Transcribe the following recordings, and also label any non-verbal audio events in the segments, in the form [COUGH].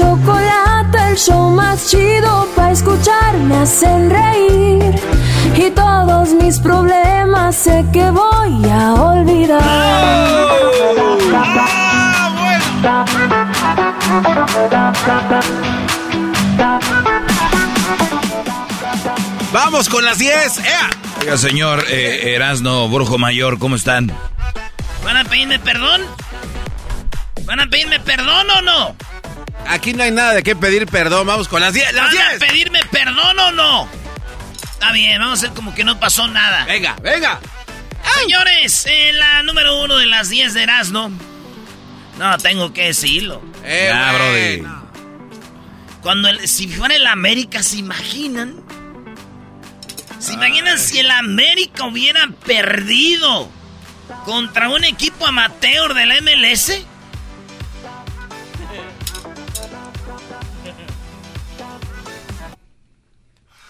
Chocolate, el show más chido para escuchar me hacen reír. Y todos mis problemas sé que voy a olvidar. Vamos con las 10. ¡Ea! Oiga, señor eh, Erasno, Brujo Mayor, ¿cómo están? ¿Van a pedirme perdón? ¿Van a pedirme perdón o no? Aquí no hay nada de qué pedir perdón. Vamos con las 10. ¿Van a pedirme perdón o no? Está bien, vamos a hacer como que no pasó nada. Venga, venga. Señores, en la número uno de las 10 de Erasmo. No, tengo que decirlo. Eh, ya, brody. Cuando el, si fuera el América, ¿se imaginan? ¿Se imaginan si el América hubiera perdido contra un equipo amateur de la MLS?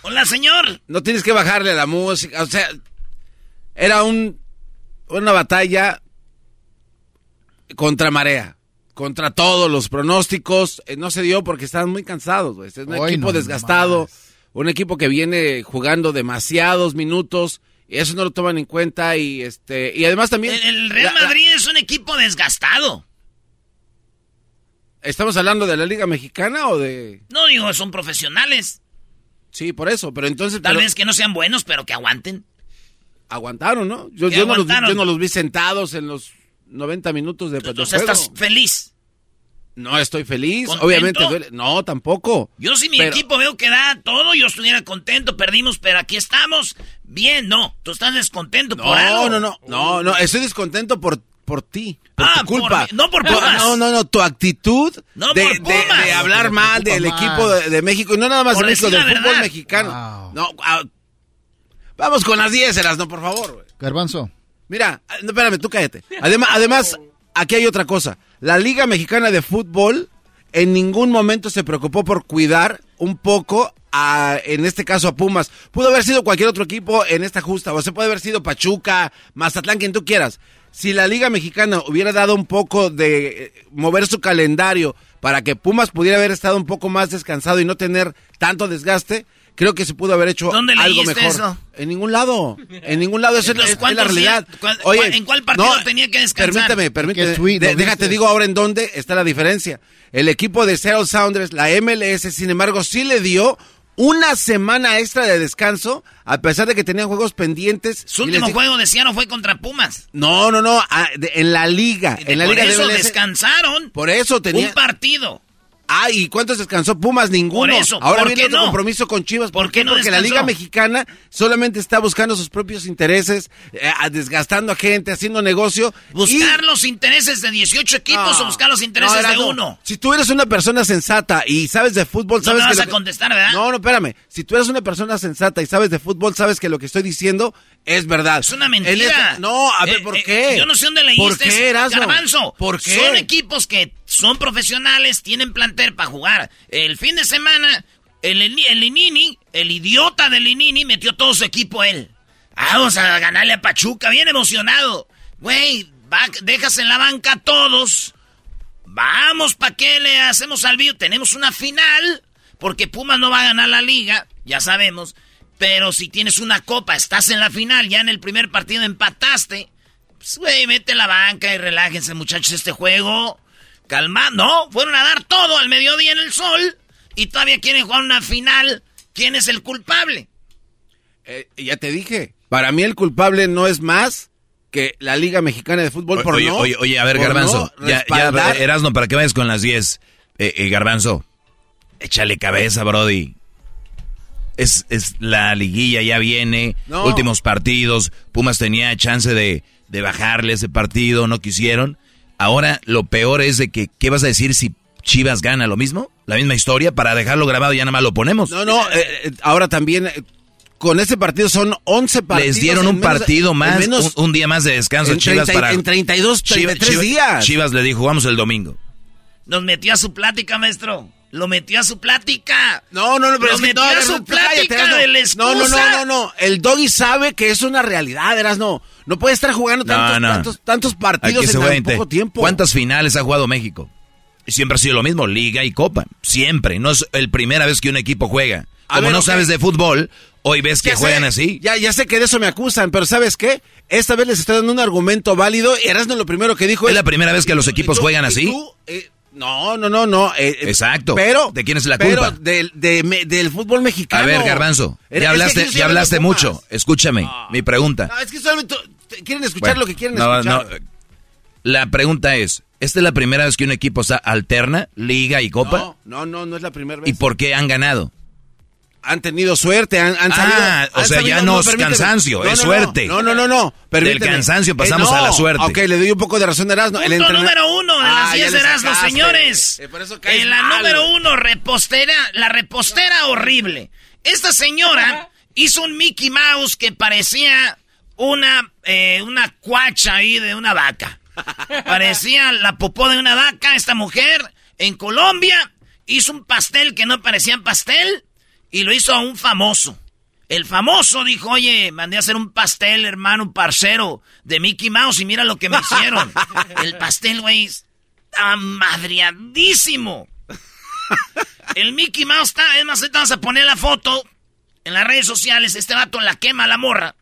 Hola, señor. No tienes que bajarle la música. O sea, era un una batalla contra marea. Contra todos los pronósticos. Eh, no se dio porque estaban muy cansados. Es un Hoy equipo no desgastado. Más. Un equipo que viene jugando demasiados minutos. Y eso no lo toman en cuenta. Y este y además también. El, el Real la, Madrid la, es un equipo desgastado. ¿Estamos hablando de la Liga Mexicana o de.? No, digo, son profesionales. Sí, por eso, pero entonces... Tal pero, vez que no sean buenos, pero que aguanten. Aguantaron, ¿no? Yo, yo, no los, yo, no los, vi sentados en los 90 minutos de, sea, ¿estás feliz? No estoy feliz, ¿Contento? obviamente. Duele. No, tampoco. Yo si mi pero... equipo veo que da todo, yo estuviera contento, perdimos, pero aquí estamos. Bien, no, tú estás descontento no, por algo. No, no, no, no, estoy descontento por por ti, por ah, tu culpa. Por, no por Pumas. No, no, no, tu actitud no de, por Pumas. de, de, hablar no mal del Pumas. equipo de, de, México y no nada más por de México, del verdad. fútbol mexicano. Wow. No, ah, vamos con las 10, no, por favor. Wey. Garbanzo. Mira, ah, no, espérame, tú cállate. Además, además, aquí hay otra cosa. La Liga Mexicana de Fútbol en ningún momento se preocupó por cuidar un poco a, en este caso a Pumas. Pudo haber sido cualquier otro equipo en esta justa, o se puede haber sido Pachuca, Mazatlán, quien tú quieras. Si la Liga Mexicana hubiera dado un poco de eh, mover su calendario para que Pumas pudiera haber estado un poco más descansado y no tener tanto desgaste, creo que se pudo haber hecho ¿Dónde algo mejor. Eso? En ningún lado. En ningún lado. Eso es, es, la realidad. Oye, ¿en cuál partido no, tenía que descansar? Permíteme, permíteme. Tweet, de, déjate digo ahora en dónde está la diferencia. El equipo de Seattle Sounders, la MLS, sin embargo, sí le dio una semana extra de descanso, a pesar de que tenían juegos pendientes. Su último juego de Seattle fue contra Pumas. No, no, no, a, de, en la liga. De, en la por liga eso de descansaron. Por eso tenía. Un partido. Ah, ¿y cuántos descansó Pumas? Ninguno. Por eso, Ahora ¿por viene qué otro no? compromiso con Chivas. ¿Por qué no Porque la? Liga Mexicana solamente está buscando sus propios intereses, eh, desgastando a gente, haciendo negocio. ¿Buscar y- los intereses de 18 equipos No, o buscar los intereses no, de uno? Si tú eres una persona sensata y sabes de fútbol, No sabes me que vas a que- contestar, ¿verdad? No, no, espérame. Si tú eres una persona sensata y sabes de fútbol, sabes que lo que estoy diciendo es verdad. Es una En mentira. esta- No, a ver, Eh, ¿por eh, qué? yo no sé dónde leíste. ¿Por qué, Erasmo? Garbanzo, ¿Por qué? Son equipos que son profesionales, tienen plantel para jugar. El fin de semana, el, el Linini, el idiota del Linini, metió todo su equipo él. Ah, Vamos a ganarle a Pachuca, bien emocionado. Güey, dejas en la banca a todos. Vamos, ¿para qué le hacemos al vivo? Tenemos una final, porque Pumas no va a ganar la liga, ya sabemos. Pero si tienes una copa, estás en la final, ya en el primer partido empataste. Pues, güey, vete a la banca y relájense, muchachos, este juego. Calma, no, fueron a dar todo al mediodía en el sol y todavía quieren jugar una final. ¿Quién es el culpable? Eh, ya te dije. Para mí el culpable no es más que la Liga Mexicana de Fútbol por oye, no. oye, oye, a ver, Garbanzo. no ya, ya, respaldar- Erasmo, para que vayas con las 10. Eh, eh, Garbanzo, échale cabeza, Brody. Es, es la liguilla, ya viene. No. Últimos partidos. Pumas tenía chance de, de bajarle ese partido, no quisieron. Ahora, lo peor es de que, ¿qué vas a decir si Chivas gana lo mismo? La misma historia, para dejarlo grabado ya nada más lo ponemos. No, no, eh, eh, ahora también eh, con ese partido son 11 partidos. Les dieron un menos- partido más, menos- un, un día más de descanso a en Chivas 30 para... en 32, Chivas- 33 Chivas- días. Chivas le dijo, vamos el domingo. Nos metió a su plática, maestro. Lo metió a su plática. No, no, no, pero Lo es que metió no, a su cállate, plática Erasmo. de la No, no, no, no, no. El doggy sabe que es una realidad, eras no. No puede estar jugando tantos, no. tantos, partidos en tan poco tiempo. ¿Cuántas finales ha jugado México? Y siempre ha sido lo mismo, Liga y Copa. Siempre. No es el primera vez que un equipo juega. A Como ver, no sabes de fútbol, hoy ves que Ya sé, juegan así. Ya, ya sé que de eso me acusan, pero ¿sabes qué? Esta vez les estoy dando un argumento válido. Erasmo lo primero que dijo Es la primera vez que los ¿Y equipos tú- juegan y así? tú, eh, no, no, no, no. eh, eh, Exacto. Pero. ¿De quién es la pero culpa? del, de del fútbol mexicano. A ver, Garbanzo, ya hablaste, ya hablaste mucho. Escúchame, mi pregunta. No, es que solamente te- quieren escuchar Bueno, lo que quieren no, escuchar. no, la pregunta es, ¿esta es la primera vez que un equipo alterna, Liga y Copa? No, no, no, no es la primera vez. ¿Y por qué han ganado? Han tenido suerte, han, han Ah, sabido. o sea, ya no es cansancio, es no, suerte. No, no, no, no. permíteme. Eh, cansancio pasamos a la suerte. Ok, le doy un poco de razón a Erasmo. El Punto número uno de Ah, las ya 10 le de Erasmo, señores. Eh, por eso caes En la mal, número uno, repostera, la repostera horrible. Esta señora hizo un Mickey Mouse que parecía una, eh, una cuacha ahí de una vaca. Parecía la popó de una vaca. Esta mujer en Colombia hizo un pastel que no parecía pastel y lo hizo a un famoso. El famoso dijo, oye, mandé a hacer un pastel, hermano, un parcero de Mickey Mouse y mira lo que me hicieron. [LAUGHS] El pastel, güey, estaba madreadísimo. El Mickey Mouse está, es más, ahorita vamos a poner la foto en las redes sociales. Este vato la quema a la morra.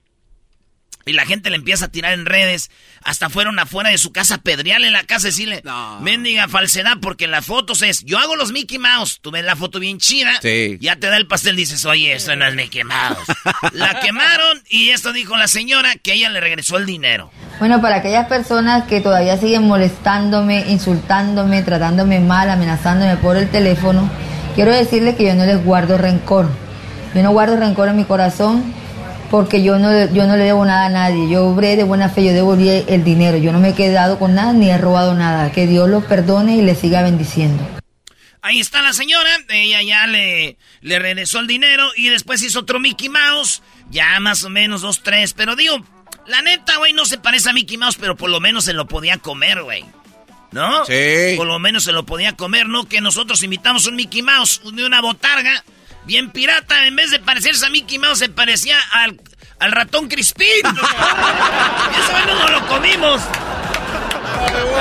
Y la gente le empieza a tirar en redes. Hasta fueron afuera de su casa a pedrearle la casa y decirle, No. mendiga falsedad, porque en las fotos es, yo hago los Mickey Mouse. Tú ves la foto bien chida. Sí. Ya te da el pastel, dices, oye, eso no es Mickey Mouse. [LAUGHS] la quemaron y esto dijo la señora que ella le regresó el dinero. Bueno, para aquellas personas que todavía siguen molestándome, insultándome, tratándome mal, amenazándome por el teléfono, quiero decirles que yo no les guardo rencor. Yo no guardo rencor en mi corazón porque yo no, yo no le debo nada a nadie. Yo obré de buena fe, yo devolví el dinero. Yo no me he quedado con nada ni he robado nada. Que Dios los perdone y les siga bendiciendo. Ahí está la señora, ella ya le, le regresó el dinero y después hizo otro Mickey Mouse, ya más o menos dos, tres, pero digo, la neta, güey, no se parece a Mickey Mouse, pero por lo menos se lo podía comer, güey. ¿No? Sí. Por lo menos se lo podía comer, ¿no? Que nosotros invitamos un Mickey Mouse de una botarga bien pirata, en vez de parecerse a Mickey Mouse, se parecía al, al ratón Crispín. [LAUGHS] y eso no nos lo comimos.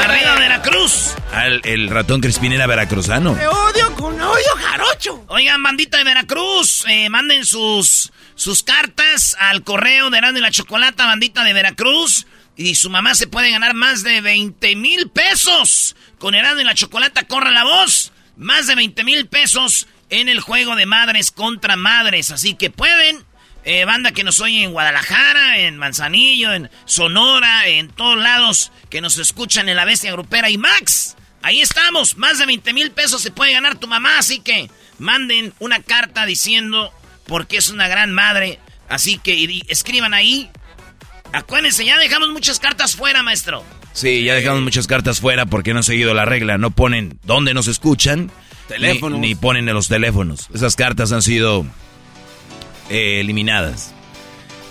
Arriba Veracruz. Al- el ratón Crispín era veracruzano. odio con odio jarocho. Oigan, bandita de Veracruz, eh, manden sus, sus cartas al correo de Erasmo y la Chocolata, bandita de Veracruz. Y su mamá se puede ganar más de 20 mil pesos. Con Erasmo y la Chocolata, corra la voz. Más de 20 mil pesos en el juego de madres contra madres. Así que pueden, eh, banda que nos oye en Guadalajara, en Manzanillo, en Sonora, en todos lados, que nos escuchan en la Bestia Grupera y Max. Ahí estamos, más de 20 mil pesos se puede ganar tu mamá, así que manden una carta diciendo por qué es una gran madre. Así que escriban ahí. Acuérdense, ya dejamos muchas cartas fuera, maestro. Sí, ya dejamos muchas cartas fuera porque no han seguido la regla. No ponen dónde nos escuchan, teléfonos. Ni, ponen en los teléfonos. Esas cartas han sido eh, eliminadas.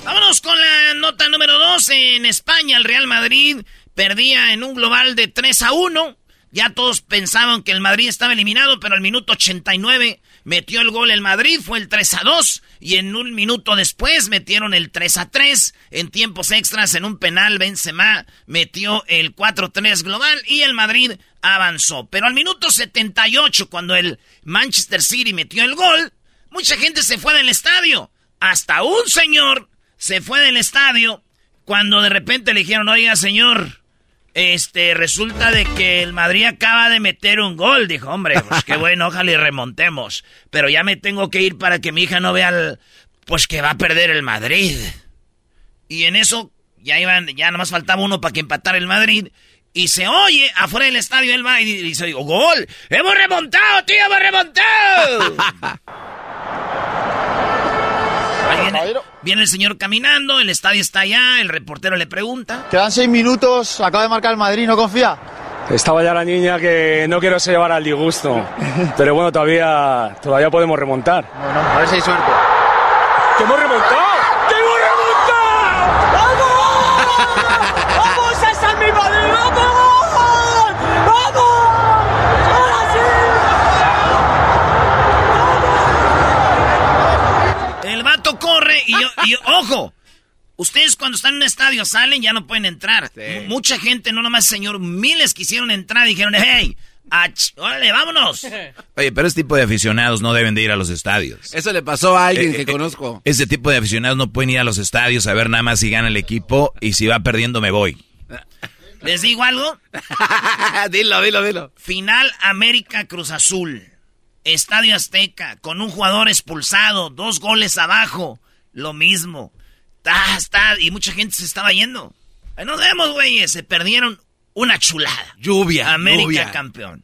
Vámonos con la nota número 2. En España, el Real Madrid perdía en un global de 3 a 1. Ya todos pensaban que el Madrid estaba eliminado, pero al minuto 89 metió el gol el Madrid, fue el 3 a 2. Y en un minuto después metieron el 3 a 3. En tiempos extras, en un penal, Benzema metió el 4 3 global y el Madrid avanzó. Pero al minuto 78, cuando el Manchester City metió el gol, mucha gente se fue del estadio. Hasta un señor se fue del estadio cuando de repente le dijeron, oiga señor, este, resulta de que el Madrid acaba de meter un gol. Dijo, hombre, pues qué bueno, [LAUGHS] ojalá y remontemos. Pero ya me tengo que ir para que mi hija no vea, el, pues que va a perder el Madrid. Y en eso ya iban, ya nomás faltaba uno para que empatara el Madrid. Y se oye afuera del estadio, él va y dice, gol, hemos remontado, tío, hemos remontado. [LAUGHS] Viene, el señor caminando, el estadio está allá, el reportero le pregunta. Quedan seis minutos, acaba de marcar el Madrid, ¿no confía? Estaba ya la niña que no quiero se llevar al disgusto. [LAUGHS] Pero bueno, todavía, todavía podemos remontar. Bueno, a ver si hay suerte. ¡Que hemos remontado! Y, ojo, ustedes cuando están en un estadio salen ya no pueden entrar. Mucha gente, no nomás señor, miles quisieron entrar y dijeron, hey, órale, vámonos. [LAUGHS] Oye, pero ese tipo de aficionados no deben de ir a los estadios. Eso le pasó a alguien eh, que eh, conozco. Ese tipo de aficionados no pueden ir a los estadios a ver nada más si gana el equipo y si va perdiendo me voy. [LAUGHS] ¿Les digo algo? [LAUGHS] dilo, dilo, dilo. Final América Cruz Azul. Estadio Azteca, con un jugador expulsado, dos goles abajo, lo mismo. Y mucha gente se estaba yendo. nos vemos, güeyes, se perdieron una chulada. Lluvia. América campeón.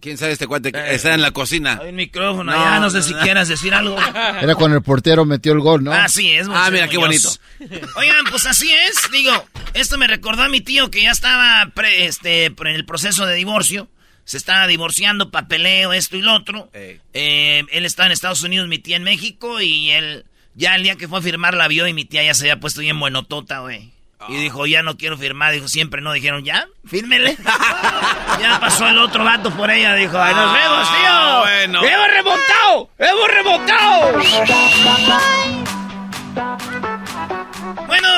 ¿Quién sabe este cuate que eh. está en la cocina? Hay un micrófono no, allá, no sé si quieras decir algo. [LAUGHS] Era cuando el portero metió el gol, ¿no? Así es. Ah, mira, qué bonito. [LAUGHS] Oigan, pues así es. Digo, esto me recordó a mi tío que ya estaba este, en el proceso de divorcio se estaba divorciando, papeleo, esto y lo otro. Eh, él estaba en Estados Unidos, mi tía en México, y él, ya el día que fue a firmar la vio y mi tía ya se había puesto bien buenotota, güey. Y dijo, ya no quiero firmar. Dijo, siempre no. Dijeron, ya, fírmele. [LAUGHS] ya pasó el otro vato por ella. Dijo, nos ah, vemos, tío. Bueno. ¡Hemos remontado! ¡Hemos remontado! bueno,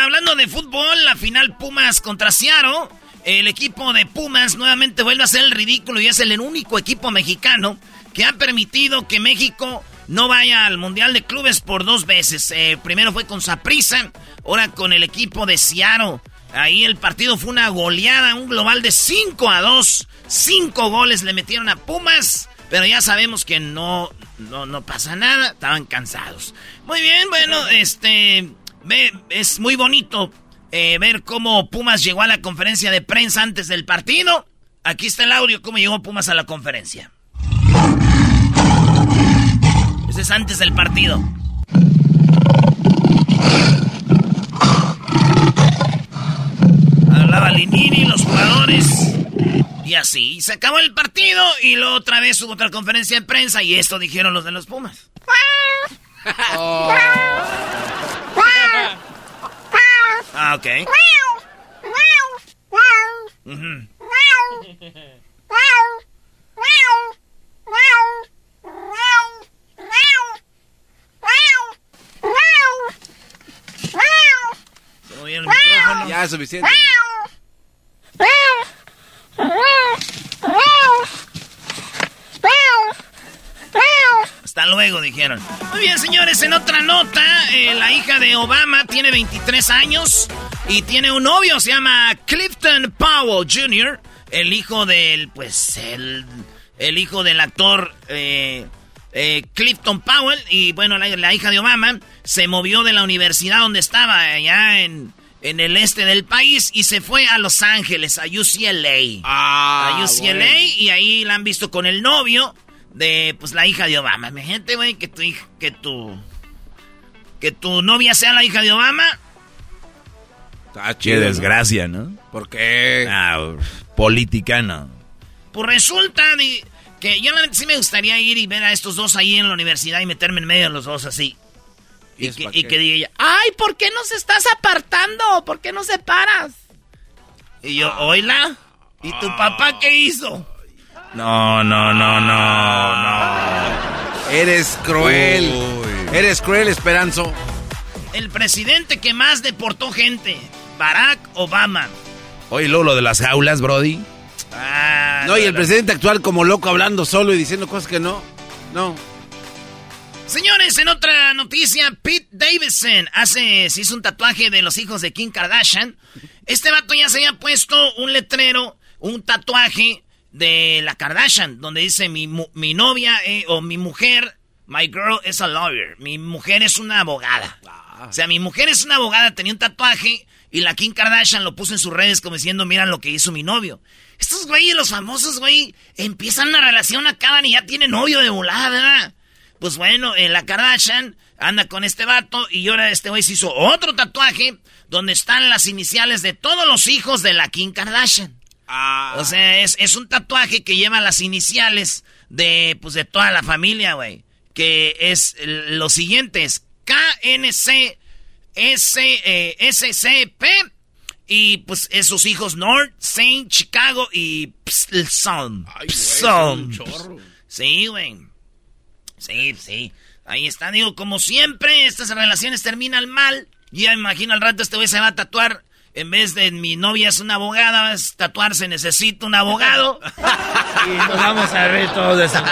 hablando de fútbol, la final Pumas contra Seattle el equipo de Pumas nuevamente vuelve a hacer el ridículo y es el único equipo mexicano que ha permitido que México no vaya al Mundial de Clubes por dos veces. Eh, primero fue con Saprissa, ahora con el equipo de Seattle. Ahí el partido fue una goleada, un global de 5 a 2. Cinco goles le metieron a Pumas, pero ya sabemos que no, no, no pasa nada, estaban cansados. Muy bien, bueno, este, es muy bonito eh, ver cómo Pumas llegó a la conferencia de prensa antes del partido. Aquí está el audio, cómo llegó Pumas a la conferencia. Ese es antes del partido. Hablaba Linini, los jugadores. Y así, se acabó el partido y luego otra vez hubo otra conferencia de prensa y esto dijeron los de los Pumas. [LAUGHS] Oh. Ah, ok. Ya es suficiente. Hasta luego, dijeron. Muy bien, señores, en otra nota, eh, la hija de Obama tiene 23 años y tiene un novio, se llama Clifton Powell Jr., el hijo del, pues, el, el hijo del actor eh, eh, Clifton Powell. Y bueno, la, hija de Obama se movió de la universidad donde estaba, allá en, en el este del país y se fue a Los Ángeles, a UCLA. Ah, a UCLA y ahí la han visto con el novio de pues la hija de Obama. Imagínate, güey, que tu hija, que tu que tu novia sea la hija de Obama. Está Qué desgracia, ¿no? ¿Por qué? Ah, política, no. Pues resulta que yo sí me gustaría ir y ver a estos dos ahí en la universidad y meterme en medio de los dos así. Y, que, y que, diga ella, ay, ¿por qué nos estás apartando? ¿Por qué no separas? Y yo, oíla. ¿Y tu papá qué hizo? No, no, no, no, no. Eres cruel. Eres cruel, Esperanzo. El presidente que más deportó gente, Barack Obama. Oye, lo de las jaulas, Brody. Ah, no, y el presidente actual como loco hablando solo y diciendo cosas que no. No. Señores, en otra noticia, Pete Davidson hace, se hizo un tatuaje de los hijos de Kim Kardashian. Este vato ya se había puesto un letrero, un tatuaje de la Kardashian, donde dice mi, mi novia eh, o mi mujer, my girl is a lawyer. Mi mujer es una abogada. Ah. O sea, mi mujer es una abogada, tenía un tatuaje y la Kim Kardashian lo puso en sus redes como diciendo, mira lo que hizo mi novio. Estos güeyes, los famosos, güey, empiezan una relación, acaban y ya tienen novio de volada, ¿verdad? Pues bueno, en la Kardashian anda con este vato y ahora este güey se hizo otro tatuaje donde están las iniciales de todos los hijos de la Kim Kardashian. Ah. O sea, es, es, un tatuaje que lleva las iniciales de, pues, de toda la familia, güey. Que es los siguientes. KNC S, eh, SCP. Y pues esos hijos North, Saint, Chicago y Psalm. Psalm. Sí, güey. Sí, sí. Ahí está, digo, como siempre, estas relaciones terminan mal. Ya imagino al rato este güey se va a tatuar. En vez de mi novia es una abogada, es tatuarse necesito un abogado. [LAUGHS] y nos vamos a ver todos de esa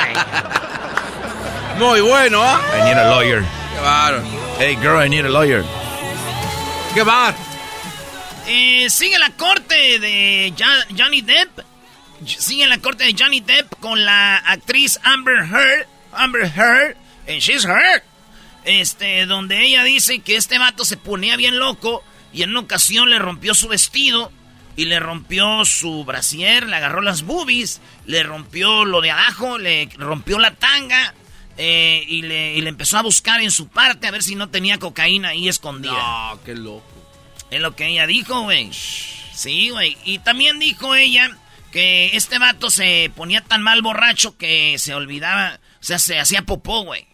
Muy bueno, ¿ah? I need a lawyer. Qué barro. Hey, girl, I need a lawyer. Qué bar. Eh, sigue la corte de Johnny Depp. Sigue la corte de Johnny Depp con la actriz Amber Heard Amber Heard, and she's hurt. Este, donde ella dice que este vato se ponía bien loco y en una ocasión le rompió su vestido y le rompió su brasier, le agarró las boobies, le rompió lo de abajo, le rompió la tanga eh, y, le, le, empezó a buscar en su parte a ver si no tenía cocaína ahí escondida. No, qué loco. Es lo que ella dijo, güey. Sí, güey. Y también dijo ella que este vato se ponía tan mal borracho que se olvidaba o sea, se hacía popó, güey.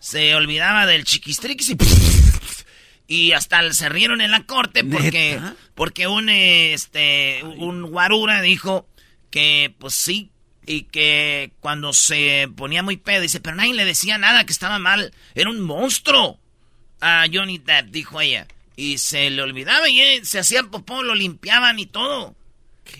Se olvidaba del chiquistrix y... Y hasta se rieron en la corte porque, porque un, este, un guarura dijo que, pues sí, y que cuando se ponía muy pedo, dice, pero nadie le decía nada, que estaba mal, era un monstruo. A Johnny Depp, dijo ella. Y se le olvidaba y eh, se hacía popó, lo limpiaban y todo.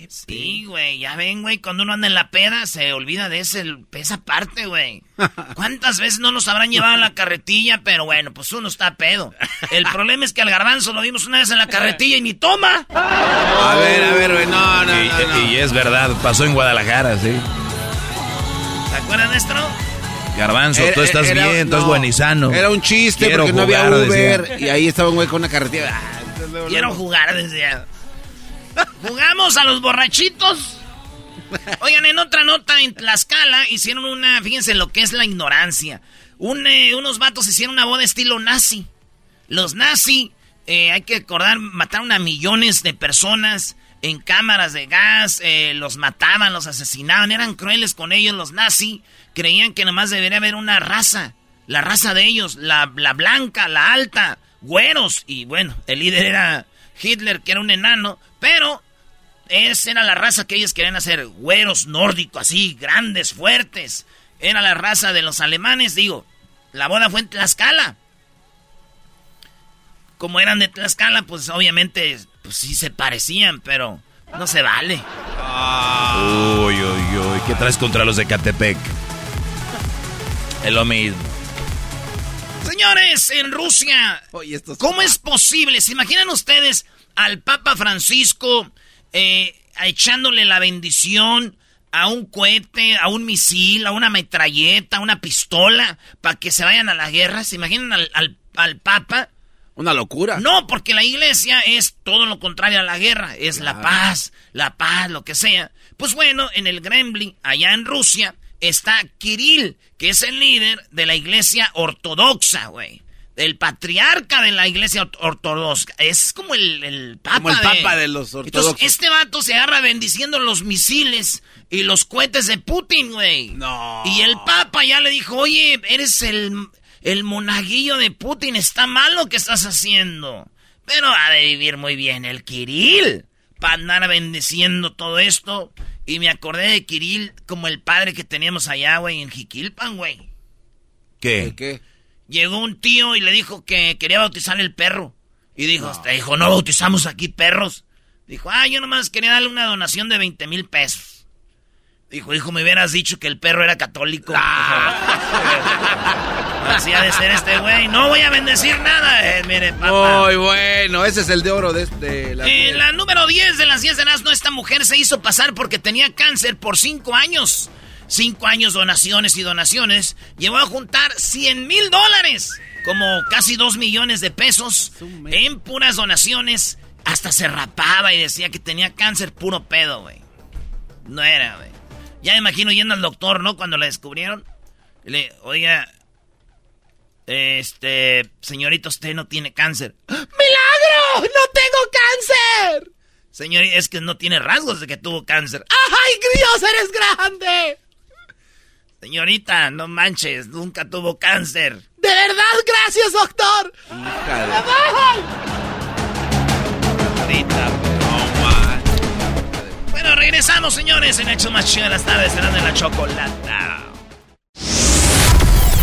Sí, güey, ya ven, güey, cuando uno anda en la peda se olvida de ese, esa parte, güey. [LAUGHS] ¿Cuántas veces no nos habrán llevado a la carretilla? Pero bueno, pues uno está pedo. El problema es que al garbanzo lo vimos una vez en la carretilla y ni toma. A ver, a ver, güey, no, no, y, es verdad, pasó en Guadalajara, sí. ¿Te acuerdas de esto? Garbanzo, tú estás bien, tú estás buenizano. Era un chiste porque no había Uber y ahí estaba un güey con una carretilla. Quiero jugar, decía. Jugamos a los borrachitos. Oigan, en otra nota, en Tlaxcala hicieron una, fíjense lo que es la ignorancia. Eh, unos vatos hicieron una boda estilo nazi. Los nazi, eh, hay que recordar, mataron a millones de personas en cámaras de gas, eh, los mataban, los asesinaban, eran crueles con ellos los nazi. Creían que nomás debería haber una raza, la raza de ellos, la, la blanca, la alta, güeros. Y bueno, el líder era Hitler, que era un enano, pero esa era la raza que ellos querían hacer, güeros nórdicos, así, grandes, fuertes. Era la raza de los alemanes, digo. La boda fue en Tlaxcala. Como eran de Tlaxcala, pues obviamente, pues sí se parecían, pero no se vale. Uy, uy, uy, ¿qué traes contra los de Catepec? Es lo mismo. Señores, en Rusia, ¿cómo es posible? ¿Se imaginan ustedes al Papa Francisco eh, echándole la bendición a un cohete, a un misil, a una metralleta, a una pistola, para que se vayan a la guerra? ¿Se imaginan al, al, Papa? Una locura. No, porque la iglesia es todo lo contrario a la guerra, es la paz, la paz, lo que sea. Pues bueno, en el Kremlin, allá en Rusia, está Kirill, que es el líder de la iglesia ortodoxa, güey. El patriarca de la iglesia ortodoxa. Es como el, el papa. Como el papa de, los ortodoxos. Entonces, este vato se agarra bendiciendo los misiles y los cohetes de Putin, güey. No. Y el papa ya le dijo, oye, eres el, el monaguillo de Putin, está mal lo que estás haciendo. Pero ha de vivir muy bien el Kirill para andar bendiciendo todo esto. Y me acordé de Kirill como el padre que teníamos allá, güey, en Jiquilpan, güey. ¿Qué? ¿Qué? Llegó un tío y le dijo que quería bautizar el perro. Y dijo, no. dijo, no bautizamos aquí perros. Dijo, ah, yo nomás quería darle una donación de 20 mil pesos. Dijo, hijo, me hubieras dicho que el perro era católico. Ah. [LAUGHS] Así ha de ser este güey. No voy a bendecir nada, eh, mire, papá. Muy bueno, ese es el de oro de, de la... Eh, la número 10 de las 10 de Nazno, esta mujer se hizo pasar porque tenía cáncer por 5 años. Cinco años donaciones y donaciones, llevó a juntar 100 mil dólares, como casi 2 millones de pesos, en puras donaciones. Hasta se rapaba y decía que tenía cáncer puro pedo, güey. No era, güey. Ya me imagino yendo al doctor, ¿no? Cuando la descubrieron. Le, oiga, este, señorita, usted no tiene cáncer. ¡Milagro! ¡No tengo cáncer! Señorita, es que no tiene rasgos de que tuvo cáncer. ¡Ay, Dios, eres grande! Señorita, no manches, nunca tuvo cáncer. ¿De verdad? Gracias, doctor. Bueno, regresamos, señores, en Hecho Más Chido de las tardes, cenando en la chocolata.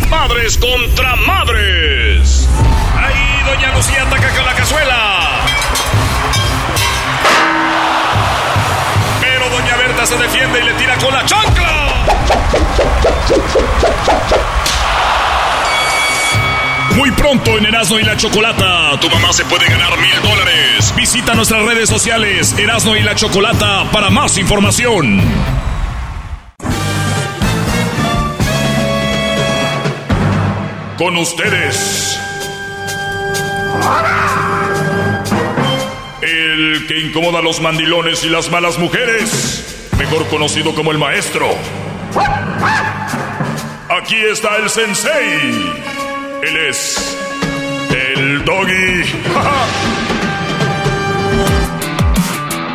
Madres contra madres. Ahí Doña Lucía ataca con la cazuela. Pero Doña Berta se defiende y le tira con la chancla. Muy pronto en Erasmo y la Chocolata, tu mamá se puede ganar mil dólares. Visita nuestras redes sociales Erasmo y la Chocolata para más información. Con ustedes. El que incomoda a los mandilones y las malas mujeres, mejor conocido como el maestro. Aquí está el sensei. Él es el doggy.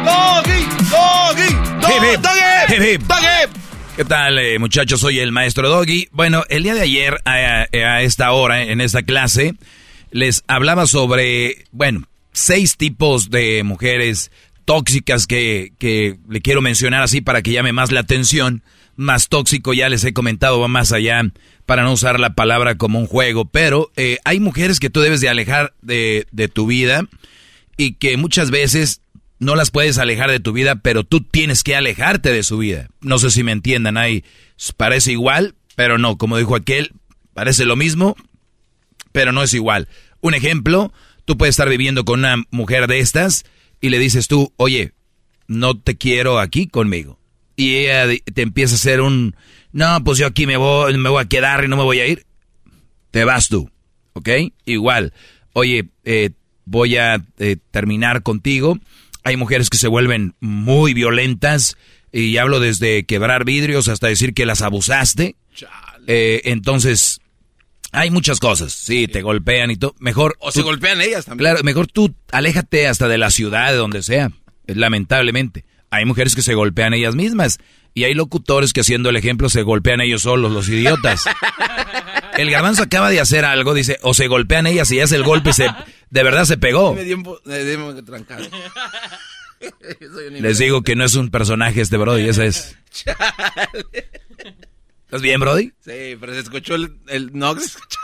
doggy, doggy, doggy, doggy, doggy. ¿Qué tal, eh, muchachos? Soy el maestro Doggy. Bueno, el día de ayer, a, a, esta hora, en esta clase, les hablaba sobre, bueno, seis tipos de mujeres tóxicas que, que le quiero mencionar así para que llame más la atención. Más tóxico, ya les he comentado, va más allá para no usar la palabra como un juego. Pero eh, hay mujeres que tú debes de alejar de, de tu vida y que muchas veces no las puedes alejar de tu vida, pero tú tienes que alejarte de su vida. No sé si me entiendan ahí. Parece igual, pero no. Como dijo aquel, parece lo mismo, pero no es igual. Un ejemplo, tú puedes estar viviendo con una mujer de estas y le dices tú, oye, no te quiero aquí conmigo. Y ella te empieza a hacer un, no, pues yo aquí me voy, me voy a quedar y no me voy a ir. Te vas tú, ¿ok? Igual, oye, eh, voy a eh, terminar contigo hay mujeres que se vuelven muy violentas y hablo desde quebrar vidrios hasta decir que las abusaste. Eh, entonces, hay muchas cosas. Sí, te golpean y todo. Mejor. O se golpean ellas también. Claro, mejor tú aléjate hasta de la ciudad, de donde sea. Lamentablemente. Hay mujeres que se golpean ellas mismas. Y hay locutores que haciendo el ejemplo se golpean ellos solos, los idiotas. El garbanzo acaba de hacer algo, dice, o se golpean ellas y hace el golpe y se, de verdad se pegó. Me dio, me dio trancado. Les digo que no es un personaje este Brody, ese es. ¿Estás bien, Brody? Sí, pero se escuchó el, el no se escuchó.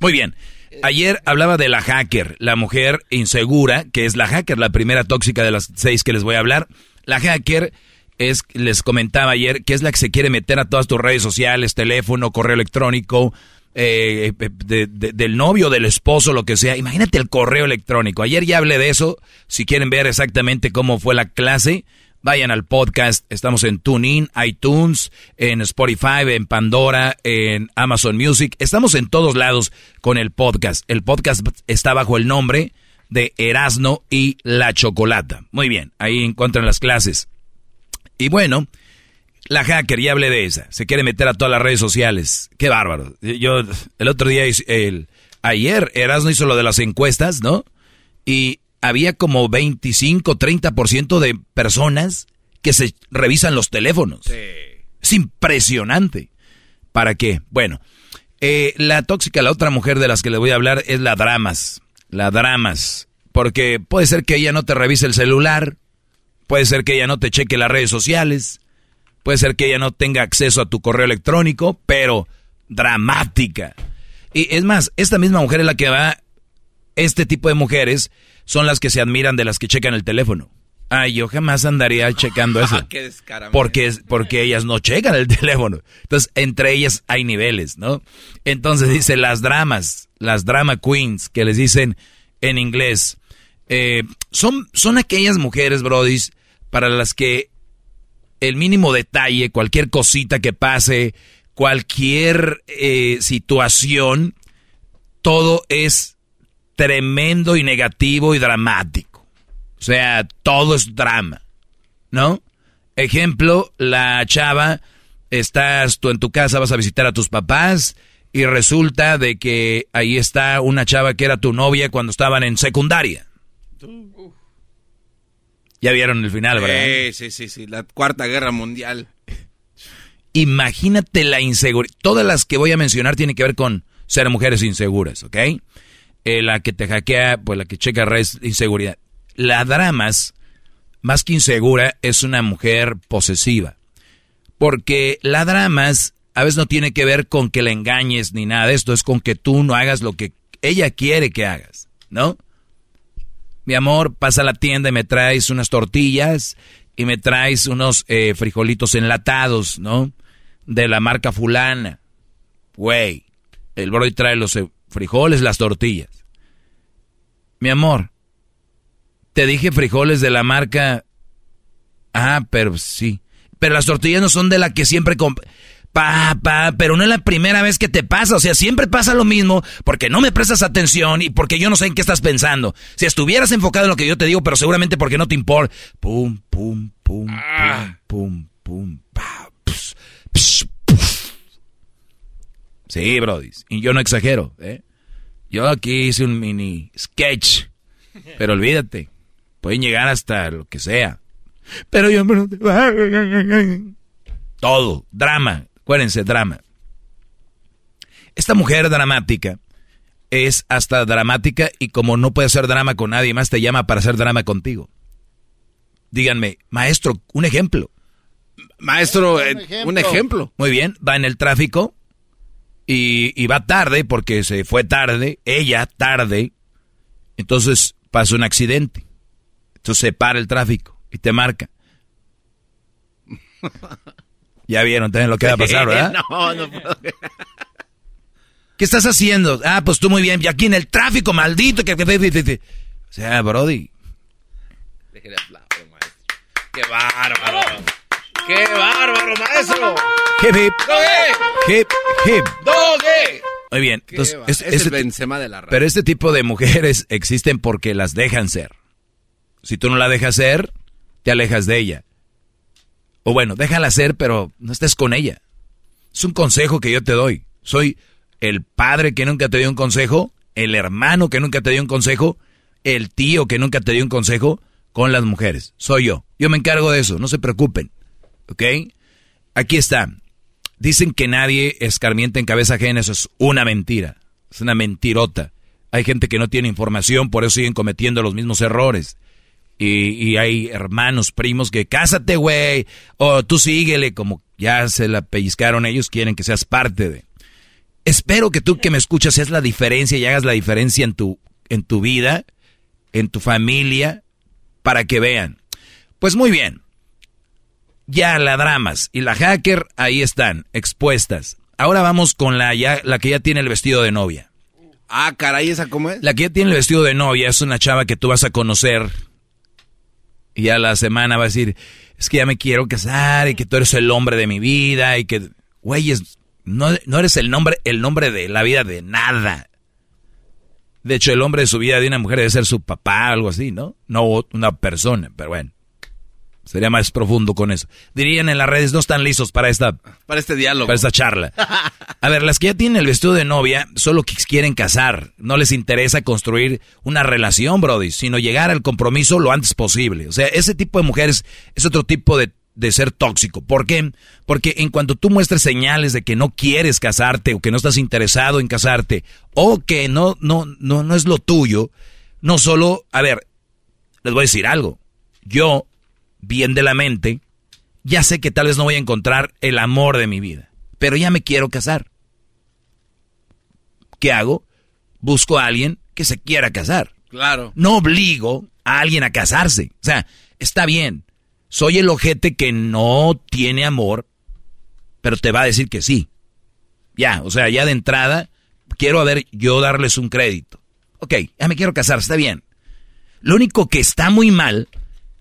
Muy bien. Ayer hablaba de la hacker, la mujer insegura, que es la hacker, la primera tóxica de las seis que les voy a hablar. La hacker es, les comentaba ayer, que es la que se quiere meter a todas tus redes sociales, teléfono, correo electrónico, eh, de, de, del novio, del esposo, lo que sea. Imagínate el correo electrónico. Ayer ya hablé de eso. Si quieren ver exactamente cómo fue la clase, Vayan al podcast, estamos en TuneIn, iTunes, en Spotify, en Pandora, en Amazon Music. Estamos en todos lados con el podcast. El podcast está bajo el nombre de Erasno y la Chocolata. Muy bien, ahí encuentran las clases. Y bueno, la hacker, ya hablé de esa. Se quiere meter a todas las redes sociales. Qué bárbaro. Yo, el otro día, el, ayer, Erasno hizo lo de las encuestas, ¿no? Y había como 25, 30% de personas que se revisan los teléfonos. Sí. Es impresionante. ¿Para qué? Bueno, eh, la tóxica, la otra mujer de las que le voy a hablar es la Dramas. La Dramas. Porque puede ser que ella no te revise el celular, puede ser que ella no te cheque las redes sociales, puede ser que ella no tenga acceso a tu correo electrónico, pero dramática. Y es más, esta misma mujer es la que va, este tipo de mujeres son las que se admiran de las que checan el teléfono. Ay, yo jamás andaría checando [LAUGHS] eso. Qué porque, porque ellas no checan el [LAUGHS] teléfono. Entonces, entre ellas hay niveles, ¿no? Entonces dice las dramas, las drama queens, que les dicen en inglés. Eh, son, son aquellas mujeres, brodis, para las que el mínimo detalle, cualquier cosita que pase, cualquier eh, situación, todo es tremendo y negativo y dramático. O sea, todo es drama, ¿no? Ejemplo, la chava, estás tú en tu casa, vas a visitar a tus papás y resulta de que ahí está una chava que era tu novia cuando estaban en secundaria. Ya vieron el final, ¿verdad? Sí, sí, sí, sí, la cuarta guerra mundial. Imagínate la inseguridad. Todas las que voy a mencionar tienen que ver con ser mujeres inseguras, ¿ok? Eh, la que te hackea, pues la que checa redes, inseguridad. La dramas, más que insegura, es una mujer posesiva. Porque la dramas a veces no tiene que ver con que la engañes ni nada esto, es con que tú no hagas lo que ella quiere que hagas, ¿no? Mi amor, pasa a la tienda y me traes unas tortillas y me traes unos eh, frijolitos enlatados, ¿no? De la marca fulana. Güey, el bro trae los eh, frijoles, las tortillas. Mi amor, te dije frijoles de la marca. Ah, pero sí. Pero las tortillas no son de la que siempre Pa, pa, pero no es la primera vez que te pasa. O sea, siempre pasa lo mismo porque no me prestas atención y porque yo no sé en qué estás pensando. Si estuvieras enfocado en lo que yo te digo, pero seguramente porque no te importa. Pum, pum, pum, pum, pum, pum, pa, Sí, Brody. Y yo no exagero, ¿eh? Yo aquí hice un mini sketch. Pero olvídate. Pueden llegar hasta lo que sea. Pero yo... Todo. Drama. Acuérdense, drama. Esta mujer dramática es hasta dramática y como no puede hacer drama con nadie más, te llama para hacer drama contigo. Díganme, maestro, un ejemplo. Maestro, un ejemplo. Muy bien, va en el tráfico y, va tarde porque se fue tarde, ella tarde, entonces pasa un accidente. Entonces se para el tráfico y te marca. [LAUGHS] Ya vieron también lo que va a pasar, ¿verdad? [LAUGHS] No, no puedo. ¿Qué estás haciendo? Ah, pues tú muy bien. Y aquí en el tráfico, maldito. Que... O sea, Brody. Déjale aplaudir, maestro. ¡Qué bárbaro! ¡Qué bárbaro, maestro! Hip, hip. Hip, hip. ¡Doge! Muy bien. Entonces, es, es, el Benzema de la radio. Pero este tipo de mujeres existen porque las dejan ser. Si tú no la dejas ser, te alejas de ella. O bueno, déjala ser, pero no estés con ella. Es un consejo que yo te doy. Soy el padre que nunca te dio un consejo, el hermano que nunca te dio un consejo, el tío que nunca te dio un consejo con las mujeres. Soy yo. Yo me encargo de eso, no se preocupen. ¿Ok? Aquí está. Dicen que nadie escarmienta en cabeza ajena, eso es una mentira. Es una mentirota. Hay gente que no tiene información, por eso siguen cometiendo los mismos errores. Y, hay hermanos, primos que cásate, güey, o tú síguele, como ya se la pellizcaron ellos, quieren que seas parte de. Espero que tú que me escuchas seas la diferencia y hagas la diferencia en tu, en tu vida, en tu familia, para que vean. Pues muy bien. Ya la dramas y la hacker ahí están, expuestas. Ahora vamos con la, ya, la que ya tiene el vestido de novia. Ah, caray, ¿esa cómo es? La que ya tiene el vestido de novia es una chava que tú vas a conocer Y a la semana va a decir, es que ya me quiero casar y que tú eres el hombre de mi vida y que, güeyes, no, no eres el nombre, el nombre de la vida de nada. De hecho, el hombre de su vida de una mujer debe ser su papá, algo así, ¿no? No una persona, pero bueno. Sería más profundo con eso. Dirían en las redes, no están listos para esta... Para este diálogo. Para esta charla. [LAUGHS] A ver, las que ya tienen el vestido de novia, solo que quieren casar. No les interesa construir una relación, Brody, sino llegar al compromiso lo antes posible. O sea, ese tipo de mujeres es otro tipo de, de ser tóxico. ¿Por qué? Porque en cuanto tú muestres señales de que no quieres casarte o que no estás interesado en casarte o que no, no, no, no es lo tuyo, no solo... A ver, les voy a decir algo. Yo bien de la mente, ya sé que tal vez no voy a encontrar el amor de mi vida, pero ya me quiero casar. ¿Qué hago? Busco a alguien que se quiera casar. Claro. No obligo a alguien a casarse. O sea, está bien. Soy el ojete que no tiene amor, pero te va a decir que sí. Ya, o sea, ya de entrada, quiero a ver yo darles un crédito. Ok, ya me quiero casar, está bien. Lo único que está muy mal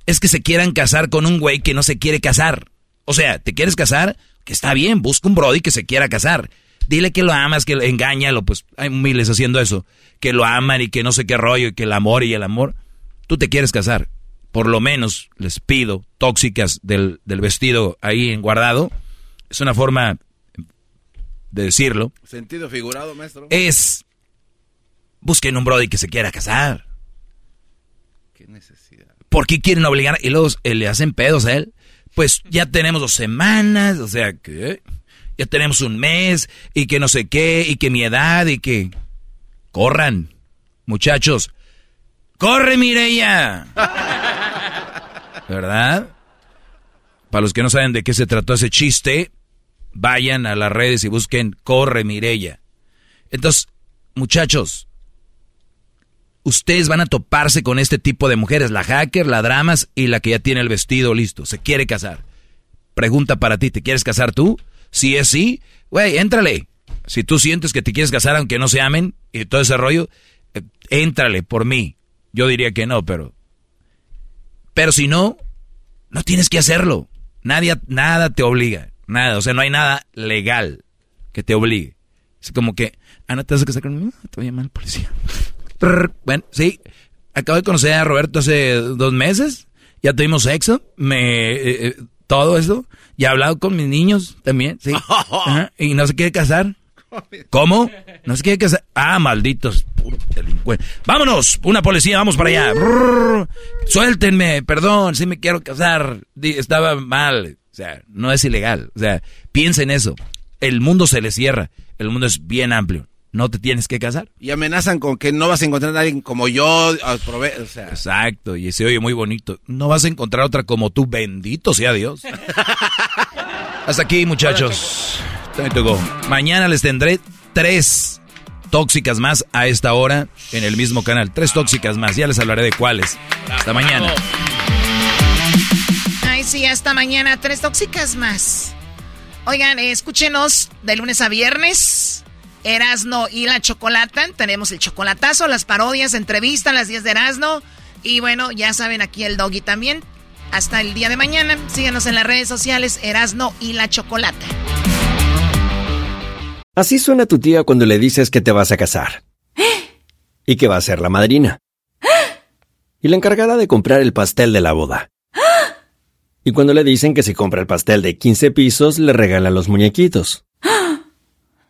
es que se quieran casar con un güey que no se quiere casar. O sea, ¿te quieres casar? Que está bien, busca un brody que se quiera casar. Dile que lo amas, que engáñalo, pues hay miles haciendo eso. Que lo aman y que no sé qué rollo, y que el amor y el amor. Tú te quieres casar. Por lo menos les pido, tóxicas del, del vestido ahí en guardado. Es una forma de decirlo. Sentido figurado, maestro. Es, busquen un brody que se quiera casar. ¿Por qué quieren obligar? Y luego eh, le hacen pedos a él. Pues ya tenemos dos semanas, o sea que ya tenemos un mes y que no sé qué y que mi edad y que corran, muchachos. ¡Corre, Mireya! [LAUGHS] ¿Verdad? Para los que no saben de qué se trató ese chiste, vayan a las redes y busquen Corre, Mireya. Entonces, muchachos, ustedes van a toparse con este tipo de mujeres, la hacker, la dramas y la que ya tiene el vestido listo, se quiere casar. Pregunta para ti, ¿te quieres casar tú? Si es sí, güey, éntrale. Si tú sientes que te quieres casar aunque no se amen y todo ese rollo, eh, éntrale por mí. Yo diría que no, pero... Pero si no, no tienes que hacerlo. Nadie, nada te obliga. Nada, o sea, no hay nada legal que te obligue. Es como que, ah, no te vas a casar conmigo, te voy a llamar policía. Bueno, sí, acabo de conocer a Roberto hace dos meses, ya tuvimos sexo, me, eh, eh, todo eso, ya he hablado con mis niños también, sí, [LAUGHS] y no se quiere casar. ¿Cómo? No se quiere casar. Ah, malditos, puro delincuente. Vámonos, una policía, vamos para allá. suéltenme, perdón, si me quiero casar. Estaba mal. O sea, no es ilegal. O sea, piensen eso. El mundo se le cierra. El mundo es bien amplio no te tienes que casar. Y amenazan con que no vas a encontrar a alguien como yo. O sea. Exacto, y se oye muy bonito. No vas a encontrar otra como tú, bendito sea Dios. [LAUGHS] Hasta aquí, muchachos. Mañana les tendré tres tóxicas más a esta hora en el mismo canal. Tres tóxicas más, ya les hablaré de cuáles. Hasta mañana. Ay, sí, hasta mañana. Tres tóxicas más. Oigan, escúchenos de lunes a viernes Erasno y la Chocolata. Tenemos el chocolatazo, las parodias, entrevistas, las 10 de Erasno. Y bueno, ya saben, aquí el doggy también. Hasta el día de mañana. Síganos en las redes sociales, Erasno y la Chocolata. Así suena tu tía cuando le dices que te vas a casar. [GASPS] Y que va a ser la madrina. [GASPS] Y la encargada de comprar el pastel de la boda. [GASPS] Y cuando le dicen que si compra el pastel de 15 pisos, le regalan los muñequitos.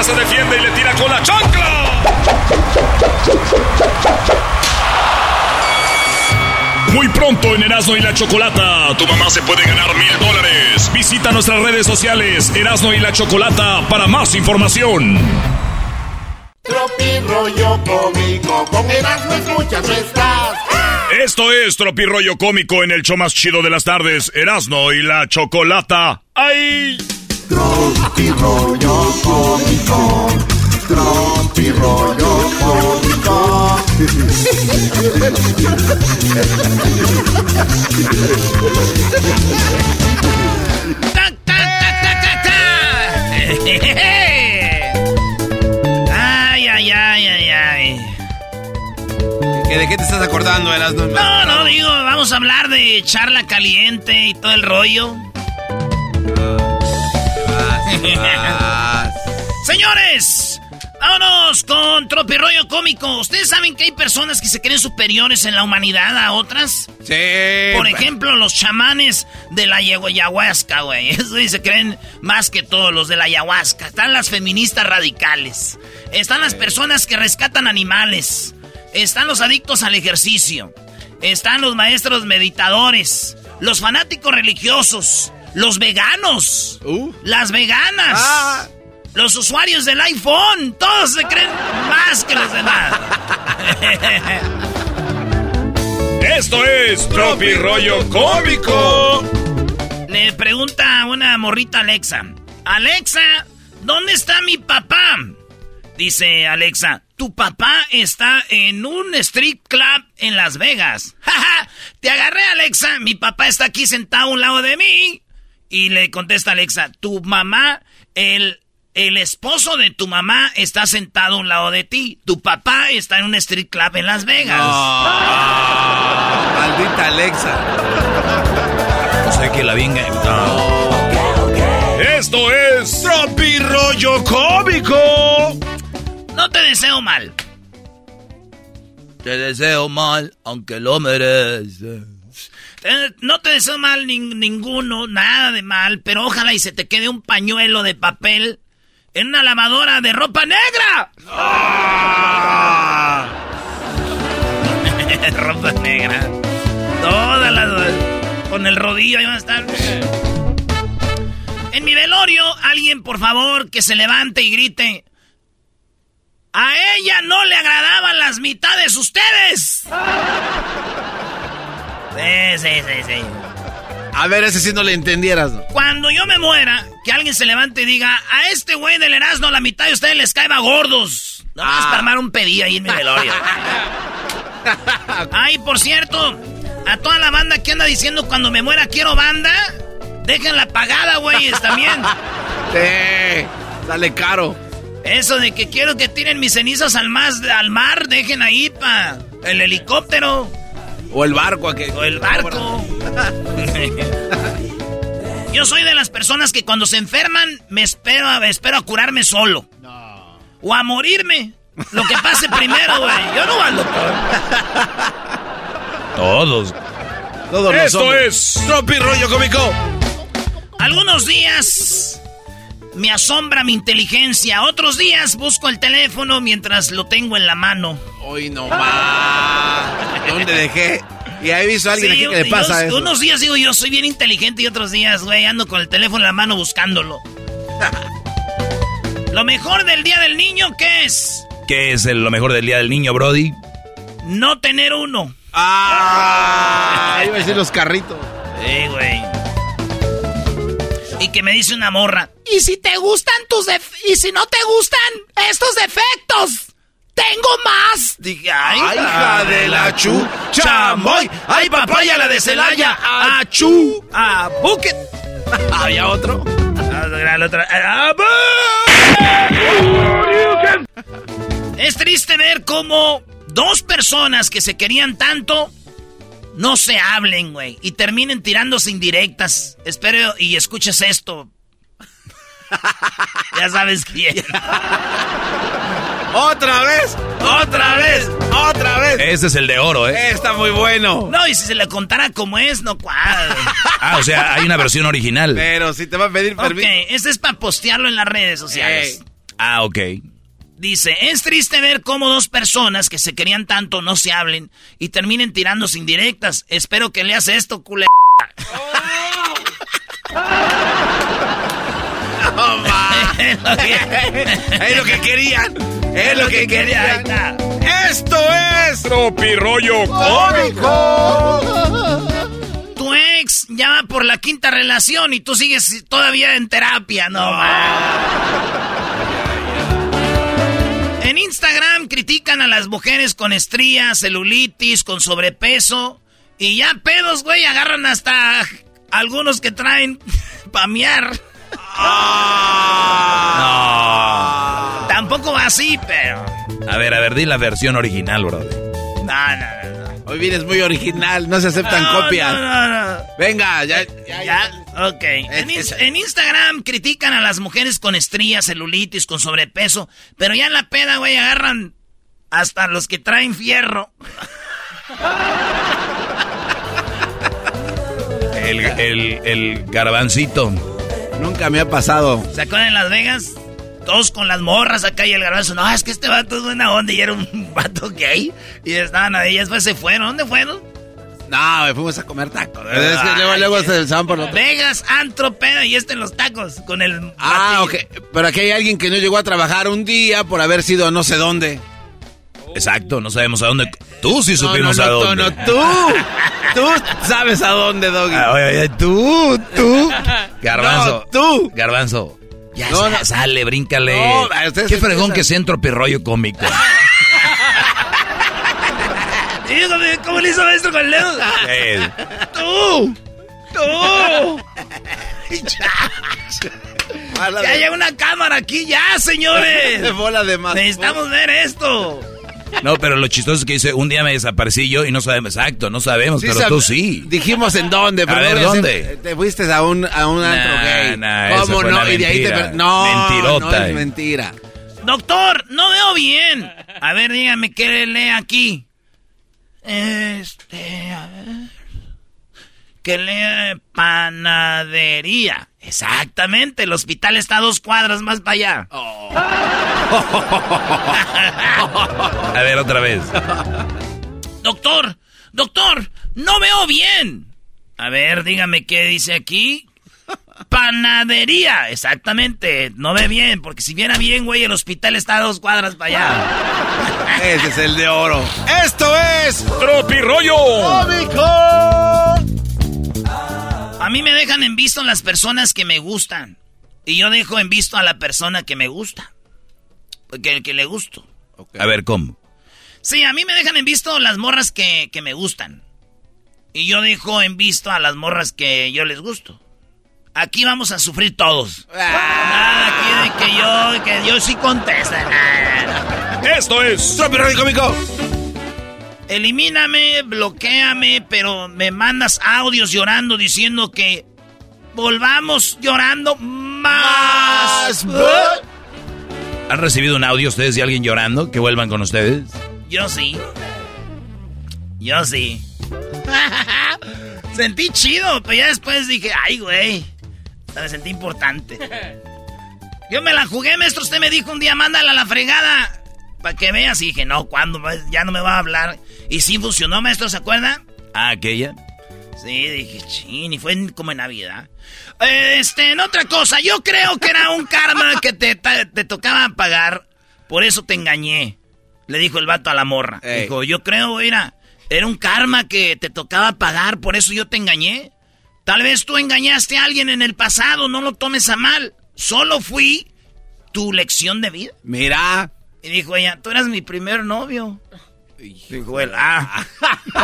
Se defiende y le tira con la chancla. Muy pronto en Erasmo y la Chocolata, tu mamá se puede ganar mil dólares. Visita nuestras redes sociales Erasmo y la Chocolata para más información. Tropi rollo cómico, con Erasmo escuchas no estás. Esto es Tropi rollo cómico en el show más chido de las tardes, Erasmo y la Chocolata. ¡Ay! Tropi rollo cómico, rollo cómico. Ay, ay, ay, ay, ay. ¿Que ¿De qué te estás acordando, Erasmo? No, no, digo, vamos a hablar de charla caliente y todo el rollo. Señores, vámonos con tropirollo cómico. ¿Ustedes saben que hay personas que se creen superiores en la humanidad a otras? Sí. Por ejemplo, los chamanes de la ayahuasca, güey. [LAUGHS] Eso se creen más que todos los de la ayahuasca. Están las feministas radicales. Están las personas que rescatan animales. Están los adictos al ejercicio. Están los maestros meditadores. Los fanáticos religiosos. Los veganos. Las veganas. Los usuarios del iPhone. Todos se creen más que los demás. [LAUGHS] Esto es Tropi rollo cómico. Le pregunta una morrita Alexa. Alexa, ¿dónde está mi papá? Dice Alexa, tu papá está en un street club en Las Vegas. [LAUGHS] ¡Jaja! Te agarré, Alexa. Mi papá está aquí sentado a un lado de mí. Y le contesta Alexa, tu mamá, el, el esposo de tu mamá está sentado a un lado de ti. Tu papá está en un street club en Las Vegas. [LAUGHS] Maldita Alexa. O sea que la venga. Esto es Tropi rollo cómico. No te deseo mal. Te deseo mal, aunque lo mereces. Eh, No te deseo mal nin- ninguno, nada de mal, pero ojalá y se te quede un pañuelo de papel en una lavadora de ropa negra. [LAUGHS] ropa negra. Todas las... Con el rodillo ahí van a estar. En mi velorio, alguien por favor que se levante y grite. A ella no le agradaban las mitades ustedes. [LAUGHS] Sí, sí, sí, sí. A ver, ese sí no le entendieras. ¿no? Cuando yo me muera, que alguien se levante y diga, a este güey del Erasmo la mitad de ustedes les cae va gordos. No vas Ah. para armar un pedido ahí en mi velorio. [LAUGHS] Ay, por cierto, a toda la banda que anda diciendo cuando me muera quiero banda, déjenla pagada, güeyes, también. [LAUGHS] Sí, dale caro. Eso de que quiero que tiren mis cenizas al, más, al mar, dejen ahí pa el helicóptero O el barco. Que... o el barco. [LAUGHS] Yo soy de las personas que cuando se enferman me espero a, espero a curarme solo. O a morirme. Lo que pase primero, güey. Yo no voy al doctor. Todos. Todos los Esto es Tropi rollo cómico. Algunos días me asombra mi inteligencia. Otros días busco el teléfono mientras lo tengo en la mano. Hoy no más. ¿Dónde dejé? Y he visto a alguien Sí, aquí que le yo- pasa eso. Unos días digo yo soy bien inteligente y otros días, güey, ando con el teléfono en la mano buscándolo. [LAUGHS] Lo mejor del Día del Niño, ¿qué es? ¿Qué es el- lo mejor del día del niño, Brody? No tener uno. Ah, iba a decir los carritos. Sí, güey. Y que me dice una morra. ¿Y si te gustan tus def y si no te gustan estos defectos? Tengo más. Dije, ay, Ay, hija de la chu, chamoy. Ay, papaya, la de Celaya. Achú. A bucket. [LAUGHS] ¿Había otro? La otra. ¡Ah, Es triste ver cómo dos personas que se querían tanto no se hablen, güey, y terminen tirándose indirectas. Espero y escuches esto. [LAUGHS] ya sabes quién. [LAUGHS] ¡Otra vez! ¡Otra vez! ¡Otra vez! Ese es el de oro, ¿eh? Está muy bueno. No, y si se le contara como es, no cuadra. [LAUGHS] Ah, o sea, hay una versión original. Pero si te va a pedir ok, permiso. este es para postearlo en las redes sociales. Ah, ok. Dice, es triste ver cómo dos personas que se querían tanto no se hablen y terminen tirándose indirectas. Espero que leas esto, culé. No, [LAUGHS] ma. [LAUGHS] [LAUGHS] es lo que querían. Es lo que querían. Esto es Tropirollo Tu ex ya va por la quinta relación y tú sigues todavía en terapia, no ma. En Instagram critican a las mujeres con estrías, celulitis, con sobrepeso y ya pedos, güey, agarran hasta algunos que traen [LAUGHS] pamear. No. Tampoco va así, pero. A ver, a ver, di la versión original, Brody. No, no, no. Hoy vienes muy original, no se aceptan No, copias. No, no, no. Venga, ya. Ya, ok. En Instagram critican a las mujeres con estrías, celulitis, con sobrepeso, pero ya en la peda, güey, agarran hasta los que traen fierro. El, el, el garbancito. Nunca me ha pasado. ¿Se acuerdan en Las Vegas? Todos con las morras acá y el garbanzo. No, es que este vato es buena onda y era un [LAUGHS] vato gay. Y estaban ahí, después se fueron. ¿Dónde fueron? No, me fuimos a comer tacos. Es que luego, luego se por lo [LAUGHS] Vegas, antro, peda y este en los tacos. Con el. Ah, ok. Pero aquí hay alguien que no llegó a trabajar un día por haber sido a no sé dónde. Exacto, no sabemos a dónde. Tú sí No, supimos no, a no, dónde. No, tú. [LAUGHS] Tú sabes a dónde, Doggy. Ah, oye, oye, tú, tú. Garbanzo. No, tú. Garbanzo. Ya No, sa- no. sale, bríncale. No, Qué fregón que sea tropirroyo cómico. [LAUGHS] ¿cómo le hizo maestro con el dedo? ¡Tú! ¡Tú! [LAUGHS] Ya hay una cámara aquí, ya, señores. [LAUGHS] Bola de más. Necesitamos ver esto. No, pero lo chistoso es que dice, un día me desaparecí yo y no sabemos, exacto, no sabemos, pero sab- tú sí. Dijimos en dónde, pero A ver, ¿dónde? Te fuiste a un, a un antro Nah, gay. nah, esa ¿Cómo no? una Y de ahí te... No, Mentirota, no es eh. mentira. Doctor, no veo bien. A ver, dígame qué lee aquí. Este, a ver. Que lee panadería. Exactamente, el hospital está a dos cuadras más para allá. [LAUGHS] A ver, otra vez. Doctor, doctor, no veo bien. A ver, dígame qué dice aquí. Panadería, exactamente. No ve bien, porque si viera bien, güey, el hospital está a dos cuadras para allá. Ese es el de oro. Esto es... Tropirollo A mí me dejan en visto las personas que me gustan. Y yo dejo en visto a la persona que me gusta. Que, que le gusto. A ver, ¿cómo? Sí, a mí me dejan en visto las morras que, que me gustan. Y yo dejo en visto a las morras que yo les gusto. Aquí vamos a sufrir todos. Nada aquí de que yo, que yo sí contesta. Nada. Esto es cómico. Elimíname, bloqueame, pero me mandas audios llorando diciendo que volvamos llorando más. ¿Han recibido un audio ustedes de alguien llorando que vuelvan con ustedes? Yo sí. Yo sí. [LAUGHS] Sentí chido, pero ya después dije, ay, güey. Me sentí importante. Yo me la jugué, maestro. Usted me dijo un día, mándala a la fregada. Para que veas. Y dije, no, ¿cuándo? Ya no me va a hablar. Y sí funcionó, maestro, ¿se acuerda? Ah, aquella. Sí, dije, chin, y fue como en Navidad. Este, en otra cosa, yo creo que era un karma [LAUGHS] que te, te tocaba pagar, por eso te engañé. Le dijo el vato a la morra. Dijo, yo creo, mira, era un karma que te tocaba pagar, por eso yo te engañé. Tal vez tú engañaste a alguien en el pasado, no lo tomes a mal. Solo fui tu lección de vida. Mira. Y dijo ella, tú eras mi primer novio. Dijo él, ah. [LAUGHS]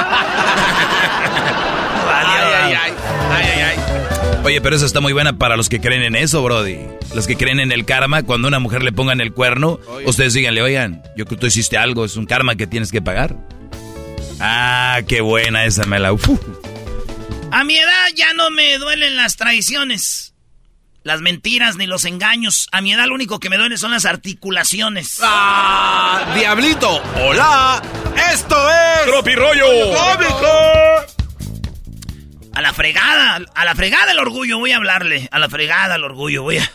ay, ay, ay, ay, Oye, pero eso está muy buena para los que creen en eso, Brody. Los que creen en el karma, cuando una mujer le pongan el cuerno, ustedes díganle, oigan, yo creo que tú hiciste algo, es un karma que tienes que pagar. Ah, qué buena esa me la... A mi edad ya no me duelen las traiciones las mentiras ni los engaños. A mi edad lo único que me duele son las articulaciones. ¡Ah! ¡Diablito! ¡Hola! ¡Esto es... ¡Tropirollo cómico! A la fregada, a la fregada el orgullo, voy a hablarle. A la fregada el orgullo, voy a...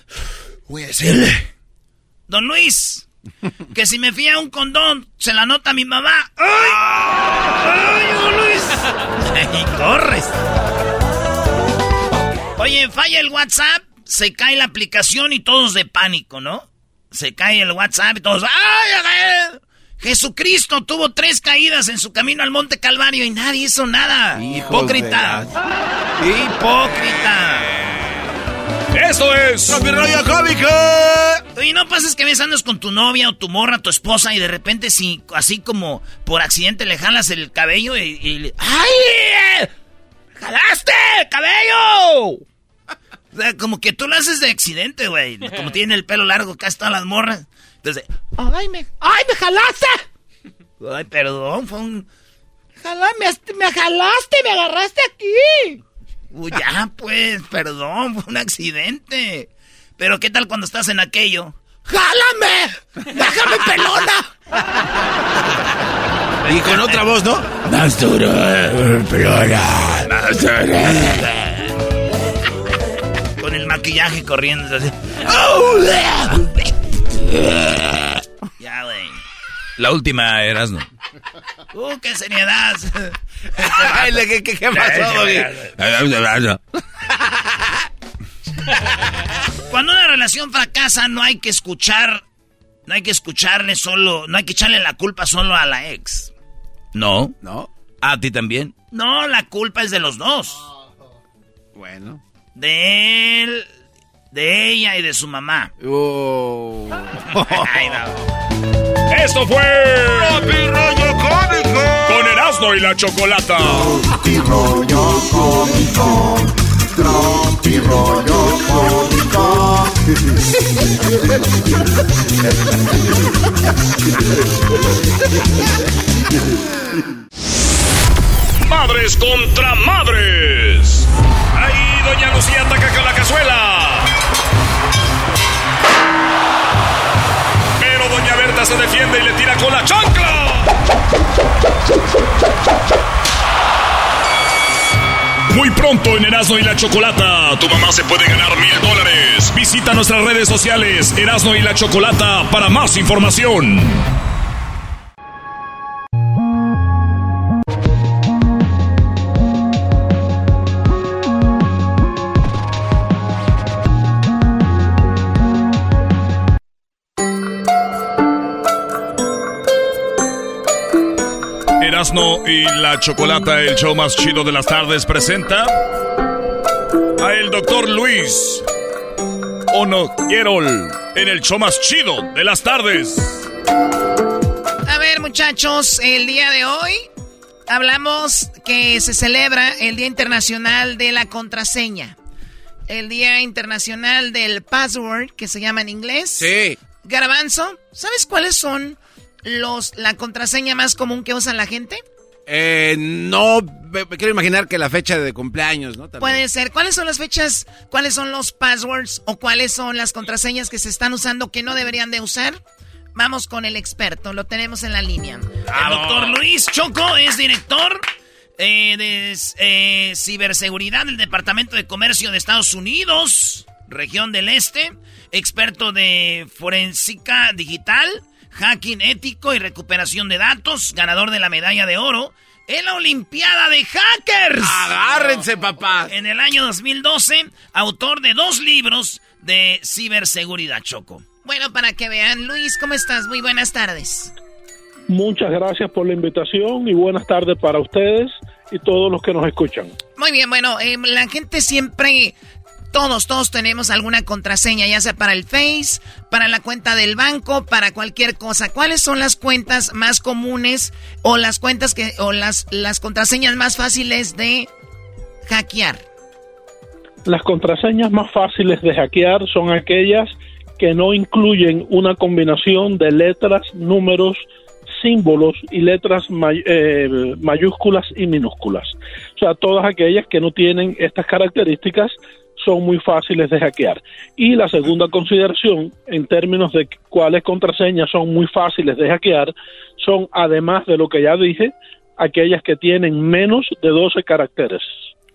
Voy a decirle. Don Luis, que si me fía un condón, se la nota mi mamá. ¡Ay! ¡Ay, don Luis! [LAUGHS] y corres. Oye, falla el WhatsApp se cae la aplicación y todos de pánico, ¿no? Se cae el WhatsApp y todos... ¡Ay, Jesucristo tuvo tres caídas en su camino al Monte Calvario y nadie hizo nada. Hipócrita. Hipócrita. Eso es. Y no pases que ves andas con tu novia o tu morra, tu esposa, y de repente, si, así como por accidente le jalas el cabello y. y ¡Ay! ¡Jalaste! ¡Cabello! O sea, como que tú lo haces de accidente, güey. [LAUGHS] Como tiene el pelo largo, casi todas las morras. Entonces, ¡ay, me, ay, me jalaste! Ay, perdón, fue un... me, me jalaste, me agarraste aquí. Uy, ya, pues, perdón, fue un accidente. Pero, ¿qué tal cuando estás en aquello? ¡Jálame! ¡Déjame pelona! Y con otra voz, ¿no? Más duro, pelona. Más duro el maquillaje corriendo así. ya, güey. La última, Erasno. Uh, qué seriedad. [LAUGHS] ¿Qué, qué, qué pasó, Cuando una relación fracasa, no hay que escuchar. No hay que escucharle solo. No hay que echarle la culpa solo a la ex. No. ¿No? ¿A ti también? No, la culpa es de los dos. Bueno de él, de ella y de su mamá. Oh. [LAUGHS] Esto fue Tropi Rollo Cómico con Erasmo y la Chocolata. Tropi Rollo Cómico. Tropi Rollo Cómico. Madres contra madres. Ahí Doña Lucía ataca con la cazuela. Pero Doña Berta se defiende y le tira con la chancla. Muy pronto en Erasmo y la Chocolata, tu mamá se puede ganar mil dólares. Visita nuestras redes sociales, Erasmo y la Chocolata, para más información. Y la Chocolata, el show más chido de las tardes, presenta a el doctor Luis Ono en el show más chido de las tardes. A ver, muchachos, el día de hoy hablamos que se celebra el Día Internacional de la Contraseña. El Día Internacional del Password, que se llama en inglés. Sí. Garbanzo, ¿sabes cuáles son los, la contraseña más común que usa la gente? Eh, no, me, quiero imaginar que la fecha de cumpleaños, ¿no? Puede ser. ¿Cuáles son las fechas, cuáles son los passwords o cuáles son las contraseñas que se están usando que no deberían de usar? Vamos con el experto, lo tenemos en la línea. El doctor Luis Choco es director eh, de eh, ciberseguridad del Departamento de Comercio de Estados Unidos, región del Este, experto de forensica digital hacking ético y recuperación de datos, ganador de la medalla de oro en la Olimpiada de Hackers. Agárrense, papá. En el año 2012, autor de dos libros de ciberseguridad, Choco. Bueno, para que vean, Luis, ¿cómo estás? Muy buenas tardes. Muchas gracias por la invitación y buenas tardes para ustedes y todos los que nos escuchan. Muy bien, bueno, eh, la gente siempre todos, todos tenemos alguna contraseña, ya sea para el Face, para la cuenta del banco, para cualquier cosa. ¿Cuáles son las cuentas más comunes o las cuentas que o las contraseñas más fáciles de hackear? Las contraseñas más fáciles de hackear son aquellas que no incluyen una combinación de letras, números, símbolos y letras eh, mayúsculas y minúsculas. O sea, todas aquellas que no tienen estas características son muy fáciles de hackear. Y la segunda consideración, en términos de cuáles contraseñas son muy fáciles de hackear, son, además de lo que ya dije, aquellas que tienen menos de 12 caracteres.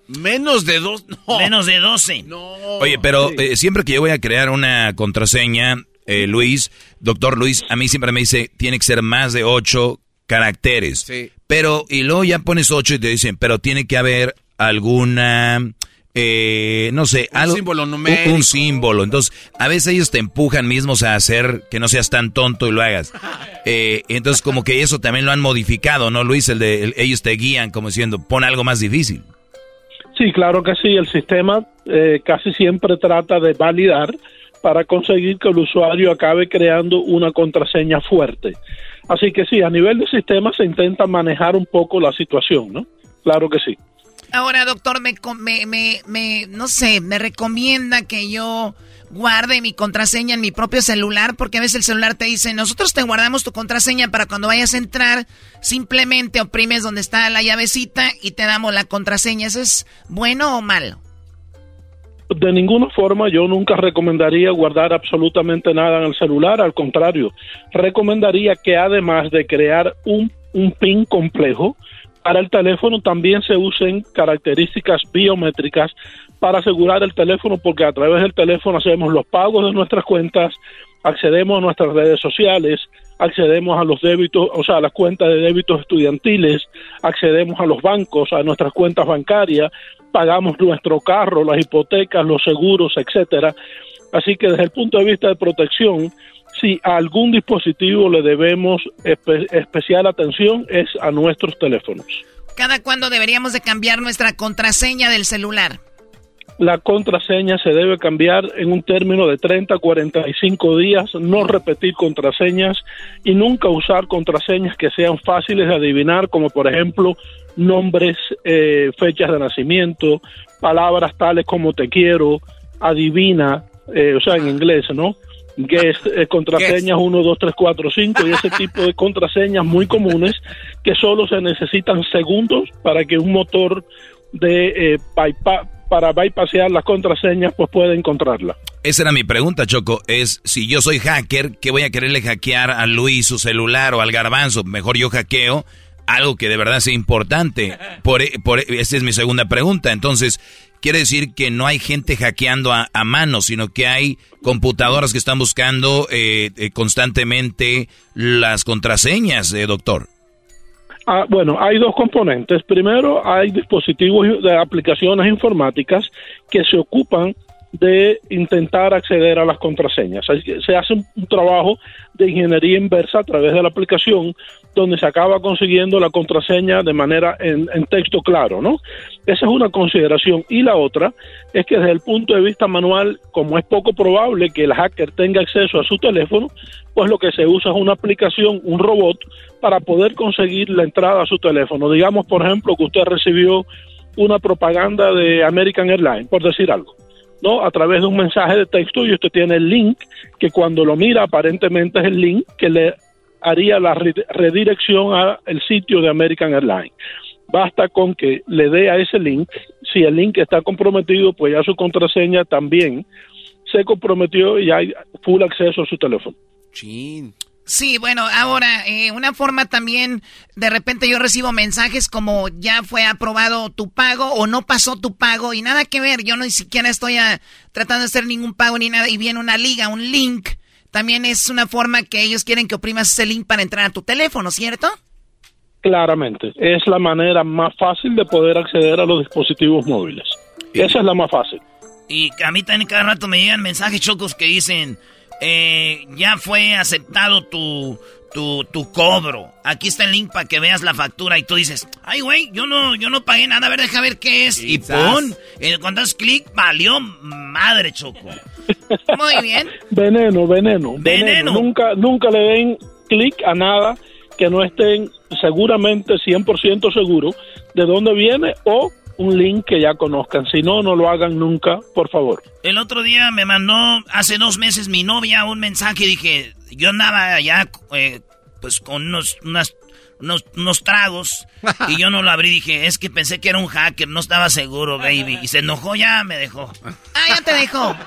Menos de dos, [LAUGHS] Menos de 12. No. Oye, pero eh, siempre que yo voy a crear una contraseña, eh, Luis, doctor Luis, a mí siempre me dice, tiene que ser más de 8 caracteres. Sí. Pero, y luego ya pones 8 y te dicen, pero tiene que haber alguna eh, no sé, un símbolo numérico. Un, símbolo. Entonces, a veces ellos te empujan mismos a hacer que no seas tan tonto y lo hagas. [LAUGHS] Eh, entonces, como que eso también lo han modificado, ¿no, Luis? El de ellos te guían como diciendo, pon algo más difícil. Sí, claro que sí. El sistema eh, casi siempre trata de validar para conseguir que el usuario acabe creando una contraseña fuerte. Así que sí, a nivel de sistema se intenta manejar un poco la situación, ¿no? Claro que sí. Ahora, doctor, me, me, me, no sé, me recomienda que yo guarde mi contraseña en mi propio celular, porque a veces el celular te dice, nosotros te guardamos tu contraseña para cuando vayas a entrar, simplemente oprimes donde está la llavecita y te damos la contraseña. ¿Eso es bueno o malo? De ninguna forma yo nunca recomendaría guardar absolutamente nada en el celular, al contrario, recomendaría que además de crear un, un PIN complejo, para el teléfono también se usen características biométricas para asegurar el teléfono porque a través del teléfono hacemos los pagos de nuestras cuentas, accedemos a nuestras redes sociales, accedemos a los débitos, o sea, a las cuentas de débitos estudiantiles, accedemos a los bancos, a nuestras cuentas bancarias, pagamos nuestro carro, las hipotecas, los seguros, etcétera. Así que desde el punto de vista de protección, si a algún dispositivo le debemos especial atención es a nuestros teléfonos. ¿Cada cuándo deberíamos de cambiar nuestra contraseña del celular? La contraseña se debe cambiar en un término de 30 a 45 días, no repetir contraseñas y nunca usar contraseñas que sean fáciles de adivinar, como por ejemplo nombres, eh, fechas de nacimiento, palabras tales como te quiero, adivina, eh, o sea, en inglés, ¿no? Guest, eh, contraseñas 1, 2, 3, 4, 5 y ese tipo de contraseñas muy comunes que solo se necesitan segundos para que un motor de eh, para bypassear las contraseñas pues pueda encontrarla. Esa era mi pregunta, Choco, es si yo soy hacker, ¿qué voy a quererle hackear a Luis su celular o al garbanzo? Mejor yo hackeo algo que de verdad sea importante. Por, por, esa es mi segunda pregunta. Entonces, quiere decir que no hay gente hackeando a, mano, sino que hay computadoras que están buscando eh, eh, constantemente las contraseñas, eh, doctor. Ah, bueno, hay dos componentes. Primero, hay dispositivos de aplicaciones informáticas que se ocupan de intentar acceder a las contraseñas. Se hace un trabajo de ingeniería inversa a través de la aplicación donde se acaba consiguiendo la contraseña de manera en, texto claro, ¿no? Esa es una consideración. Y la otra es que desde el punto de vista manual, como es poco probable que el hacker tenga acceso a su teléfono, pues lo que se usa es una aplicación, un robot, para poder conseguir la entrada a su teléfono. Digamos, por ejemplo, que usted recibió una propaganda de American Airlines, por decir algo. ¿no? A través de un mensaje de texto y usted tiene el link que cuando lo mira aparentemente es el link que le haría la redirección al sitio de American Airlines. Basta con que le dé a ese link, si el link está comprometido, pues ya su contraseña también se comprometió y hay full acceso a su teléfono. Sí, bueno, ahora, eh, una forma también, de repente yo recibo mensajes como ya fue aprobado tu pago o no pasó tu pago y nada que ver, yo no ni siquiera estoy tratando de hacer ningún pago ni nada y viene una liga, un link también es una forma que ellos quieren que oprimas ese link para entrar a tu teléfono, ¿cierto? Claramente, es la manera más fácil de poder acceder a los dispositivos móviles. Esa es la más fácil. Y a mí también cada rato me llegan mensajes chocos que dicen, eh, ya fue aceptado tu, tu, tu cobro. Aquí está el link para que veas la factura y tú dices, ay güey, yo no, yo no pagué nada, a ver, deja ver qué es. Y pon, eh, cuando das clic, valió madre choco. [LAUGHS] Muy bien. Veneno, veneno, veneno. Nunca, nunca le den clic a nada que no estén seguramente 100% seguros de dónde viene o un link que ya conozcan. Si no, no lo hagan nunca, por favor. El otro día me mandó hace dos meses mi novia un mensaje y dije, yo andaba allá eh, pues con unos, unos, unos, tragos [LAUGHS] y yo no lo abrí. Dije, es que pensé que era un hacker, no estaba seguro, baby. Y se enojó, ya me dejó. Ah, ya te dejó. [LAUGHS]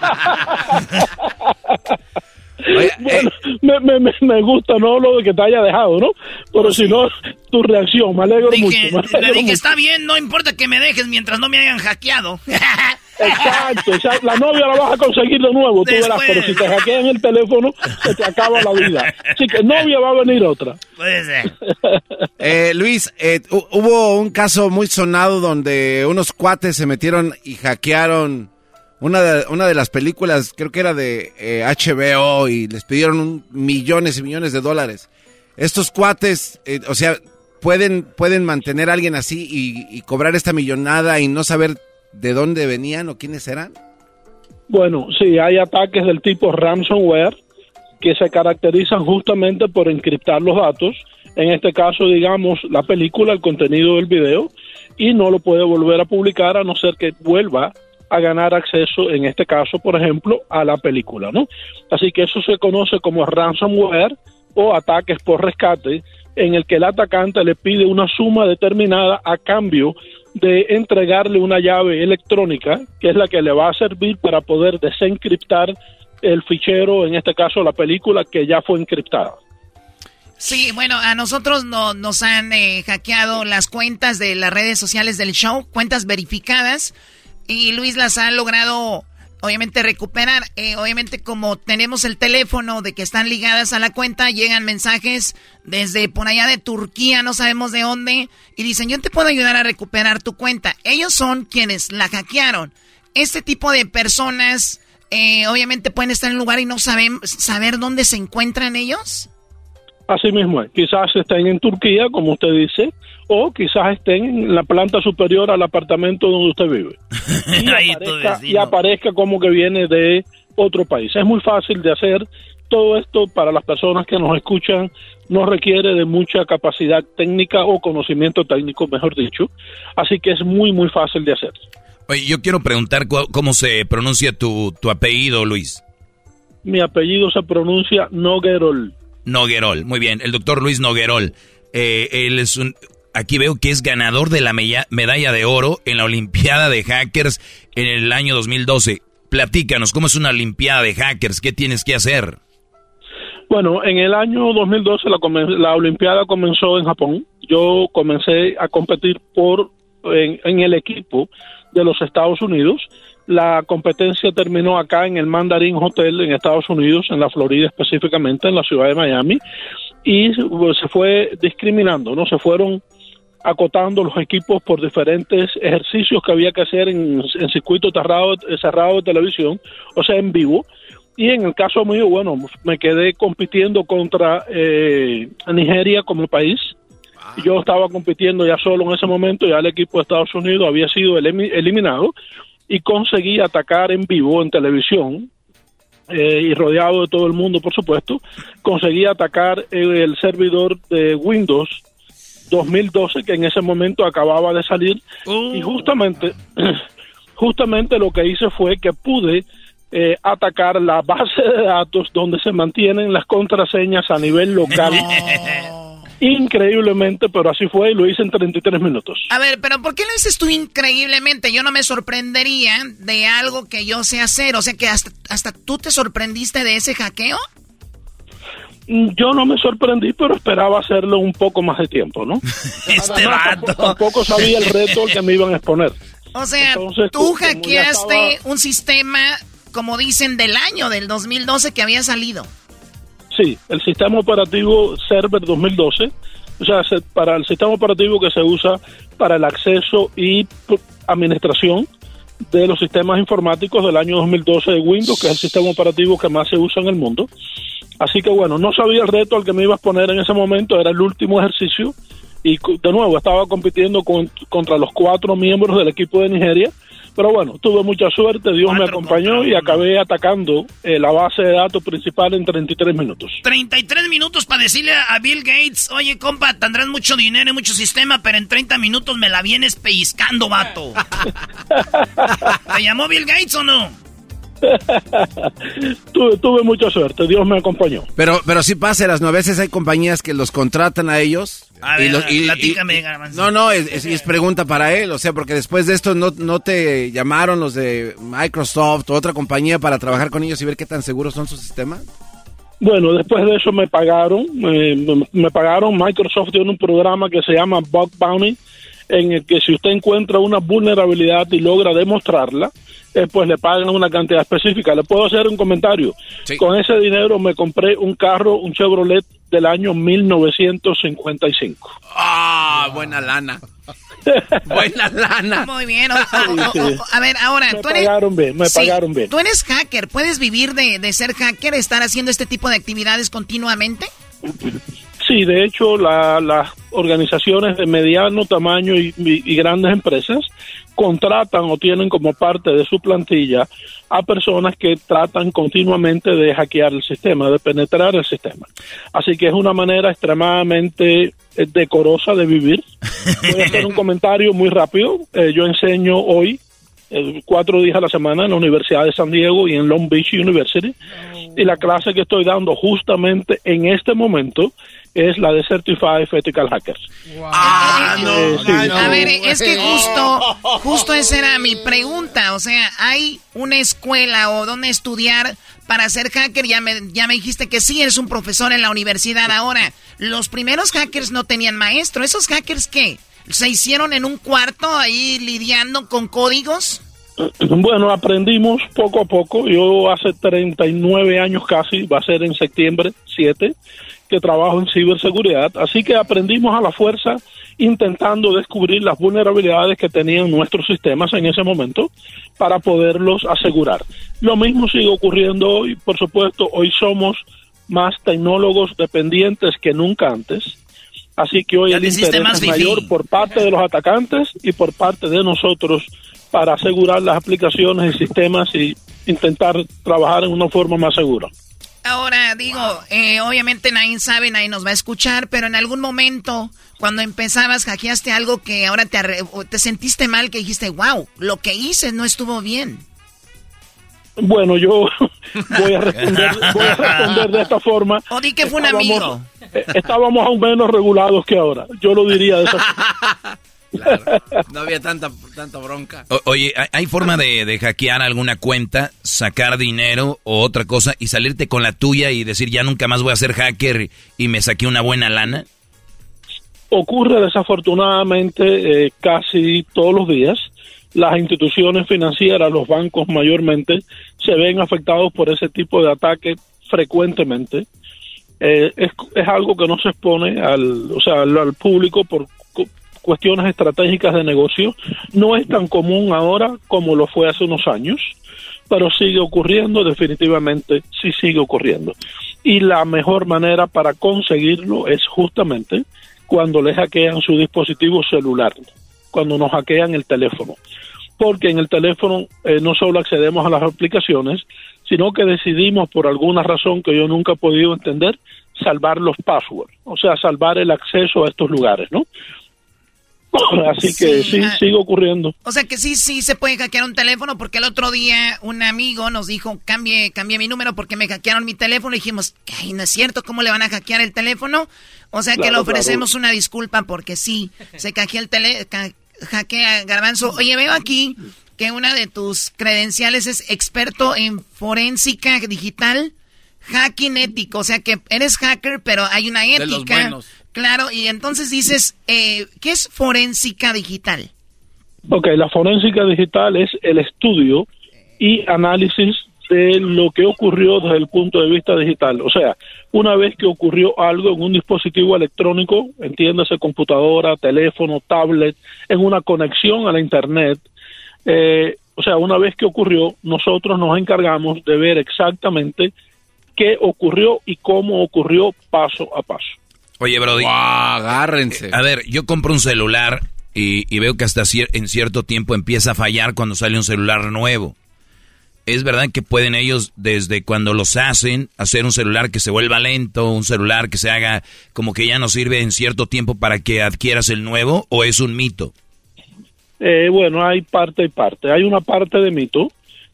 [LAUGHS] bueno, me, me, me, gusta, no lo de que te haya dejado, ¿no? Pero si no, tu reacción, me alegro mucho. le dije, está bien, no importa que me dejes mientras no me hayan hackeado. [LAUGHS] Exacto, la novia la vas a conseguir de nuevo, tú verás, pero si te hackean el teléfono, se te acaba la vida. Así que novia va a venir otra. Puede ser. [LAUGHS] eh, Luis, eh, hubo un caso muy sonado donde unos cuates se metieron y hackearon una de, una de las películas, creo que era de HBO, eh, y les pidieron millones y millones de dólares. Estos cuates, eh, o sea, pueden, pueden mantener a alguien así y, cobrar esta millonada y no saber de dónde venían o quiénes eran. Bueno, sí, hay ataques del tipo ransomware que se caracterizan justamente por encriptar los datos, en este caso, digamos, la película, el contenido del video, y no lo puede volver a publicar a no ser que vuelva a ganar acceso, en este caso, por ejemplo, a la película, ¿no? Así que eso se conoce como ransomware o ataques por rescate, en el que el atacante le pide una suma determinada a cambio de entregarle una llave electrónica, que es la que le va a servir para poder desencriptar el fichero, en este caso la película, que ya fue encriptada. Sí, bueno, a nosotros no, nos han eh, hackeado las cuentas de las redes sociales del show, cuentas verificadas y Luis las ha logrado obviamente recuperar. Eh, obviamente como tenemos el teléfono de que están ligadas a la cuenta, llegan mensajes desde por allá de Turquía, no sabemos de dónde, y dicen, yo te puedo ayudar a recuperar tu cuenta. Ellos son quienes la hackearon. Este tipo de personas eh, obviamente pueden estar en un lugar y no saben saber dónde se encuentran ellos. Así mismo es. Quizás estén en Turquía, como usted dice, o quizás estén en la planta superior al apartamento donde usted vive. [LAUGHS] Y, aparezca, como que viene de otro país. Es muy fácil de hacer. Todo esto para las personas que nos escuchan no requiere de mucha capacidad técnica o conocimiento técnico, mejor dicho. Así que es muy, muy fácil de hacer. Oye, yo quiero preguntar cómo se pronuncia tu, tu apellido, Luis. Mi apellido se pronuncia Noguerol. Noguerol, muy bien. El doctor Luis Noguerol. Eh, él es un, aquí veo que es ganador de la medalla de oro en la Olimpiada de Hackers en el año 2012. Platícanos, ¿cómo es una Olimpiada de Hackers? ¿Qué tienes que hacer? Bueno, en el año 2012 la, la Olimpiada comenzó en Japón. Yo comencé a competir por en, el equipo de los Estados Unidos. La competencia terminó acá en el Mandarin Hotel en Estados Unidos, en la Florida específicamente, en la ciudad de Miami, y se fue discriminando, ¿no? Se fueron acotando los equipos por diferentes ejercicios que había que hacer en, circuito cerrado, cerrado de televisión, o sea, en vivo. Y en el caso mío, bueno, me quedé compitiendo contra eh, Nigeria como país. Yo estaba compitiendo ya solo en ese momento, ya el equipo de Estados Unidos había sido eliminado y conseguí atacar en vivo en televisión eh, y rodeado de todo el mundo, por supuesto, conseguí atacar el servidor de Windows 2012 que en ese momento acababa de salir y oh. justamente [CLEARS THROAT] justamente lo que hice fue que pude eh, atacar la base de datos donde se mantienen las contraseñas a nivel local. [LAUGHS] Increíblemente, pero así fue y lo hice en 33 minutos. A ver, pero ¿por qué lo dices tú increíblemente? Yo no me sorprendería de algo que yo sé hacer. O sea que hasta, hasta tú te sorprendiste de ese hackeo. Yo no me sorprendí, pero esperaba hacerlo un poco más de tiempo, ¿no? [LAUGHS] este vato. Tampoco, sabía el reto al que me iban a exponer. O sea, tú hackeaste un sistema, como dicen, del año, del 2012 que había salido. Sí, el sistema operativo Server 2012, o sea, se- para el sistema operativo que se usa para el acceso y administración de los sistemas informáticos del año 2012 de Windows, que es el sistema operativo que más se usa en el mundo. Así que bueno, no sabía el reto al que me iba a exponer en ese momento, era el último ejercicio y de nuevo estaba compitiendo con- contra los cuatro miembros del equipo de Nigeria. Pero bueno, tuve mucha suerte, Dios me acompañó y acabé atacando eh, la base de datos principal en 33 minutos. 33 minutos para decirle a Bill Gates, oye, compa, tendrás mucho dinero y mucho sistema, pero en 30 minutos me la vienes pellizcando, vato. [LAUGHS] ¿Te llamó Bill Gates o no? [LAUGHS] tuve, tuve mucha suerte, Dios me acompañó. Pero, pero sí pasa, las a veces hay compañías que los contratan a ellos. A ver, platícame, Garbanzo. No, no, es, es- es pregunta para él, o sea, porque después de esto no, no te llamaron los de Microsoft o otra compañía para trabajar con ellos y ver qué tan seguros son sus sistemas. Bueno, después de eso me pagaron, eh, me, me pagaron, Microsoft tiene un programa que se llama Bug Bounty, en el que si usted encuentra una vulnerabilidad y logra demostrarla, eh, pues le pagan una cantidad específica. Le puedo hacer un comentario. Con ese dinero me compré un carro, un Chevrolet del año 1955. Ah, buena lana. [LAUGHS] buena lana. Muy bien. o- o- o- o- a ver, ahora, Me tú eres... pagaron bien, me Sí, pagaron bien. Tú eres hacker. ¿Puedes vivir de, de ser hacker, estar haciendo este tipo de actividades continuamente? Sí, de hecho, la- las organizaciones de mediano tamaño y, y- y grandes empresas contratan o tienen como parte de su plantilla a personas que tratan continuamente de hackear el sistema, de penetrar el sistema. Así que es una manera extremadamente eh, decorosa de vivir. Voy a hacer un comentario muy rápido. Eh, yo enseño hoy eh, cuatro días a la semana en la Universidad de San Diego y en Long Beach University. Y la clase que estoy dando justamente en este momento es la de Certified Ethical Hackers. Ah, Eh, sí. A ver, es que justo, justo esa era mi pregunta. O sea, ¿hay una escuela o dónde estudiar para ser hacker? Ya me, ya me dijiste que sí, eres un profesor en la universidad ahora. Los primeros hackers no tenían maestro. ¿Esos hackers qué? ¿Se hicieron en un cuarto ahí lidiando con códigos? Bueno, aprendimos poco a poco. Yo hace 39 años casi, va a ser en septiembre 7, que trabajo en ciberseguridad. Así que aprendimos a la fuerza intentando descubrir las vulnerabilidades que tenían nuestros sistemas en ese momento para poderlos asegurar. Lo mismo sigue ocurriendo hoy. Por supuesto, hoy somos más tecnólogos dependientes que nunca antes. Así que hoy Ya el interés más es mayor por parte de los atacantes y por parte de nosotros para asegurar las aplicaciones y sistemas y intentar trabajar en una forma más segura. Ahora digo, eh, obviamente nadie sabe, nadie nos va a escuchar, pero en algún momento, cuando empezabas, hackeaste algo que ahora te, arre- te sentiste mal, que dijiste, wow, lo que hice no estuvo bien. Bueno, yo [LAUGHS] voy a responder, voy a responder de esta forma. [LAUGHS] O di que fue un Estábamos- amigo. [LAUGHS] Estábamos aún menos regulados que ahora. Yo lo diría de esa forma. [LAUGHS] No había tanta, tanta bronca. O- oye, ¿hay- ¿hay forma de, de hackear alguna cuenta, sacar dinero o otra cosa y salirte con la tuya y decir ya nunca más voy a ser hacker y me saqué una buena lana? ocurre desafortunadamente eh, casi todos los días. Las instituciones financieras, los bancos mayormente, se ven afectados por ese tipo de ataque frecuentemente. Eh, es, es algo que no se expone al, o sea, al, al público por cuestiones estratégicas de negocio. No es tan común ahora como lo fue hace unos años, pero sigue ocurriendo, definitivamente sí sigue ocurriendo. Y la mejor manera para conseguirlo es justamente cuando le hackean su dispositivo celular, cuando nos hackean el teléfono. Porque en el teléfono eh, no solo accedemos a las aplicaciones, sino que decidimos por alguna razón que yo nunca he podido entender, salvar los passwords, o sea, salvar el acceso a estos lugares, ¿no? [COUGHS] Así que Sí, sí, ah. sigue ocurriendo. O sea que sí, sí se puede hackear un teléfono porque el otro día un amigo nos dijo, cambie, cambie mi número porque me hackearon mi teléfono y dijimos, ay, no es cierto, ¿cómo le van a hackear el teléfono? O sea que le ofrecemos claro. una disculpa porque sí, se hackea el ca- hackea Garbanzo. Oye, veo aquí que una de tus credenciales es experto en forénsica digital, hacking ético, o sea que eres hacker, pero hay una De los ética. buenos. Claro, y entonces dices, eh, ¿qué es forénsica digital? Ok, la forénsica digital es el estudio y análisis de lo que ocurrió desde el punto de vista digital. O sea, una vez que ocurrió algo en un dispositivo electrónico, entiéndase computadora, teléfono, tablet, en una conexión a la Internet, eh, o sea, una vez que ocurrió, nosotros nos encargamos de ver exactamente qué ocurrió y cómo ocurrió paso a paso. Oye, Brody. agárrense. A ver, yo compro un celular y, veo que hasta en cierto tiempo empieza a fallar cuando sale un celular nuevo. Es verdad que pueden ellos, desde cuando los hacen, hacer un celular que se vuelva lento, un celular que se haga como que ya no sirve en cierto tiempo para que adquieras el nuevo, o es un mito? Eh, bueno, hay parte y parte. Hay una parte de mito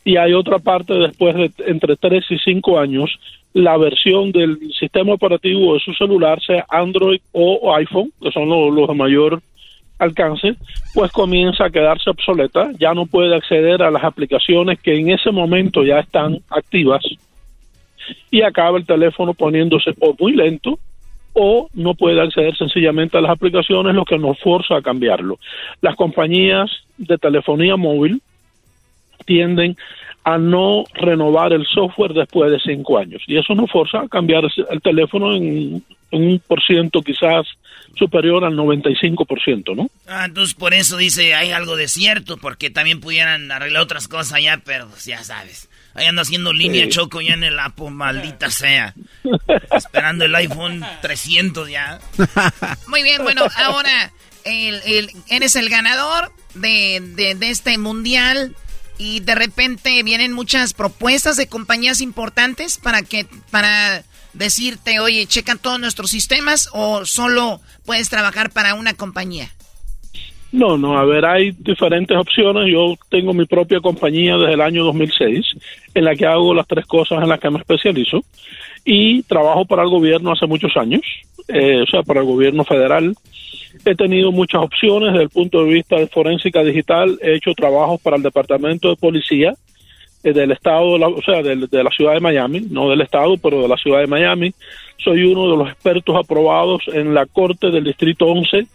y hay otra parte después de entre 3 y 5 años, la versión del sistema operativo de su celular, sea Android o iPhone, que son los de mayor alcance, pues comienza a quedarse obsoleta, ya no puede acceder a las aplicaciones que en ese momento ya están activas y acaba el teléfono poniéndose o muy lento o no puede acceder sencillamente a las aplicaciones, lo que nos forza a cambiarlo. Las compañías de telefonía móvil tienden a no renovar el software después de cinco años y eso nos forza a cambiar el teléfono en, un por ciento quizás superior al 95%, ¿no? Ah, entonces por eso dice hay algo de cierto, porque también pudieran arreglar otras cosas allá, pero pues, ya sabes. Ahí anda haciendo línea choco ya en el Apple, [LAUGHS] maldita sea. Esperando el iPhone 300 ya. [LAUGHS] Muy bien, bueno, ahora el, eres el ganador de, de, de, este mundial y de repente vienen muchas propuestas de compañías importantes para que para decirte, oye, checan todos nuestros sistemas o solo puedes trabajar para una compañía. No, no, a ver, hay diferentes opciones. Yo tengo mi propia compañía desde el año 2006, en la que hago las tres cosas en las que me especializo, y trabajo para el gobierno hace muchos años, eh, o sea, para el gobierno federal. He tenido muchas opciones desde el punto de vista de forénsica digital, he hecho trabajos para el Departamento de Policía eh, del Estado, o sea, de, de la ciudad de Miami, no del Estado, pero de la ciudad de Miami. Soy uno de los expertos aprobados en la Corte del Distrito 11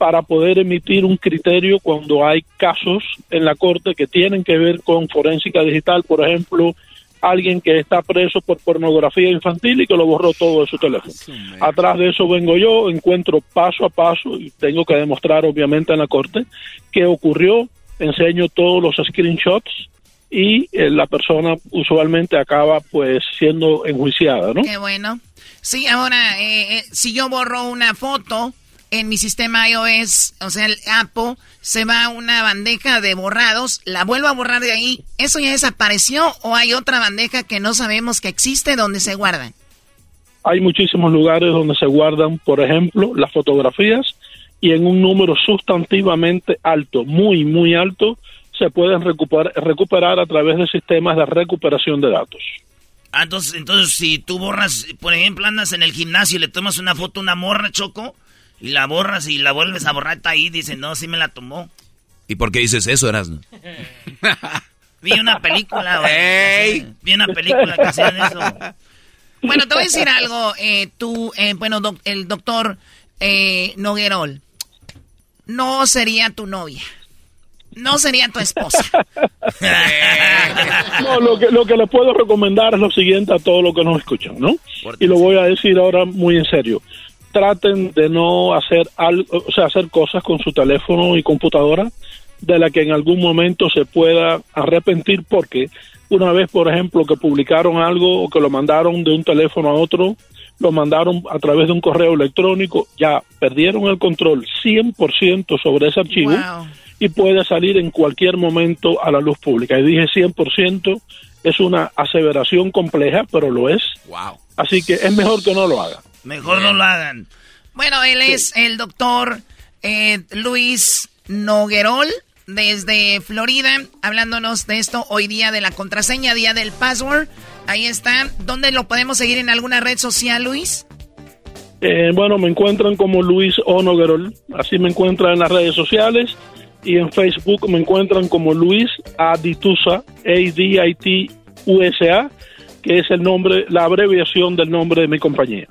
para poder emitir un criterio cuando hay casos en la corte que tienen que ver con forénsica digital, por ejemplo, alguien que está preso por pornografía infantil y que lo borró todo de su teléfono. Atrás de eso vengo yo, encuentro paso a paso y tengo que demostrar obviamente en la corte qué ocurrió, enseño todos los screenshots y eh, la persona usualmente acaba pues siendo enjuiciada, ¿no? Qué bueno. Sí, ahora, eh, eh, si yo borro una foto en mi sistema iOS, o sea, el Apple, se va a una bandeja de borrados, la vuelvo a borrar de ahí, ¿eso ya desapareció o hay otra bandeja que no sabemos que existe donde se guardan? Hay muchísimos lugares donde se guardan, por ejemplo, las fotografías y en un número sustantivamente alto, muy, muy alto, se pueden recuperar, recuperar a través de sistemas de recuperación de datos. Ah, entonces, entonces, si tú borras, por ejemplo, andas en el gimnasio y le tomas una foto a una morra, Choco, y la borras y la vuelves a borrar, está ahí, dice, no, sí me la tomó. ¿Y por qué dices eso, Erasmo? [LAUGHS] Vi una película, Vi una película que hacían eso. [LAUGHS] Bueno, te voy a decir algo. Eh, tú, eh, bueno, el doctor eh, Noguerol, no sería tu novia. No sería tu esposa. [LAUGHS] no, lo que, lo que le puedo recomendar es lo siguiente a todos los que nos escuchan, ¿no? Y lo voy a decir ahora muy en serio traten de no hacer algo, o sea, hacer cosas con su teléfono y computadora de la que en algún momento se pueda arrepentir porque una vez, por ejemplo, que publicaron algo o que lo mandaron de un teléfono a otro, lo mandaron a través de un correo electrónico, ya perdieron el control 100% sobre ese archivo y puede salir en cualquier momento a la luz pública. Y dije 100%, es una aseveración compleja, pero lo es. Así que es mejor que no lo haga. Mejor no lo hagan. Bueno, él es el doctor eh, Luis Noguerol desde Florida, hablándonos de esto hoy día de la contraseña, día del password. Ahí está. ¿Dónde lo podemos seguir en alguna red social, Luis? Eh, bueno, me encuentran como Luis O. Noguerol. Así me encuentran en las redes sociales. Y en Facebook me encuentran como Luis Aditusa, A-D-I-T-U-S-A, que es el nombre, la abreviación del nombre de mi compañía.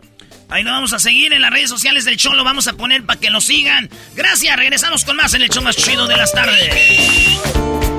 Ahí lo vamos a seguir en las redes sociales del show, lo vamos a poner para que lo sigan. Gracias, regresamos con más en el show más chido de las tardes.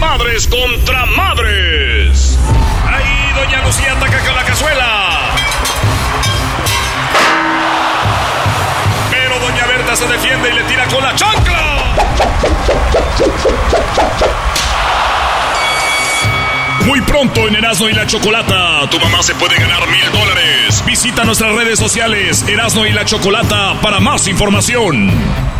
Madres contra madres. Ahí Doña Lucía ataca con la cazuela. Pero Doña Berta se defiende y le tira con la chancla. Muy pronto en Erasmo y la Chocolata, tu mamá se puede ganar mil dólares. Visita nuestras redes sociales Erasmo y la Chocolata para más información.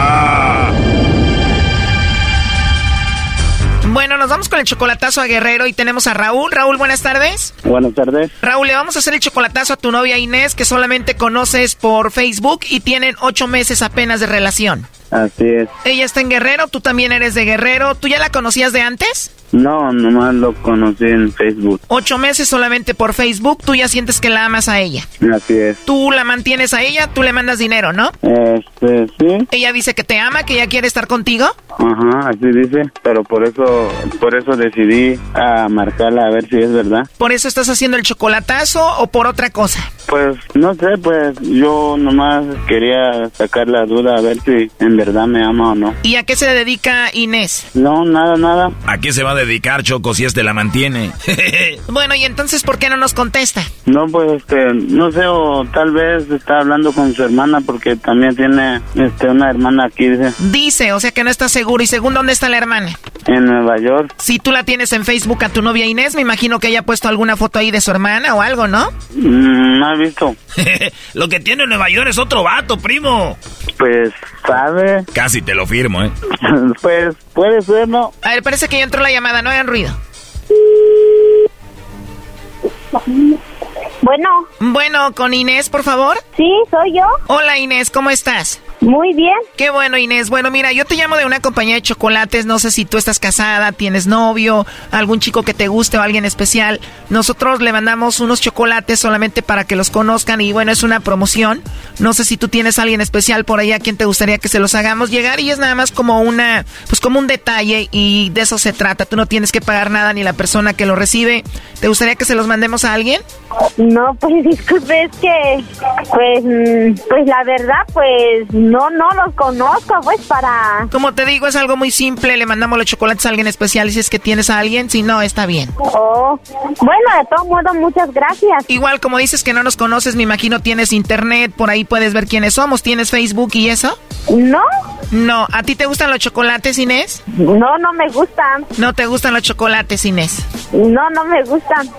nos vamos con el chocolatazo a Guerrero y tenemos a Raúl. Raúl, buenas tardes. Buenas tardes. Raúl, le vamos a hacer el chocolatazo a tu novia Inés, que solamente conoces por Facebook y tienen ocho meses apenas de relación. Así es. Ella está en Guerrero, tú también eres de Guerrero. ¿Tú ya la conocías de antes? No, nomás lo conocí en Facebook. Ocho meses solamente por Facebook, tú ya sientes que la amas a ella. Así es. Tú la mantienes a ella, tú le mandas dinero, ¿no? Este, sí. Ella dice que te ama, que ella quiere estar contigo. Ajá, así dice. Pero por eso, por eso decidí a marcarla a ver si es verdad. ¿Por eso estás haciendo el chocolatazo o por otra cosa? Pues no sé, pues yo nomás quería sacar la duda a ver si en verdad me ama o no. ¿Y a qué se dedica Inés? No, nada, nada. ¿A qué se va a dedicar Choco si este la mantiene? [LAUGHS] bueno, y entonces, ¿por qué no nos contesta? No, pues este, no sé, o tal vez está hablando con su hermana porque también tiene este una hermana aquí, dice. Dice, o sea que no está seguro. ¿Y según dónde está la hermana? En Nueva York. Si tú la tienes en Facebook a tu novia Inés, me imagino que ella ha puesto alguna foto ahí de su hermana o algo, ¿no? Mm, no he visto. [LAUGHS] Lo que tiene en Nueva York es otro vato, primo. Pues, ¿sabe? Casi te lo firmo, ¿eh? [LAUGHS] pues, puede ser, ¿no? A ver, parece que ya entró la llamada, no hagan ruido. Bueno. Bueno, con Inés, por favor. Sí, soy yo. Hola Inés, ¿cómo estás? Muy bien. Qué bueno, Inés. Bueno, mira, yo te llamo de una compañía de chocolates. No sé si tú estás casada, tienes novio, algún chico que te guste o alguien especial. Nosotros le mandamos unos chocolates solamente para que los conozcan y bueno, es una promoción. No sé si tú tienes a alguien especial por ahí a quien te gustaría que se los hagamos llegar y es nada más como una, pues como un detalle y de eso se trata. Tú no tienes que pagar nada ni la persona que lo recibe. ¿Te gustaría que se los mandemos a alguien? No, pues [LAUGHS] disculpe, es que, pues, mm, pues la verdad, pues no, no los conozco, pues para... Como te digo, es algo muy simple, le mandamos los chocolates a alguien especial y si es que tienes a alguien, si no, está bien. Oh, bueno, de todo modo, muchas gracias. Igual, como dices que no nos conoces, me imagino tienes internet, por ahí puedes ver quiénes somos, ¿tienes Facebook y eso? No. No, ¿a ti te gustan los chocolates, Inés? No, no me gustan. ¿No te gustan los chocolates, Inés? No, no me gustan.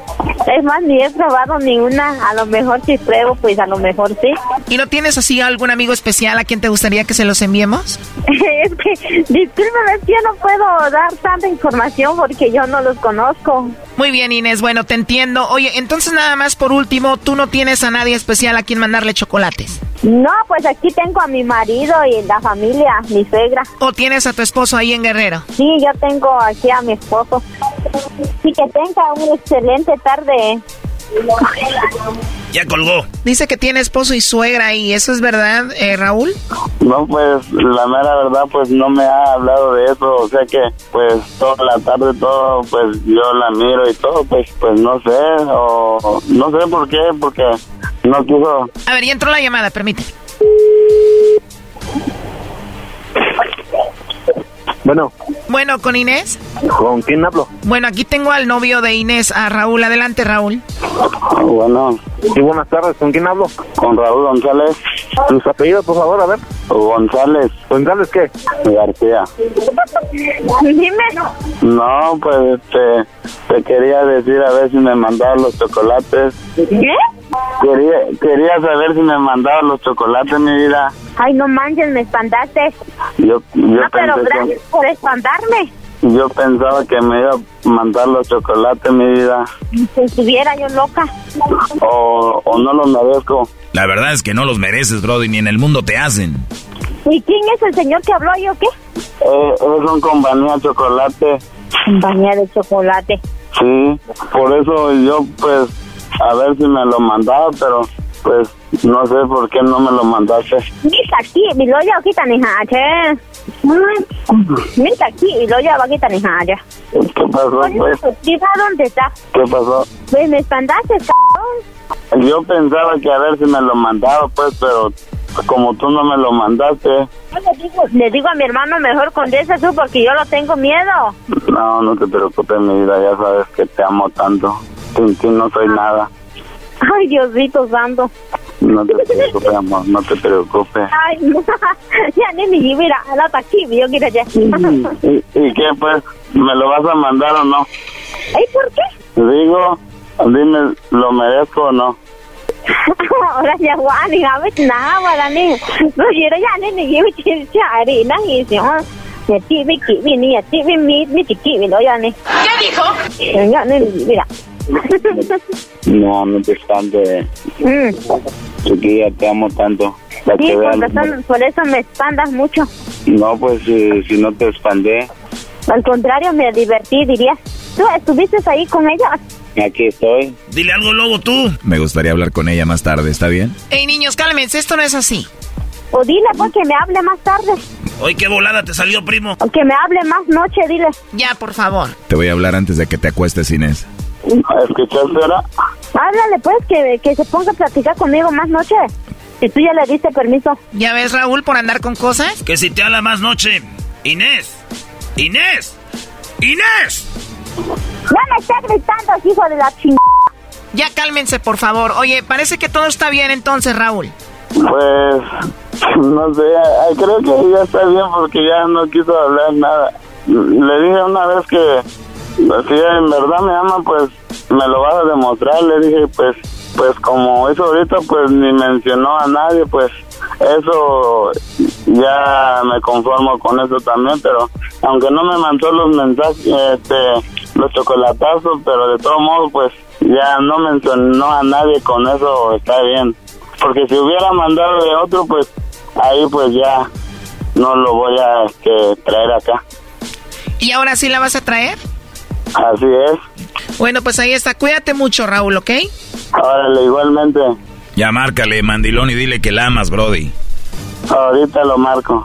Es más, ni he probado ni una. A lo mejor si pruebo, pues a lo mejor sí. ¿Y no tienes así algún amigo especial a quien te gustaría que se los enviemos? [LAUGHS] es que, discúlpeme, es que yo no puedo dar tanta información porque yo no los conozco. Muy bien, Inés, bueno, te entiendo. Oye, entonces nada más por último, ¿tú no tienes a nadie especial a quien mandarle chocolates? No, pues aquí tengo a mi marido y la familia, mi suegra. ¿O tienes a tu esposo ahí en Guerrero? Sí, yo tengo aquí a mi esposo. Sí, que tenga una excelente tarde. Ya colgó. Dice que tiene esposo y suegra y eso es verdad, eh, Raúl. No, pues la mera verdad, pues no me ha hablado de eso. O sea que, pues toda la tarde, todo, pues yo la miro y todo, pues, pues no sé, o no sé por qué, porque no quiso. A ver, ya entró la llamada, permite. Bueno. Bueno, ¿con Inés? ¿Con quién hablo? Bueno, aquí tengo al novio de Inés, a Raúl. Adelante, Raúl. Bueno. Sí, buenas tardes. ¿Con quién hablo? Con Raúl González. ¿Tus apellidos, por favor? A ver. González. ¿González qué? García. Dime. No, pues este, te quería decir a ver si me mandaban los chocolates. ¿Qué? Quería, quería saber si me mandaban los chocolates, mi vida. Ay, no manches, me espantaste. Yo, yo no, pero pensé que- gracias por espantarme. Yo pensaba que me iba a mandar los chocolates, mi vida. Si estuviera yo loca. O, o no los merezco. La verdad es que no los mereces, Brody, ni en el mundo te hacen. ¿Y quién es el señor que habló yo qué? Eh, es un compañía chocolate. Compañía de chocolate. Sí, por eso yo, pues, a ver si me lo mandaba, pero, pues, no sé por qué no me lo mandaste. Mira aquí, mi loya kita ni hache. Mira aquí, mi loya va kita ni hache. ¿Qué pasó, pues? ¿Diva dónde está? ¿Qué pasó? Pues me espantaste, cabrón. Yo pensaba que a ver si me lo mandaba, pues, pero como tú no me lo mandaste, Le digo, le digo a mi hermano, mejor condesa tú porque yo lo tengo miedo. no, no te preocupes, mi vida, ya sabes que te amo tanto. Sin ti no soy nada. Ay, Diosito santo. No te preocupes, amor, no te preocupes. Ay, no. [LAUGHS] ya ni mi mira, la aquí, yo quiero ya. ¿Y, y qué, pues? ¿Me lo vas a mandar o no? Ay, ¿por qué? Digo, dime, ¿lo merezco o no? [LAUGHS] Ahora ya guani, a ver, nada, para ni. No, yo ya ni [LAUGHS] ni yo quiero chari, na, y si, ah. Ya ti vi ki vi ni, ya ti vi mi, mi ti ki vi lo ya ni. ¿Qué dijo? Ya ni, mira. [LAUGHS] No, no te espantes, Mm. chiquilla, te amo tanto. Para Sí, que por, veas- razón, por eso me espantas mucho. No, pues si, si no te expandé, Al contrario, me divertí, dirías. ¿Tú estuviste ahí con ella? aquí estoy. Dile algo, Lobo, tú. Me gustaría hablar con ella más tarde, ¿está bien? Ey, niños, cálmense, esto no es así. O dile, pues, que me hable más tarde. Hoy qué volada te salió, primo. O que me hable más noche, dile. Ya, por favor. Te voy a hablar antes de que te acuestes, Inés. ¿Escuchaste ahora? Háblale, pues, que, que se ponga a platicar conmigo más noche. Si tú ya le diste permiso. ¿Ya ves, Raúl, por andar con cosas? Que si te habla más noche. Inés. Inés. Inés. Ya me está gritando, hijo de la chingada. Ya cálmense, por favor. Oye, parece que todo está bien entonces, Raúl. Pues, no sé, creo que ya está bien porque ya no quiso hablar nada. Le dije una vez que si en verdad me ama, pues me lo vas a demostrar. Le dije, pues, pues como eso ahorita, pues ni mencionó a nadie, pues eso ya me conformo con eso también, pero aunque no me mandó los mensajes, este, los chocolatazos, pero de todos modos, pues ya no mencionó a nadie con eso, está bien. Porque si hubiera mandado de otro, pues ahí pues ya no lo voy a este, traer acá. ¿Y ahora sí la vas a traer? Así es. Bueno, pues ahí está. Cuídate mucho, Raúl, ¿ok? Órale, igualmente. Ya márcale, mandilón, y dile que la amas, Brody. Ahorita lo marco.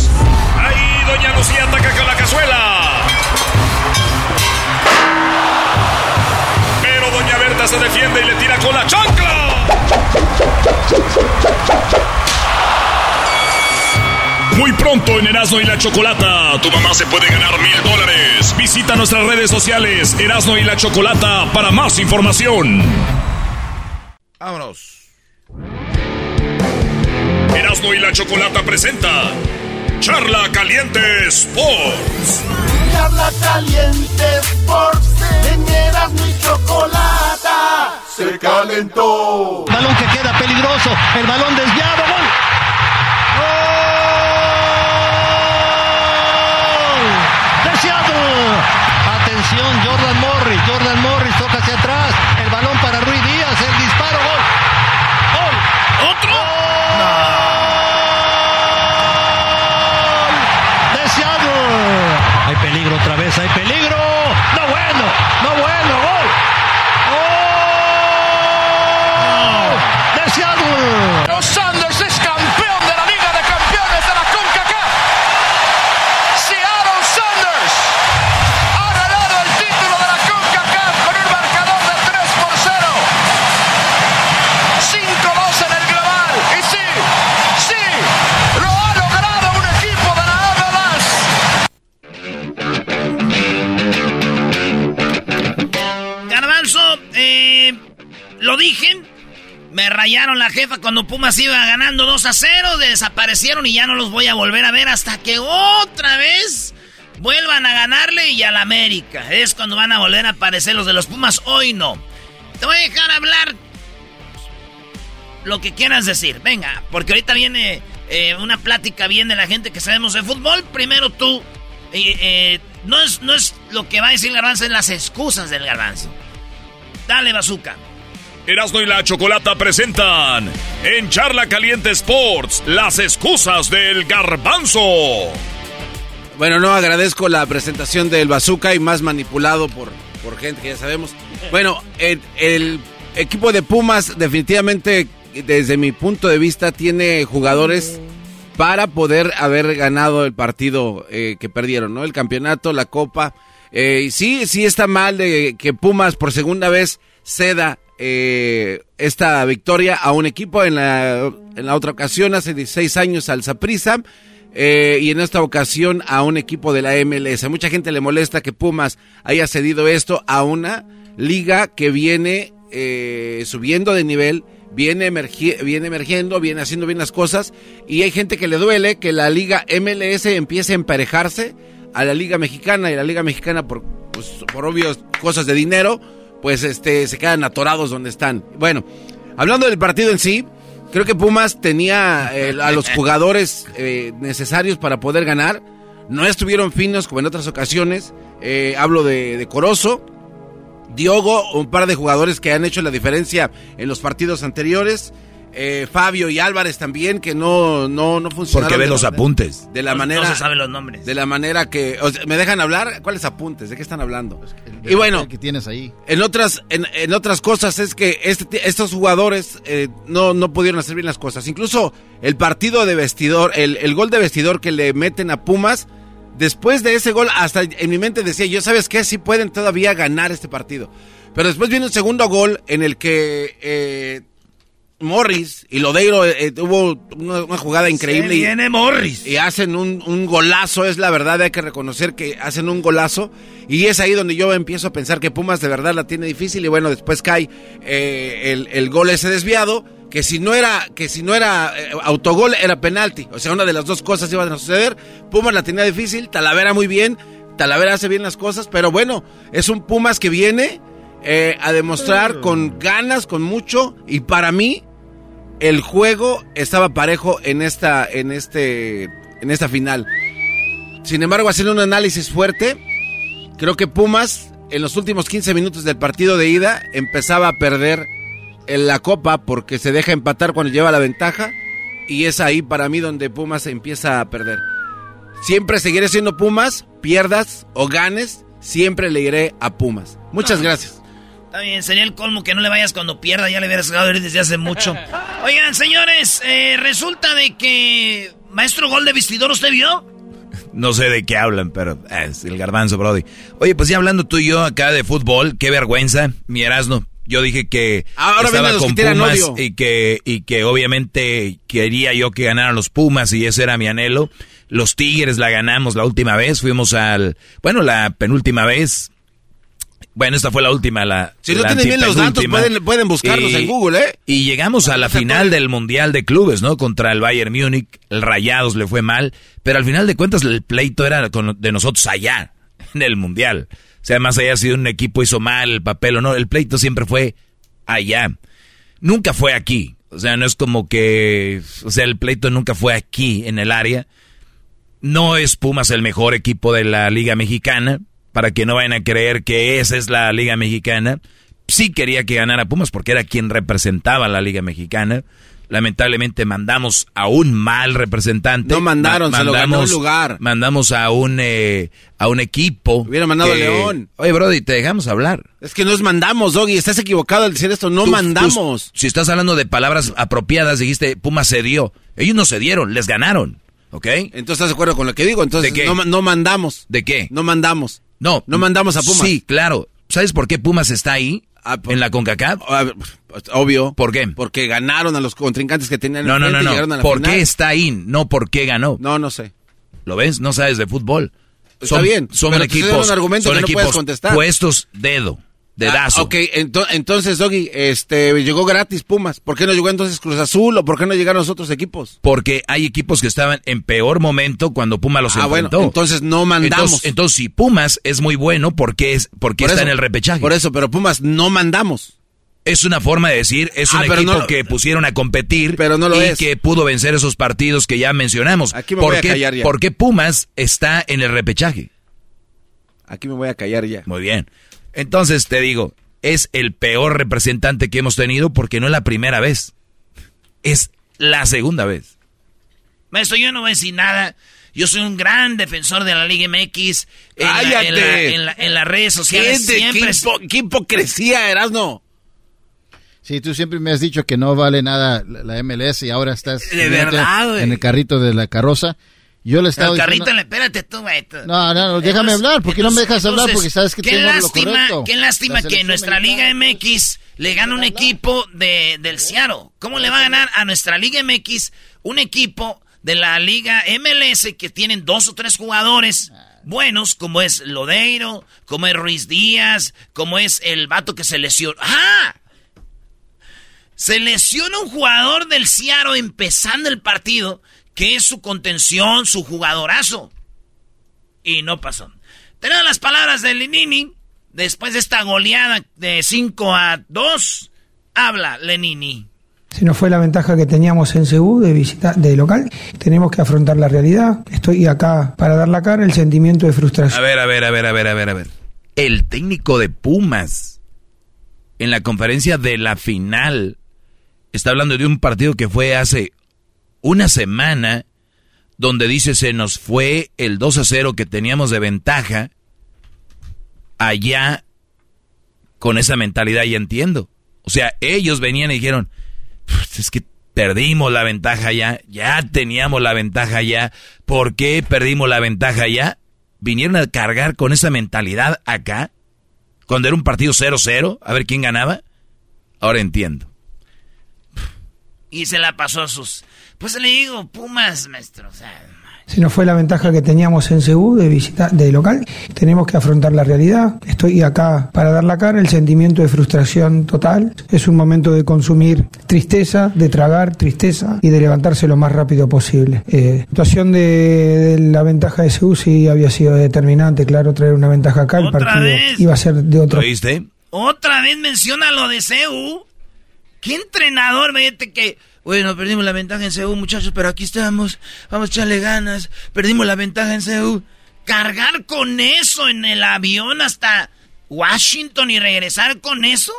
Doña Lucía ataca con la cazuela. Pero doña Berta se defiende y le tira con la chancla. Muy pronto en Erasmo y la Chocolata, tu mamá se puede ganar mil dólares. Visita nuestras redes sociales Erasmo y la Chocolata para más información. Vámonos. Erasmo y la Chocolata presenta Charla Caliente Sports. Charla caliente Sports en Erasmo y Chocolata se calentó. Balón que queda peligroso. El balón desviado. ¡Gol! Me rayaron la jefa cuando Pumas iba ganando 2 a 0. Desaparecieron y ya no los voy a volver a ver hasta que otra vez vuelvan a ganarle y a la América. Es cuando van a volver a aparecer los de los Pumas. Hoy no. Te voy a dejar hablar lo que quieras decir. Venga, porque ahorita viene eh, una plática bien de la gente que sabemos de fútbol. Primero tú. eh, eh, no, es, no es lo que va a decir el garbanzo, es las excusas del garbanzo. Dale, bazooka. Erasmo y la Chocolata presentan en Charla Caliente Sports las excusas del garbanzo. Bueno, no agradezco la presentación del Bazooka y más manipulado por, por gente que ya sabemos. Bueno, el, equipo de Pumas definitivamente, desde mi punto de vista, tiene jugadores para poder haber ganado el partido eh, que perdieron, ¿no? El campeonato, la copa. Eh, sí, sí está mal de que Pumas por segunda vez ceda eh, esta victoria a un equipo en la, en la otra ocasión, hace 16 años al Saprissa. Eh, y en esta ocasión a un equipo de la MLS. Mucha gente le molesta que Pumas haya cedido esto a una liga que viene eh, subiendo de nivel, viene, viene emergiendo, viene haciendo bien las cosas. Y hay gente que le duele que la liga MLS empiece a emparejarse a la liga mexicana y la liga mexicana por, pues, por obvias cosas de dinero, pues este, se quedan atorados donde están. Bueno, hablando del partido en sí, Creo que Pumas tenía eh, a los [LAUGHS] jugadores eh, necesarios para poder ganar. No estuvieron finos como en otras ocasiones. Eh, hablo de, de Corozo, Diogo, un par de jugadores que han hecho la diferencia en los partidos anteriores. Eh, Fabio y Álvarez también, que no, no, no funcionaron. Porque ve los manera- apuntes. De la No- manera. No se saben los nombres. De la manera que. o sea, ¿Me dejan hablar? ¿Cuáles apuntes? ¿De qué están hablando? y bueno. que tienes ahí. En otras, en, en otras cosas es que este, estos jugadores eh, no, no pudieron hacer bien las cosas. Incluso el partido de vestidor, el, el gol de vestidor que le meten a Pumas, después de ese gol, hasta en mi mente decía, yo sabes qué, sí pueden todavía ganar este partido. Pero después viene un segundo gol en el que eh, Morris y Lodeiro eh, eh, tuvo una, una jugada increíble. y- viene Morris. y hacen un, un golazo, es la verdad, hay que reconocer que hacen un golazo. Y es ahí donde yo empiezo a pensar que Pumas de verdad la tiene difícil. Y bueno, después cae eh, el, el gol ese desviado, que si no era, que si no era eh, autogol, era penalti. O sea, una de las dos cosas iban a suceder. Pumas la tenía difícil, Talavera muy bien, Talavera hace bien las cosas, pero bueno, es un Pumas que viene eh, a demostrar con ganas, con mucho. Y para mí, el juego estaba parejo en esta, en este, en esta final. Sin embargo, haciendo un análisis fuerte, creo que Pumas en los últimos 15 minutos del partido de ida empezaba a perder en la copa porque se deja empatar cuando lleva la ventaja y es ahí para mí donde Pumas empieza a perder. Siempre seguiré siendo Pumas, pierdas o ganes, siempre le iré a Pumas. Muchas gracias. Está bien, sería el colmo que no le vayas cuando pierda, ya le hubieras dejado ir desde hace mucho. [LAUGHS] Oigan, señores, eh, resulta de que... Maestro Gol de Vestidor, ¿usted vio? No sé de qué hablan, pero eh, es el garbanzo, Brody. Oye, pues ya hablando tú y yo acá de fútbol, qué vergüenza, mi Erasmo. Yo dije que Ahora estaba con que Pumas y que, y que obviamente quería yo que ganaran los Pumas y ese era mi anhelo. Los Tigres la ganamos la última vez, fuimos al, bueno, la penúltima vez. Bueno, esta fue la última, la Si no tienen bien los datos, pueden, pueden buscarlos Y- en Google, ¿eh? y llegamos a la final del Mundial de Clubes, ¿no? Contra el Bayern Múnich. El Rayados le fue mal. Pero al final de cuentas el pleito era con- de nosotros allá, en el Mundial. O sea, más allá si un equipo hizo mal el papel o no, el pleito siempre fue allá. Nunca fue aquí. O sea, no es como que, o sea, el pleito nunca fue aquí en el área. No es Pumas el mejor equipo de la Liga Mexicana, para que no vayan a creer que esa es la Liga Mexicana. Sí quería que ganara Pumas porque era quien representaba la Liga Mexicana. Lamentablemente mandamos a un mal representante. No mandaron, se lo ganó un lugar. Mandamos a un eh, a un equipo. Hubiera mandado a León. Oye, Brody, te dejamos hablar. Es que nos mandamos, Doggy. Estás equivocado al decir esto. No mandamos. si estás hablando de palabras apropiadas, dijiste Pumas cedió. Ellos no cedieron, les ganaron. ¿Ok? Entonces, ¿estás de acuerdo con lo que digo? Entonces, ¿De qué? No, no mandamos. ¿De qué? No mandamos. No. No mandamos a Pumas. Sí, claro. ¿Sabes por qué Pumas está ahí? Ah, por- en la CONCACAF. Obvio. ¿Por qué? Porque ganaron a los contrincantes que tenían No, no, no, enfrente y llegaron no. a la ¿Por final. qué está ahí? No, ¿por qué ganó? No, no sé. ¿Lo ves? No sabes de fútbol. Está bien, Son pero equipos, son no equipos puestos dedo, dedazo. Ah, ok, ento- entonces, Doggy, este, llegó gratis Pumas. ¿Por qué no llegó entonces Cruz Azul o por qué no llegaron los otros equipos? Porque hay equipos que estaban en peor momento cuando Pumas los Ah, bueno, enfrentó. entonces no mandamos. Entonces, entonces, si Pumas es muy bueno, ¿por qué, es, por qué Por está eso, en el repechaje? Por eso, pero Pumas no mandamos. Es una forma de decir, es un Ah, pero equipo no- que pusieron a competir Pero no lo y es. que pudo vencer esos partidos que ya mencionamos. Aquí me ¿Por voy a qué, callar ya. por qué Pumas está en el repechaje? Aquí me voy a callar ya. Muy bien. Entonces te digo, es el peor representante que hemos tenido porque no es la primera vez. Es la segunda vez. Maestro, yo no voy a decir nada. Yo soy un gran defensor de la Liga MX. En, la- en, la- ¡Cállate! en la- en las redes ¿Qué, sociales de- siempre... qué hipo- qué hipocresía, Erasno? Sí, tú siempre me has dicho que no vale nada la, la MLS y ahora estás De verdad, güey. en el carrito de la carroza. Yo le estaba carrito, diciendo... le- espérate tú, güey. tú. No, no, no, déjame Entonces- hablar, ¿por qué no me dejas hablar? entonces, Porque sabes que qué tengo lo lástima, correcto. Qué lástima que nuestra Liga MX le gana un equipo de, del Seattle. ¿Cómo le va a ganar a nuestra Liga MX un equipo de la Liga MLS que tienen dos o tres jugadores buenos, como es Lodeiro, como es Ruiz Díaz, como es el vato que se lesionó? ¡Ah! Se lesiona un jugador del Seattle empezando el partido, que es su contención, su jugadorazo. Y no pasó. Tenemos las palabras de Lenini. Después de esta goleada de 5 a 2, habla Lenini. Se nos fue la ventaja que teníamos en Cebú de visita de local. Tenemos que afrontar la realidad. Estoy acá para dar la cara, el sentimiento de frustración. A ver, a ver, a ver, a ver, a ver, a ver. El técnico de Pumas en la conferencia de la final está hablando de un partido que fue hace una semana donde dice se nos fue el 2 a 0 que teníamos de ventaja allá con esa mentalidad y entiendo. O sea, ellos venían y dijeron, "Pues es que perdimos la ventaja ya, ya teníamos la ventaja ya, ¿por qué perdimos la ventaja ya? Vinieron a cargar con esa mentalidad acá, cuando era un partido 0-0, a ver quién ganaba. Ahora entiendo. Y se la pasó a sus... Pues le digo, Pumas, maestro. O sea, Se nos fue la ventaja que teníamos en Cebú de visita de local. Tenemos que afrontar la realidad. Estoy acá para dar la cara, el sentimiento de frustración total. Es un momento de consumir tristeza, de tragar tristeza y de levantarse lo más rápido posible. Eh, la situación de, de la ventaja de Cebú sí había sido determinante, claro, traer una ventaja acá. El ¿Otra partido vez? iba a ser de otro. ¿Lo oíste? otra vez menciona lo de CEU. ¿Qué entrenador, vete que... Bueno, perdimos la ventaja en CEU, muchachos, pero aquí estamos. Vamos a echarle ganas. Perdimos la ventaja en CEU. Cargar con eso en el avión hasta Washington y regresar con eso.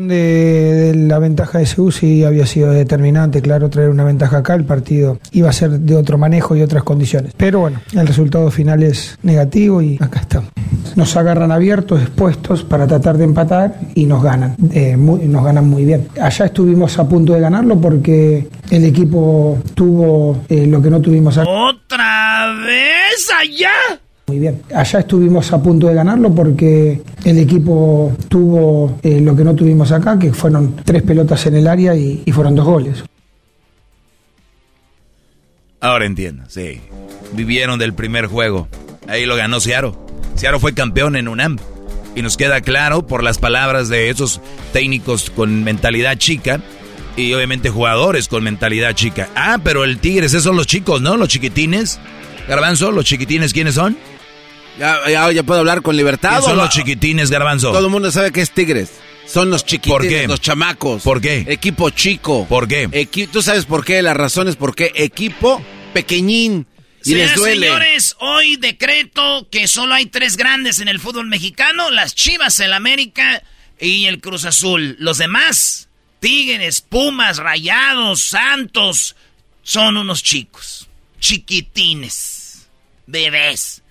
De, la ventaja de Seúl sí había sido determinante, claro, traer una ventaja acá, el partido iba a ser de otro manejo y otras condiciones. Pero bueno, el resultado final es negativo y acá estamos. Nos agarran abiertos, expuestos para tratar de empatar y nos ganan, eh, muy- nos ganan muy bien. Allá estuvimos a punto de ganarlo porque el equipo tuvo eh, lo que no tuvimos. ¡Otra vez allá! Allá estuvimos a punto de ganarlo porque el equipo tuvo eh, lo que no tuvimos acá, que fueron tres pelotas en el área y, y fueron dos goles. Ahora entiendo, sí. Vivieron del primer juego. Ahí lo ganó Searo. Searo fue campeón en UNAM. Y nos queda claro por las palabras de esos técnicos con mentalidad chica y obviamente jugadores con mentalidad chica. Ah, pero el Tigres, esos son los chicos, ¿no? Los chiquitines. Garbanzo, ¿los chiquitines quiénes son? Ya, ya, ya puedo hablar con libertad. ¿Quiénes son ¿o los chiquitines, Garbanzo? Todo el mundo sabe que es Tigres. Son los chiquitines, ¿Por qué? los chamacos. ¿Por qué? Equipo chico. ¿Por qué? Equi- Tú sabes por qué, las razones por qué. Equipo pequeñín. Y les duele. señores, hoy decreto que solo hay tres grandes en el fútbol mexicano, las Chivas, el América y el Cruz Azul. Los demás, Tigres, Pumas, Rayados, Santos, son unos chicos, chiquitines, bebés.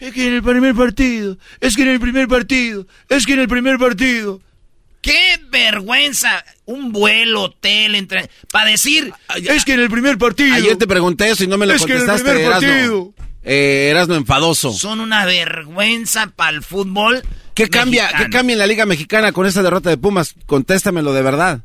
Es que en el primer partido, es que en el primer partido, es que en el primer partido. ¡Qué vergüenza! Un vuelo, hotel, entre... Para decir... Es que en el primer partido. Ayer te pregunté eso y no me lo Es que en el contestaste, primer Erasno. partido. Eh, Erasno enfadoso. Son una vergüenza para el fútbol. ¿Qué cambia, mexicano. ¿Qué cambia en la Liga Mexicana con esa derrota de Pumas? Contéstamelo de verdad.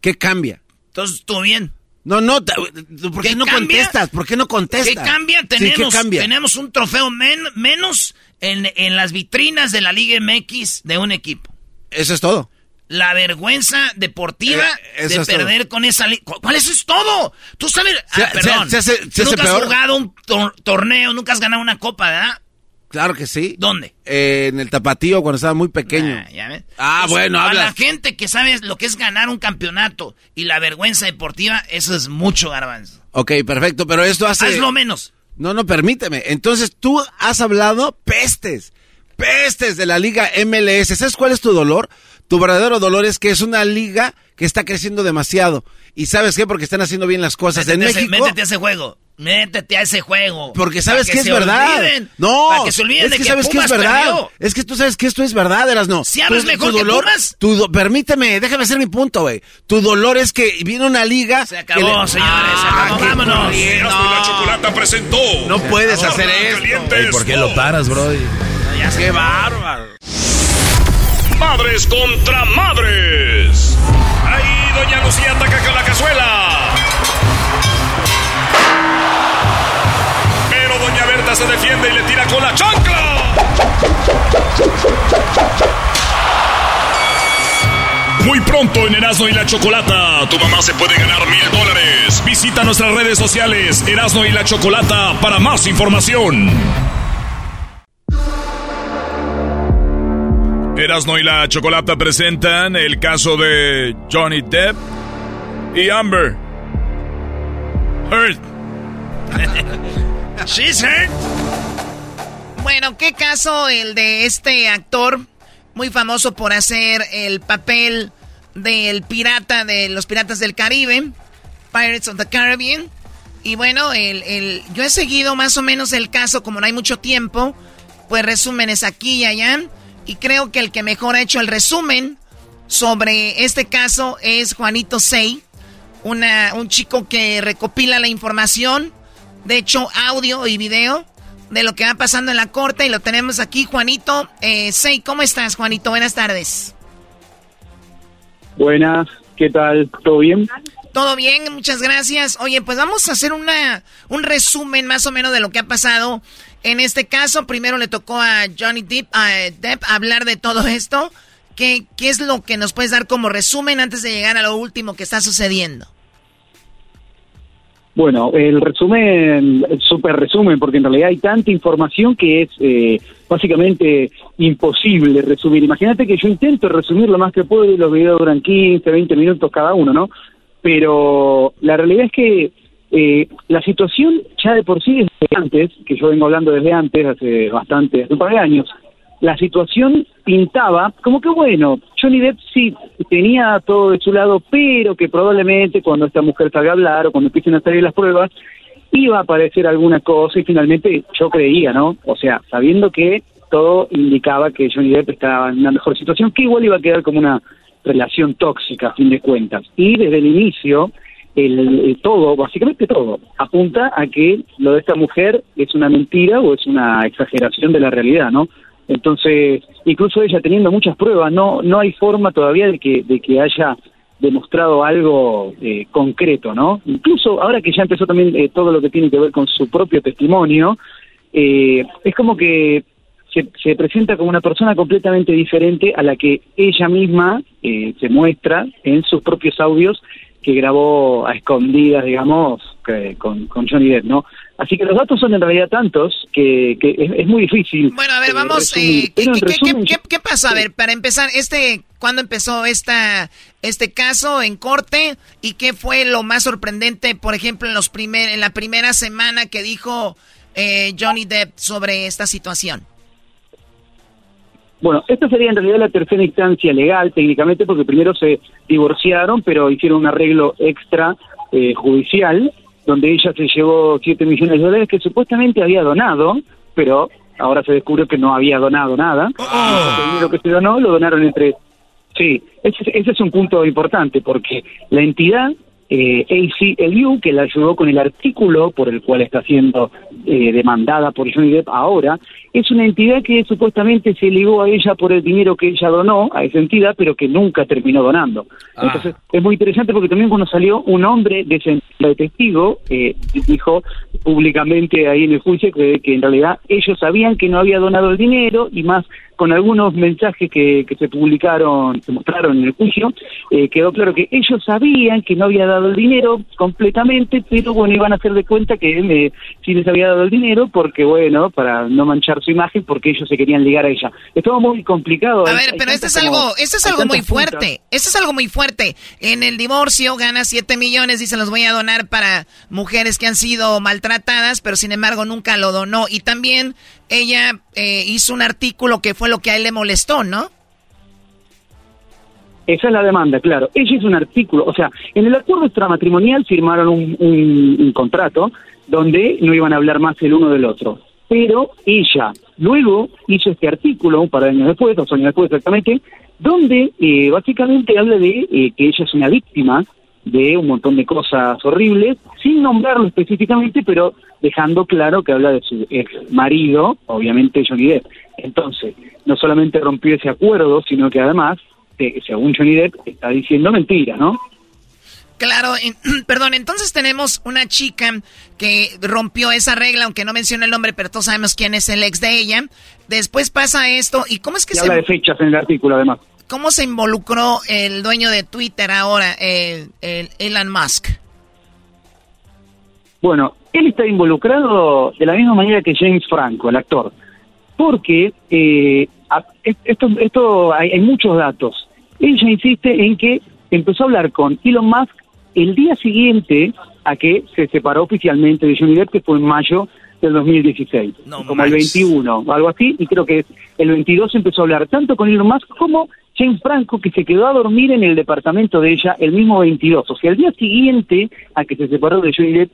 ¿Qué cambia? Entonces, ¿tú bien? No, no, ¿por qué, ¿Qué no cambia? contestas? ¿Por qué no contestas? ¿Qué cambia? Sí, Tenemos, ¿qué cambia? tenemos un trofeo men- menos en, en las vitrinas de la Liga MX de un equipo. Eso es todo. La vergüenza deportiva Eh, de todo. perder con esa liga. ¿Cuál eso es todo? Tú sabes. Ah, se- perdón. se se nunca has peor. jugado un tor- torneo, nunca has ganado una copa, ¿verdad? Claro que sí. ¿Dónde? Eh, en el tapatío cuando estaba muy pequeño. Ah, ya ves. Ah, bueno, Para la gente que sabe lo que es ganar un campeonato y la vergüenza deportiva, eso es mucho garbanzo. Ok, perfecto, pero esto hace... Hazlo menos. No, no, permíteme. Entonces tú has hablado pestes, pestes de la liga MLS. ¿Sabes cuál es tu dolor? Tu verdadero dolor es que es una liga que está creciendo demasiado. ¿Y sabes qué? Porque están haciendo bien las cosas. Métete, en ese- México... métete a ese juego. Métete a ese juego. Porque sabes que, es verdad. olviden. No, Para que se olviden es de que, que sabes que es Pumas verdad. perdió. Es que tú sabes que esto es verdad, Eras no. Si hablas mejor que Pumas. tu do- permíteme, déjame hacer mi punto, güey. Tu dolor es que viene una liga. Se acabó, señores, se acabó. Vámonos. Erasmo y la Chocolata presentó. No puedes hacer esto. Ey, ¿Por qué lo paras, bro? Qué bárbaro. Madres contra madres. Ahí Doña Lucía ataca con la cazuela. Se defiende y le tira con la chancla. Muy pronto en Erasmo y la Chocolata, tu mamá se puede ganar mil dólares. Visita nuestras redes sociales Erasmo y la Chocolata para más información. Erasmo y la Chocolata presentan el caso de Johnny Depp y Amber Heard. [LAUGHS] She's hurt. Bueno, ¿qué caso el de este actor muy famoso por hacer el papel del pirata de los piratas del Caribe, Pirates of the Caribbean? Y bueno, el, el- yo he seguido más o menos el caso, como no hay mucho tiempo, pues resúmenes aquí y allá. Y creo que el que mejor ha hecho el resumen sobre este caso es Juanito Sey, un chico que recopila la información, de hecho audio y video, de lo que va pasando en la corte y lo tenemos aquí, Juanito. Eh, Sey, ¿cómo estás, Juanito? Buenas tardes. Buenas, ¿qué tal? ¿Todo bien? Todo bien, muchas gracias. Oye, pues vamos a hacer una, un resumen más o menos de lo que ha pasado en este caso. Primero le tocó a Johnny Depp, a Depp hablar de todo esto. ¿Qué, ¿Qué es lo que nos puedes dar como resumen antes de llegar a lo último que está sucediendo? Bueno, el resumen, el super resumen, porque en realidad hay tanta información que es eh, básicamente imposible resumir. Imagínate que yo intento resumir lo más que puedo y los videos duran 15, 20 minutos cada uno, ¿no? Pero la realidad es que eh, la situación ya de por sí desde antes, que yo vengo hablando desde antes, hace bastante, hace un par de años, la situación pintaba como que bueno, Johnny Depp sí tenía todo de su lado, pero que probablemente cuando esta mujer salga a hablar o cuando empiecen a salir las pruebas, iba a aparecer alguna cosa y finalmente yo creía, ¿no? O sea, sabiendo que todo indicaba que Johnny Depp estaba en una mejor situación, que igual iba a quedar como una relación tóxica a fin de cuentas. Y desde el inicio, el, el todo, básicamente todo, apunta a que lo de esta mujer es una mentira o es una exageración de la realidad, ¿no? Entonces, incluso ella teniendo muchas pruebas, no no hay forma todavía de que de que haya demostrado algo eh, concreto, ¿no? Incluso ahora que ya empezó también eh, todo lo que tiene que ver con su propio testimonio, eh, es como que se, se presenta como una persona completamente diferente a la que ella misma eh, se muestra en sus propios audios que grabó a escondidas, digamos, que- con, con Johnny Depp, ¿no? Así que los datos son en realidad tantos que, que es, es muy difícil. Bueno, a ver, eh, vamos. eh, ¿qué, Pero en qué- qué- resumen, qué- qué pasó? A ver, para empezar, este, ¿cuándo empezó esta, este caso en corte? ¿Y qué fue lo más sorprendente, por ejemplo, en, los primer, en la primera semana que dijo eh, Johnny Depp sobre esta situación? Bueno, esta sería en realidad la tercera instancia legal técnicamente porque primero se divorciaron, pero hicieron un arreglo extra eh, judicial donde ella se llevó 7 millones de dólares que supuestamente había donado, pero ahora se descubrió que no había donado nada. El dinero que se donó lo donaron entre... Sí, ese, ese es un punto importante porque la entidad eh, ACLU, que la ayudó con el artículo por el cual está siendo eh, demandada por Johnny Depp ahora, es una entidad que supuestamente se ligó a ella por el dinero que ella donó a esa entidad, pero que nunca terminó donando. Ah. Entonces, es muy interesante porque también cuando salió un hombre de de testigo, eh, dijo públicamente ahí en el juicio que, que en realidad ellos sabían que no había donado el dinero y más con algunos mensajes que, que se publicaron, se mostraron en el juicio, eh, quedó claro que ellos sabían que no había dado el dinero completamente, pero bueno, iban a hacer de cuenta que él eh, sí les había dado el dinero porque, bueno, para no manchar su imagen, porque ellos se querían ligar a ella. Estaba muy complicado. A Hay- ver, hay pero esto es como- algo, esto es algo muy fuerte. Esto es algo muy fuerte. En el divorcio gana 7 millones y se los voy a donar para mujeres que han sido maltratadas, pero sin embargo nunca lo donó. Y también ella eh, hizo un artículo que fue lo que a él le molestó, ¿no? Esa es la demanda, claro. Ella hizo un artículo, o sea, en el acuerdo extramatrimonial firmaron un, un- contrato donde no iban a hablar más el uno del otro. Pero ella luego hizo este artículo, un par de años después, dos años después exactamente, donde eh, básicamente habla de eh, que ella es una víctima de un montón de cosas horribles, sin nombrarlo específicamente, pero dejando claro que habla de su ex marido, obviamente Johnny Depp. Entonces, no solamente rompió ese acuerdo, sino que además, eh, según Johnny Depp, está diciendo mentiras, ¿no? Claro, en- [CLEARS THROAT] perdón, entonces tenemos una chica que rompió esa regla, aunque no menciona el nombre, pero todos sabemos quién es el ex de ella. Después pasa esto, ¿y cómo es que Y se, habla de fechas en el artículo, además. Cómo se involucró el dueño de Twitter ahora, el, el Elon Musk? Bueno, él está involucrado de la misma manera que James Franco, el actor, porque eh, esto, esto hay, hay muchos datos. Ella insiste en que empezó a hablar con Elon Musk el día siguiente a que se separó oficialmente de Johnny Depp, que fue en mayo del 2016, como el 21, o algo así, y creo que es el 22 empezó a hablar tanto con Elon Musk como James Franco, que se quedó a dormir en el departamento de ella el mismo 22, o sea, el día siguiente a que se separó de Johnny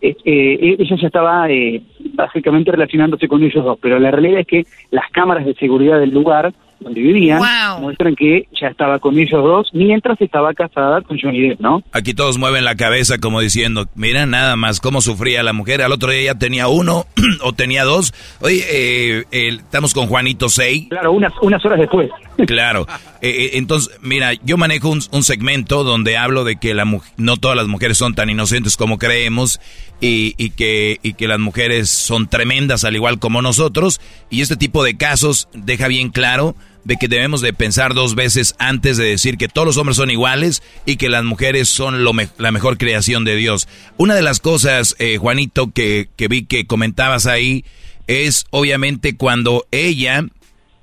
eh, eh, ella ya estaba eh, básicamente relacionándose con ellos dos, pero la realidad es que las cámaras de seguridad del lugar donde vivían muestran que ya estaba con ellos dos mientras estaba casada con Johnny Depp, ¿no? Aquí todos mueven la cabeza como diciendo, mira nada más cómo sufría la mujer. Al otro día ya tenía uno [CLEARS THROAT] o tenía dos. Oye, eh, eh, estamos con Juanito Sey. Claro, unas, unas horas después. [LAUGHS] Claro. Eh, eh, entonces, mira, yo manejo un, un segmento donde hablo de que la mu- no todas las mujeres son tan inocentes como creemos y, y que, y que las mujeres son tremendas al igual como nosotros. Y este tipo de casos deja bien claro de que debemos de pensar dos veces antes de decir que todos los hombres son iguales y que las mujeres son lo me- la mejor creación de Dios. Una de las cosas, eh, Juanito, que, que vi que comentabas ahí es obviamente cuando ella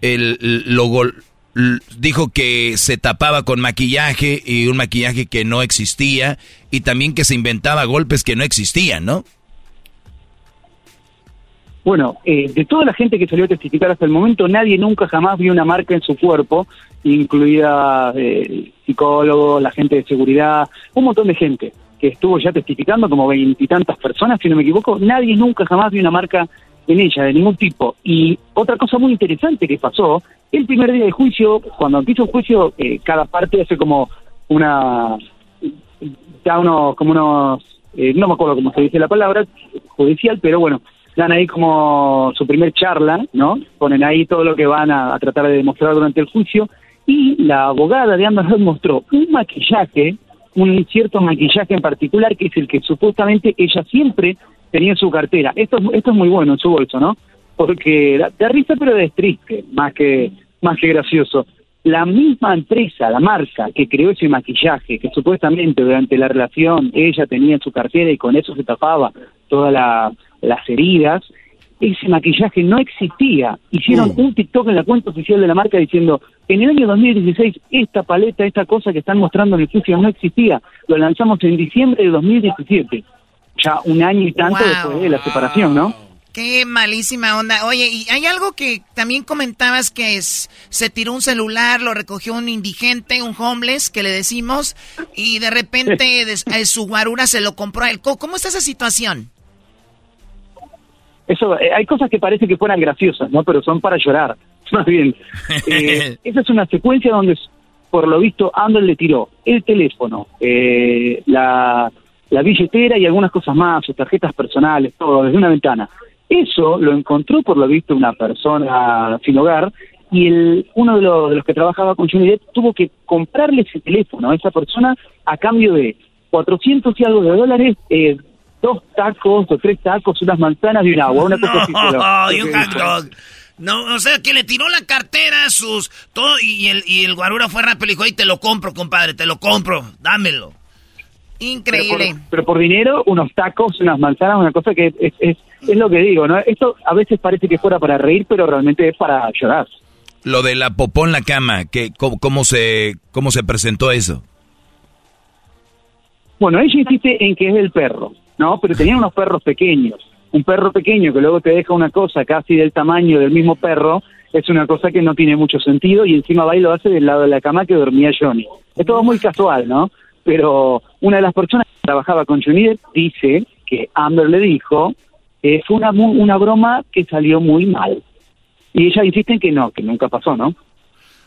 el, lo dijo que se tapaba con maquillaje y un maquillaje que no existía y también que se inventaba golpes que no existían, ¿no? Bueno, eh, de toda la gente que salió a testificar hasta el momento, nadie nunca jamás vio una marca en su cuerpo, incluida eh, psicólogos, la gente de seguridad, un montón de gente que estuvo ya testificando, como veintitantas personas, si no me equivoco, nadie nunca jamás vio una marca en ella, de ningún tipo. Y otra cosa muy interesante que pasó, el primer día de juicio, cuando empieza un juicio, eh, cada parte hace como una, da unos, como unos, eh, no me acuerdo cómo se dice la palabra, judicial, pero bueno, dan ahí como su primer charla, ¿no? Ponen ahí todo lo que van a, tratar de demostrar durante el juicio y la abogada de Amber Heard mostró un maquillaje, un cierto maquillaje en particular que es el que supuestamente ella siempre tenía en su cartera. Esto, es- esto es muy bueno en su bolso, ¿no? Porque da, da pero es triste, más que más que gracioso. la misma empresa, la marca que creó ese maquillaje, que supuestamente durante la relación ella tenía en su cartera y con eso se tapaba todas las heridas, ese maquillaje no existía. Hicieron un TikTok en la cuenta oficial de la marca diciendo, en el año 2016 esta paleta, esta cosa que están mostrando en el juicio no existía. Lo lanzamos en diciembre de 2017. Ya un año y tanto después de la separación, ¿no? Qué malísima onda. Oye, y hay algo que también comentabas que es, se tiró un celular, lo recogió un indigente, un homeless, que le decimos, y de repente su guarura se lo compró a él. ¿Cómo está esa situación? Eso, eh, hay cosas que parece que fueran graciosas, ¿no? Pero son para llorar, [LAUGHS] más bien. [LAUGHS] Eh, esa es una secuencia donde, por lo visto, Ander le tiró el teléfono, eh, la, la billetera y algunas cosas más, sus tarjetas personales, todo, desde una ventana. Eso lo encontró, por lo visto, una persona sin hogar y el, uno de los, de los que trabajaba con Johnny Depp tuvo que comprarle ese teléfono a esa persona a cambio de 400 y algo de dólares, eh, dos tacos o tres tacos, unas manzanas y un agua, una [LAUGHS] cosa así. No, o sea, que le tiró la cartera, sus... todo Y el, y el guarura fue rápido y dijo, te lo compro, compadre, te lo compro, dámelo. Increíble. Pero por, dinero, unos tacos, unas manzanas, una cosa que es, es, es, lo que digo, ¿no? Esto a veces parece que fuera para reír, pero realmente es para llorar. Lo de la popó en la cama, que, cómo, se, ¿cómo se presentó eso? Bueno, ella insiste en que es del perro, ¿no? Pero tenían unos perros pequeños. Un perro pequeño que luego te deja una cosa casi del tamaño del mismo perro, es una cosa que no tiene mucho sentido y encima va y lo hace del lado de la cama que dormía Johnny. Es todo muy casual, ¿no? pero una de las personas que trabajaba con Johnny dice que Amber le dijo que fue una, una broma que salió muy mal. Y ella insiste en que no, que nunca pasó, ¿no?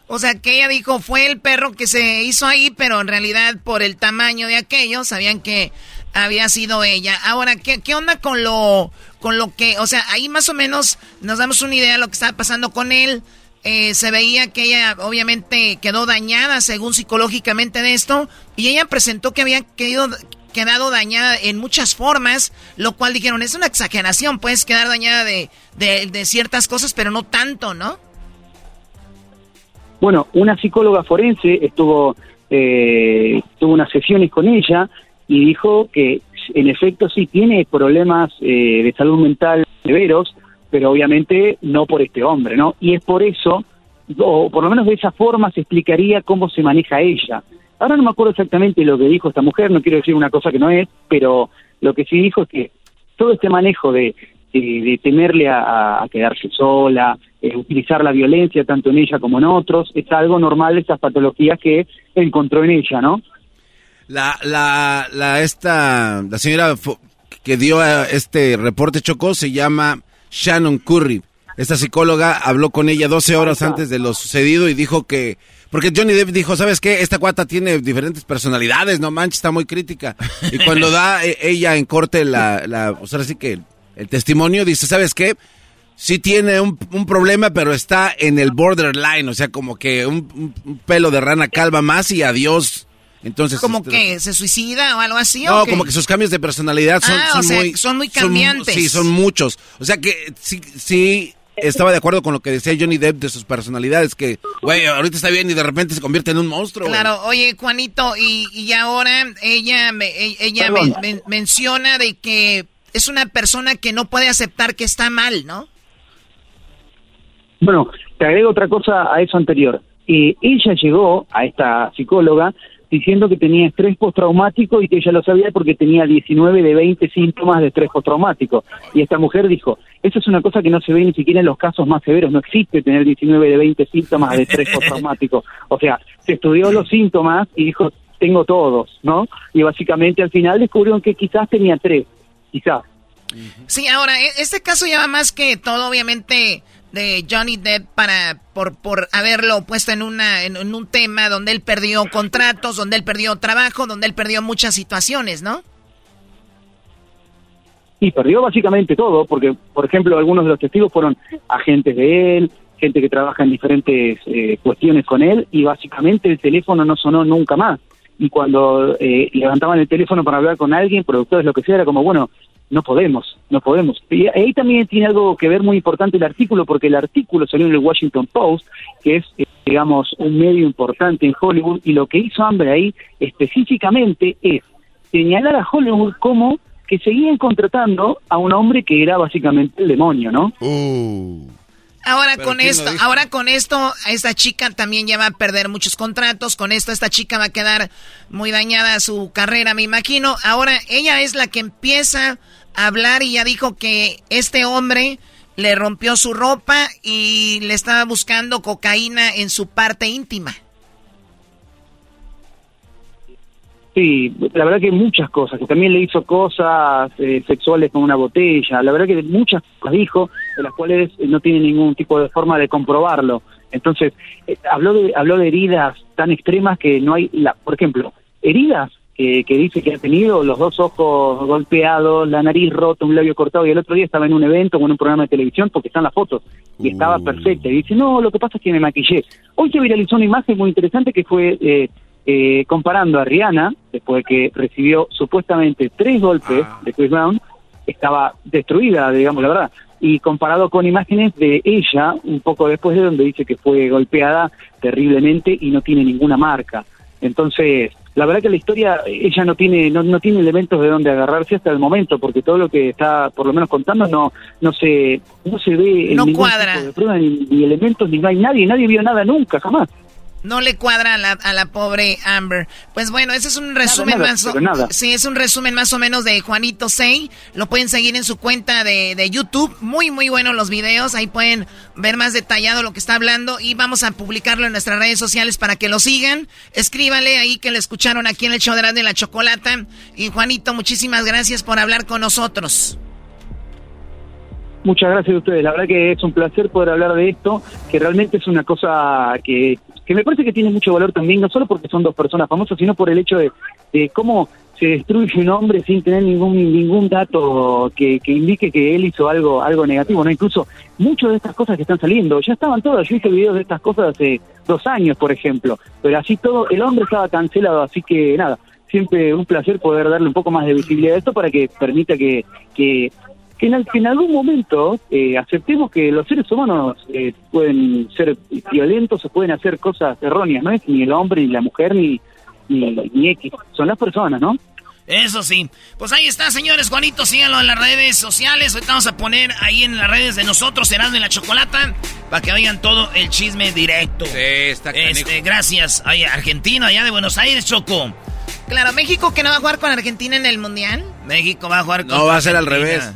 O sea, que ella dijo, fue el perro que se hizo ahí, pero en realidad por el tamaño de aquello sabían que había sido ella. Ahora, ¿qué, qué onda con lo, con lo que, o sea, ahí más o menos nos damos una idea de lo que estaba pasando con él. Eh, se veía que ella obviamente quedó dañada según psicológicamente de esto y ella presentó que había quedado dañada en muchas formas, lo cual dijeron, es una exageración, puedes quedar dañada de, de, ciertas cosas, pero no tanto, ¿no? Bueno, una psicóloga forense estuvo, eh, tuvo unas sesiones con ella y dijo que en efecto sí tiene problemas eh, de salud mental severos, pero obviamente no por este hombre, ¿no? Y es por eso, o por lo menos de esa forma se explicaría cómo se maneja ella. Ahora no me acuerdo exactamente lo que dijo esta mujer, no quiero decir una cosa que no es, pero lo que sí dijo es que todo este manejo de, de, temerle a, quedarse sola, eh, utilizar la violencia tanto en ella como en otros, es algo normal de esas patologías que encontró en ella, ¿no? La, la, la, esta, la señora que dio este reporte Chocó se llama Shannon Curry. Esta psicóloga habló con ella 12 horas antes de lo sucedido y dijo que... Porque Johnny Depp dijo, ¿sabes qué? Esta cuata tiene diferentes personalidades, no manches, está muy crítica. Y cuando [LAUGHS] da eh, ella en corte la... la o sea, así que el testimonio dice, ¿sabes qué? Sí tiene un, problema, pero está en el borderline, o sea, como que un, pelo de rana calva más y adiós. Entonces, ¿Como este, que se suicida o algo así? No, como que sus cambios de personalidad son, ah, muy... Son muy cambiantes. sí, son muchos. O sea que sí, sí estaba de acuerdo con lo que decía Johnny Depp de sus personalidades, que, güey, ahorita está bien y de repente se convierte en un monstruo. Claro, oye, Juanito, y, y ahora ella, me, e, ella menciona de que es una persona que no puede aceptar que está mal, ¿no? Bueno, te agrego otra cosa a eso anterior. Eh, ella llegó a esta psicóloga diciendo que tenía estrés postraumático y que ella lo sabía porque tenía 19 de 20 síntomas de estrés postraumático. Y esta mujer dijo, eso es una cosa que no se ve ni siquiera en los casos más severos, no existe tener 19 de 20 síntomas de estrés [LAUGHS] postraumático. O sea, se estudió los síntomas y dijo, tengo todos, ¿no? Y básicamente al final descubrieron que quizás tenía tres, quizás. Sí, ahora, e-, este caso lleva más que todo, obviamente, de Johnny Depp para por, por haberlo puesto en una en, un tema donde él perdió contratos, donde él perdió trabajo, donde él perdió muchas situaciones, ¿no? Y perdió básicamente todo, porque, por ejemplo, algunos de los testigos fueron agentes de él, gente que trabaja en diferentes eh, cuestiones con él, y básicamente el teléfono no sonó nunca más. Y cuando eh, levantaban el teléfono para hablar con alguien, productores, lo que sea, era como, bueno, no podemos, no podemos. Y ahí también tiene algo que ver muy importante el artículo, porque el artículo salió en el Washington Post, que es, eh, digamos, un medio importante en Hollywood, y lo que hizo Amber ahí específicamente es señalar a Hollywood como que seguían contratando a un hombre que era básicamente el demonio, ¿no? Ahora con esto, ahora con esto, esta chica también ya va a perder muchos contratos. Con esto, esta chica va a quedar muy dañada su carrera, me imagino. Ahora ella es la que empieza a hablar y ya dijo que este hombre le rompió su ropa y le estaba buscando cocaína en su parte íntima. Sí, la verdad que muchas cosas, que también le hizo cosas eh, sexuales con una botella, la verdad que muchas cosas dijo, de las cuales no tiene ningún tipo de forma de comprobarlo. Entonces, eh, habló, de, habló de heridas tan extremas que no hay, la, por ejemplo, heridas que, que dice que ha tenido, los dos ojos golpeados, la nariz rota, un labio cortado, y el otro día estaba en un evento o en un programa de televisión, porque están las fotos, y estaba perfecta, y dice, no, lo que pasa es que me maquillé. Hoy se viralizó una imagen muy interesante que fue... Eh, eh, comparando a Rihanna, después de que recibió supuestamente tres golpes de Chris Brown, estaba destruida, digamos la verdad, y comparado con imágenes de ella, un poco después de donde dice que fue golpeada terriblemente y no tiene ninguna marca. Entonces, la verdad que la historia, ella no tiene, no, no tiene elementos de donde agarrarse hasta el momento, porque todo lo que está por lo menos contando no, no se, no se ve en No ningún cuadra. tipo de prueba, ni, ni elementos, ni no hay nadie, nadie vio nada nunca, jamás. No le cuadra a la, a la pobre Amber. Pues bueno, ese es un resumen nada, más nada. Sí, es un resumen más o menos de Juanito Sei. Lo pueden seguir en su cuenta de, de YouTube. Muy, muy buenos los videos. Ahí pueden ver más detallado lo que está hablando. Y vamos a publicarlo en nuestras redes sociales para que lo sigan. Escríbale ahí que le escucharon aquí en el show de y la Chocolata. Y Juanito, muchísimas gracias por hablar con nosotros. Muchas gracias a ustedes. La verdad que es un placer poder hablar de esto, que realmente es una cosa que, que me parece que tiene mucho valor también, no solo porque son dos personas famosas, sino por el hecho de, cómo se destruye un hombre sin tener ningún ningún dato que, que indique que él hizo algo algo negativo. no Incluso muchas de estas cosas que están saliendo, ya estaban todas. Yo hice videos de estas cosas hace dos años, por ejemplo, pero así todo, el hombre estaba cancelado, así que nada. Siempre un placer poder darle un poco más de visibilidad a esto para que permita que, que que en, que en algún momento eh, aceptemos que los seres humanos eh, pueden ser violentos o pueden hacer cosas erróneas, no es ni el hombre, ni la mujer, ni, ni, ni X, son las personas, ¿no? Eso sí. Pues ahí está, señores. Juanito, síganlo en las redes sociales. Ahorita vamos a poner ahí en las redes de nosotros, Erasmo y la Chocolata, para que oigan todo el chisme directo. Sí, está. Este, gracias. Ay, Argentina, allá de Buenos Aires, Choco. Claro, México que no va a jugar con Argentina en el Mundial. México va a jugar No, va a ser al revés.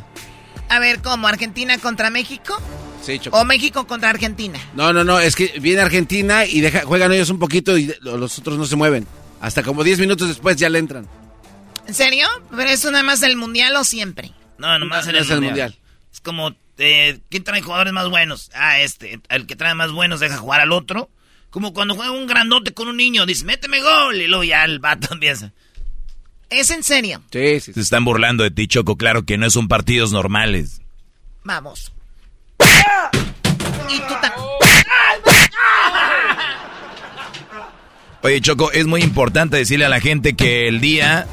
A ver, ¿cómo? ¿Argentina contra México? Sí, Choco. ¿O México contra Argentina? No, no, no, es que viene Argentina y deja, juegan ellos un poquito y los otros no se mueven. Hasta como 10 minutos después ya le entran. ¿En serio? ¿Pero eso nada más del Mundial o siempre? No, nomás No, en no el, es el mundial. Es como, eh, ¿quién trae jugadores más buenos? Ah, este. El que trae más buenos deja jugar al otro. Como cuando juega un grandote con un niño, dice, méteme gol. Y luego ya el vato [LAUGHS] empieza. ¿Es en serio? Sí, sí. Se están burlando de ti, Choco. Claro que no son partidos normales. Vamos. Y tú también. Oye, Choco, es muy importante decirle a la gente que el día,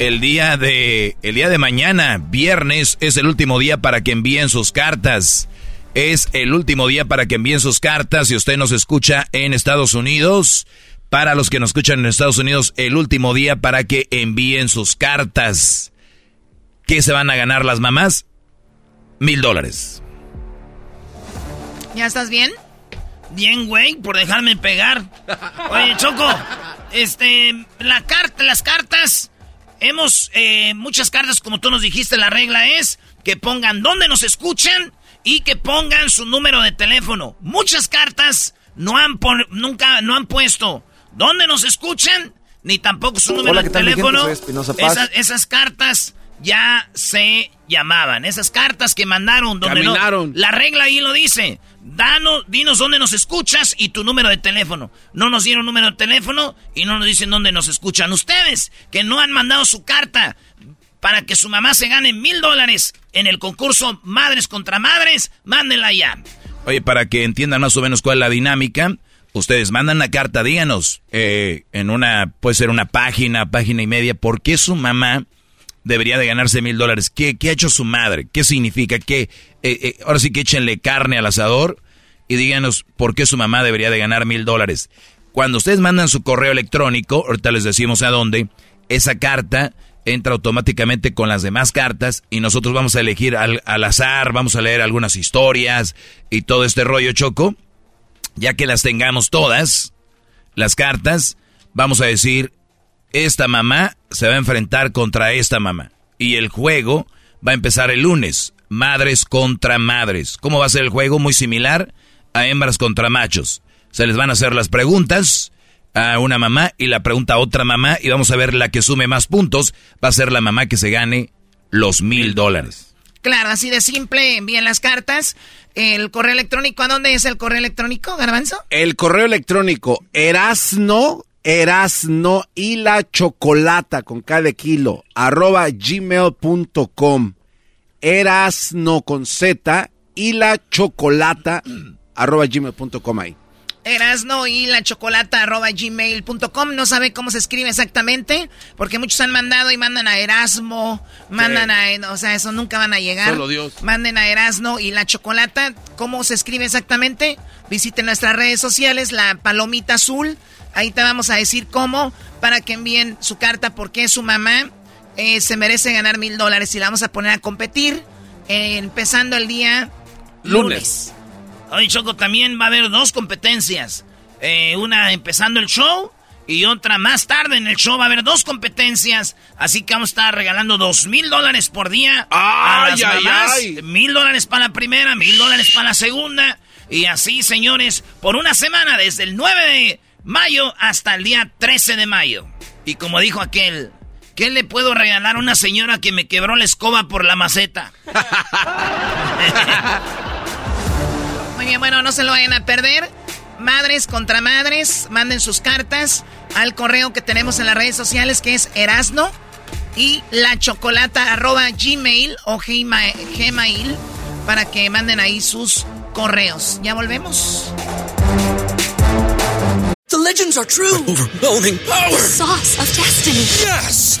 el día de, el día de mañana, viernes, es el último día para que envíen sus cartas. Es el último día para que envíen sus cartas. Si usted nos escucha en Estados Unidos, para los que nos escuchan en Estados Unidos, el último día para que envíen sus cartas. ¿Qué se van a ganar las mamás? Mil dólares. ¿Ya estás bien? Bien, güey, por dejarme pegar. Oye, Choco, este, la carta, las cartas, hemos, eh, muchas cartas, como tú nos dijiste, la regla es que pongan dónde nos escuchan y que pongan su número de teléfono. Muchas cartas no han pon- nunca, no han puesto dónde nos escuchan, ni tampoco su número Hola, de teléfono. Esas, esas cartas ya se llamaban. Esas cartas que mandaron donde no- Caminaron. la regla ahí lo dice. Danos, dinos dónde nos escuchas y tu número de teléfono. No nos dieron número de teléfono y no nos dicen dónde nos escuchan. Ustedes que no han mandado su carta para que su mamá se gane mil dólares en el concurso Madres contra Madres, mándenla ya. Oye, para que entiendan más o menos cuál es la dinámica, ustedes mandan la carta, díganos, eh, en una, puede ser una página, página y media, ¿por qué su mamá debería de ganarse mil dólares. ¿Qué, ¿Qué ha hecho su madre? ¿Qué significa? ¿Qué, eh, eh, ahora sí que échenle carne al asador y díganos por qué su mamá debería de ganar mil dólares. Cuando ustedes mandan su correo electrónico, ahorita les decimos a dónde, esa carta entra automáticamente con las demás cartas y nosotros vamos a elegir al, al azar, vamos a leer algunas historias y todo este rollo choco. Ya que las tengamos todas, las cartas, vamos a decir, esta mamá se va a enfrentar contra esta mamá. Y el juego va a empezar el lunes. Madres contra madres. ¿Cómo va a ser el juego? Muy similar a hembras contra machos. Se les van a hacer las preguntas a una mamá y la pregunta a otra mamá y vamos a ver la que sume más puntos. Va a ser la mamá que se gane los mil dólares. Claro, así de simple, envíen las cartas. El correo electrónico, ¿a dónde es el correo electrónico, Garbanzo? El correo electrónico erasno, erasno y la chocolata con cada kilo, arroba gmail.com. Erasno con Z y la chocolata, [CLEARS THROAT] arroba gmail.com ahí. Erasno y la chocolata arroba gmail.com. No sabe cómo se escribe exactamente, porque muchos han mandado y mandan a Erasmo, mandan a, o sea, eso nunca van a llegar. Solo Dios. Manden a Erasno y la chocolata. ¿Cómo se escribe exactamente? Visiten nuestras redes sociales, la palomita azul. Ahí te vamos a decir cómo, para que envíen su carta, porque su mamá eh, se merece ganar mil dólares y la vamos a poner a competir, eh, empezando el día lunes. Hoy, Choco, también va a haber dos competencias. Eh, una empezando el show y otra más tarde en el show va a haber dos competencias. Así que vamos a estar regalando dos mil dólares por día a las Ay, ay, mamás. ay. Mil dólares para la primera, mil dólares para la segunda. Y así, señores, por una semana, desde el 9 de mayo hasta el día 13 de mayo. Y como dijo aquel, ¿qué le puedo regalar a una señora que me quebró la escoba por la maceta? [LAUGHS] Muy bien, bueno, no se lo vayan a perder. Madres contra madres, manden sus cartas al correo que tenemos en las redes sociales que es Erasno y la chocolata arroba gmail o gma- gmail para que manden ahí sus correos. Ya volvemos. The legends are true. overwhelming power! The sauce of destiny. Yes!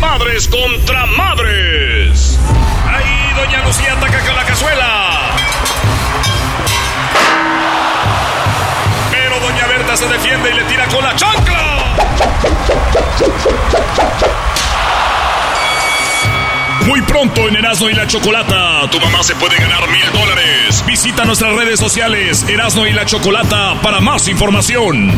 Madres contra madres. Ahí Doña Lucía ataca con la cazuela. Pero Doña Berta se defiende y le tira con la chancla. Muy pronto en Erasmo y la Chocolata, tu mamá se puede ganar mil dólares. Visita nuestras redes sociales, Erasmo y la Chocolata, para más información.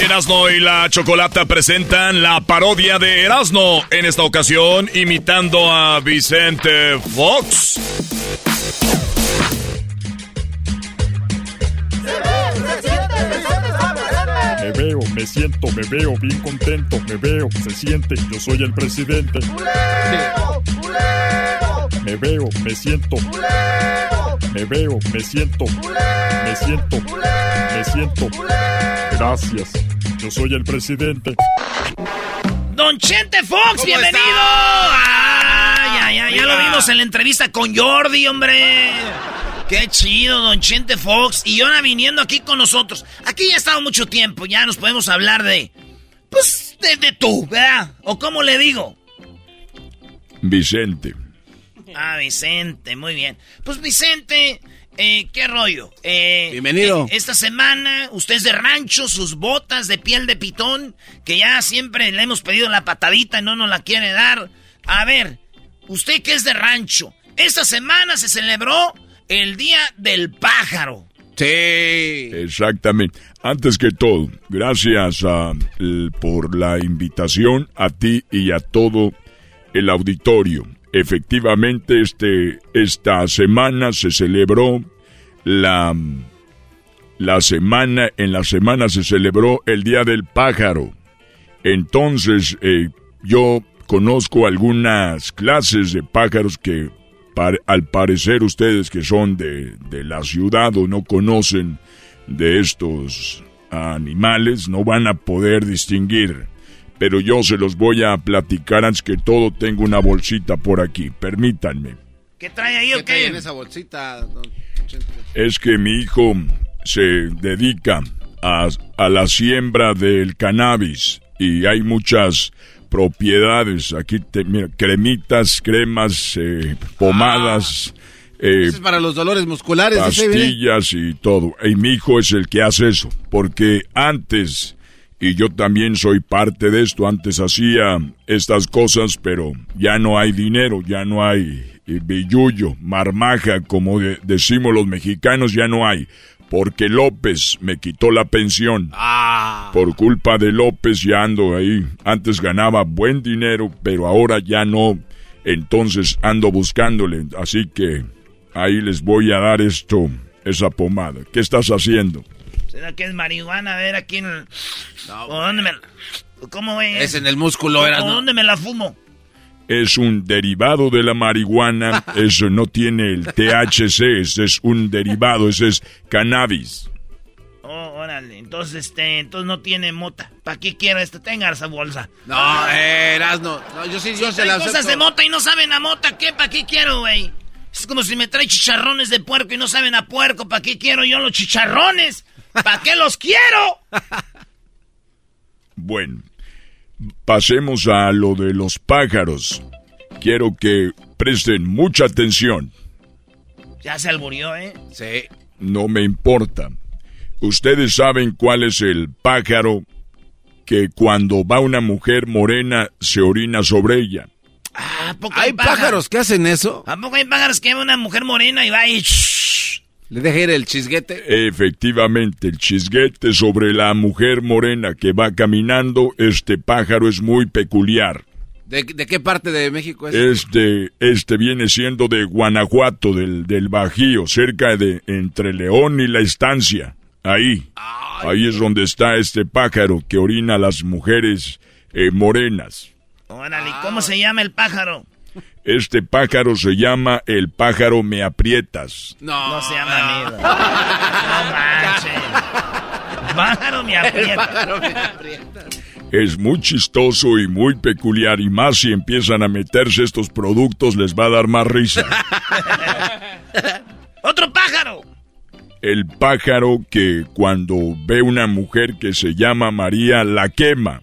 Erasno y la Chocolata presentan la parodia de Erasno, en esta ocasión imitando a Vicente Fox. Me veo, me siento, me veo bien contento, me veo, se siente, yo soy el presidente. Me veo, me siento. Me veo, me siento. Me siento. Me siento. Gracias. Yo soy el presidente. Don Chente Fox, bienvenido. Ay, ay, ay, ya lo vimos en la entrevista con Jordi, hombre. Qué chido, Don Chente Fox. Y ahora viniendo aquí con nosotros. Aquí ya ha estado mucho tiempo, ya nos podemos hablar de... Pues, de, de tú, ¿verdad? ¿O cómo le digo? Vicente. Ah, Vicente, muy bien. Pues Vicente, eh, ¿qué rollo? Eh, Bienvenido. eh, esta semana, usted es de rancho, sus botas de piel de pitón, que ya siempre le hemos pedido la patadita y no nos la quiere dar. A ver, usted que es de rancho, esta semana se celebró el Día del Pájaro. Sí. Exactamente. Antes que todo, gracias a, l- por la invitación a ti y a todo el auditorio. Efectivamente, este, esta semana se celebró la, la semana, en la semana se celebró el Día del Pájaro. Entonces, eh, yo conozco algunas clases de pájaros que al parecer ustedes que son de, de la ciudad o no conocen de estos animales no van a poder distinguir. Pero yo se los voy a platicar antes que todo. Tengo una bolsita por aquí. Permítanme. ¿Qué trae ahí o ¿Qué trae qué? en esa bolsita? don? Es que mi hijo se dedica a, a la siembra del cannabis y hay muchas propiedades. Aquí, te- mira, cremitas, cremas, eh, pomadas, eh, Eso es para los dolores musculares. pastillas y todo. Y mi hijo es el que hace eso, porque antes, y yo también soy parte de esto, antes hacía estas cosas, pero ya no hay dinero, ya no hay eh, billullo, marmaja, como de- decimos los mexicanos, ya no hay. Porque López me quitó la pensión. Por culpa de López ya ando ahí. Antes ganaba buen dinero, pero ahora ya no. Entonces ando buscándole. Así que ahí les voy a dar esto, esa pomada. ¿Qué estás haciendo? ¿Será que es marihuana? A ver, aquí en el... ¿O dónde me la- ¿Cómo es? Es en el músculo, ¿O era, ¿no? dónde me la fumo? Es un derivado de la marihuana. [LAUGHS] Eso no tiene el THC. Ese es un derivado. Ese es cannabis. Oh, órale. Entonces, este, entonces no tiene mota. ¿Para qué quiero esto? Tenga esa bolsa. No, eh, Erasno. No, yo sí, yo se Trae la cosas acepto. de mota y no saben a mota. ¿Qué? ¿Para qué quiero, güey? Es como si me trae chicharrones de puerco y no saben a puerco. ¿Para qué quiero yo los chicharrones? ¿Para qué los quiero? Bueno, pasemos a lo de los pájaros. Quiero que presten mucha atención. Ya se alburió, ¿eh? Sí. No me importa. Ustedes saben cuál es el pájaro que cuando va una mujer morena se orina sobre ella. ¿A poco ¿Hay pájaros que hacen eso? ¿A poco hay pájaros que ve una mujer morena y va y... Le deja ir el chisguete. Efectivamente, el chisguete sobre la mujer morena que va caminando, este pájaro es muy peculiar. ¿De, de qué parte de México es? Este, este viene siendo de Guanajuato, del, del Bajío, cerca de entre León y la estancia. Ahí. Ahí es donde está este pájaro que orina a las mujeres eh, morenas. Órale, ¿y ¿cómo se llama el pájaro? Este pájaro se llama el pájaro me aprietas. No, no se llama nido. [LAUGHS] No manches. Pájaro me aprieta. Es muy chistoso y muy peculiar y más si empiezan a meterse estos productos les va a dar más risa. [LAUGHS] ¡Otro pájaro! El pájaro que cuando ve una mujer que se llama María la quema.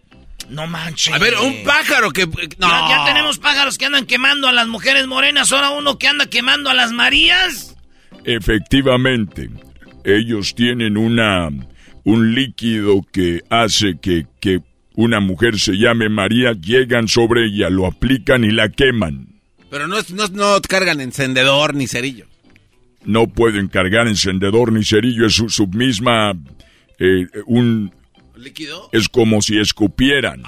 No manches. A ver, un pájaro que... No. Ya, ya tenemos pájaros que andan quemando a las mujeres morenas, ahora uno que anda quemando a las Marías. Efectivamente, ellos tienen una un líquido que hace que, que una mujer se llame María, llegan sobre ella, lo aplican y la queman. Pero no, es- no, no cargan encendedor ni cerillo. No pueden cargar encendedor ni cerillo, es su, su misma eh, un ¿Líquido? es como si escupieran.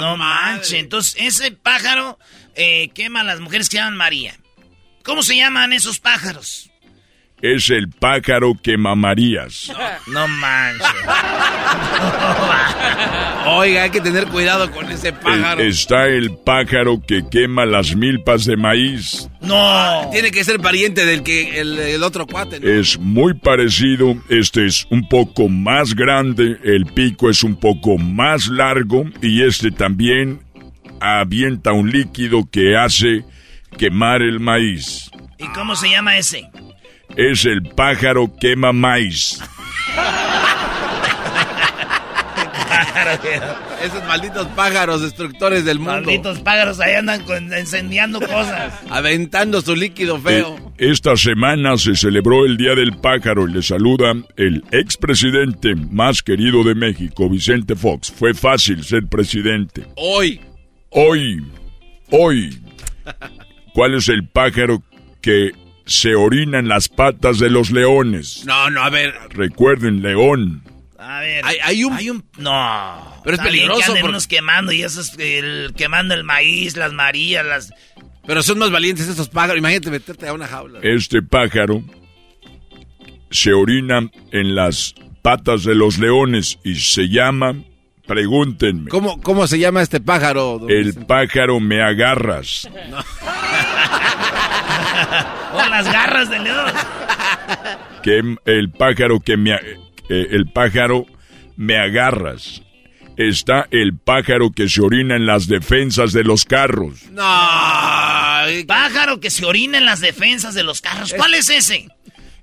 no manches. Entonces, ese pájaro eh, quema a las mujeres que llaman María. ¿Cómo se llaman esos pájaros? Es el pájaro que mamarías. No manches. Oiga, hay que tener cuidado con ese El- pájaro. está el pájaro que quema las milpas de maíz. No. Tiene que ser pariente del que el, el otro cuate. ¿no? Es muy parecido, este es un poco más grande, el pico es un poco más largo y este también avienta un líquido que hace quemar el maíz. ¿Y cómo se llama ese? Es el pájaro quema maíz. [LAUGHS] Esos malditos pájaros destructores del mundo. Malditos pájaros ahí andan con- encendiendo cosas. [LAUGHS] Aventando su líquido feo. Eh, esta semana se celebró el Día del Pájaro y le saluda el expresidente más querido de México, Vicente Fox. Fue fácil ser presidente. Hoy. Hoy, hoy, ¿cuál es el pájaro que se orina en las patas de los leones? No, no, a ver. Recuerden, león. A ver. Hay, hay un... No. Pero es peligroso porque- unos quemando y esos el, quemando el maíz, las marías, las... Pero son más valientes estos pájaros. Imagínate meterte a una jaula. Este pájaro se orina en las patas de los leones y se llama, Pregúntenme. ¿Cómo, ¿Cómo se llama este pájaro? El pájaro me agarras. [LAUGHS] O las garras de león. Que el pájaro que me... eh, el pájaro me agarras. Está el pájaro que se orina en las defensas de los carros. No. Pájaro que se orina en las defensas de los carros. ¿Cuál es ese?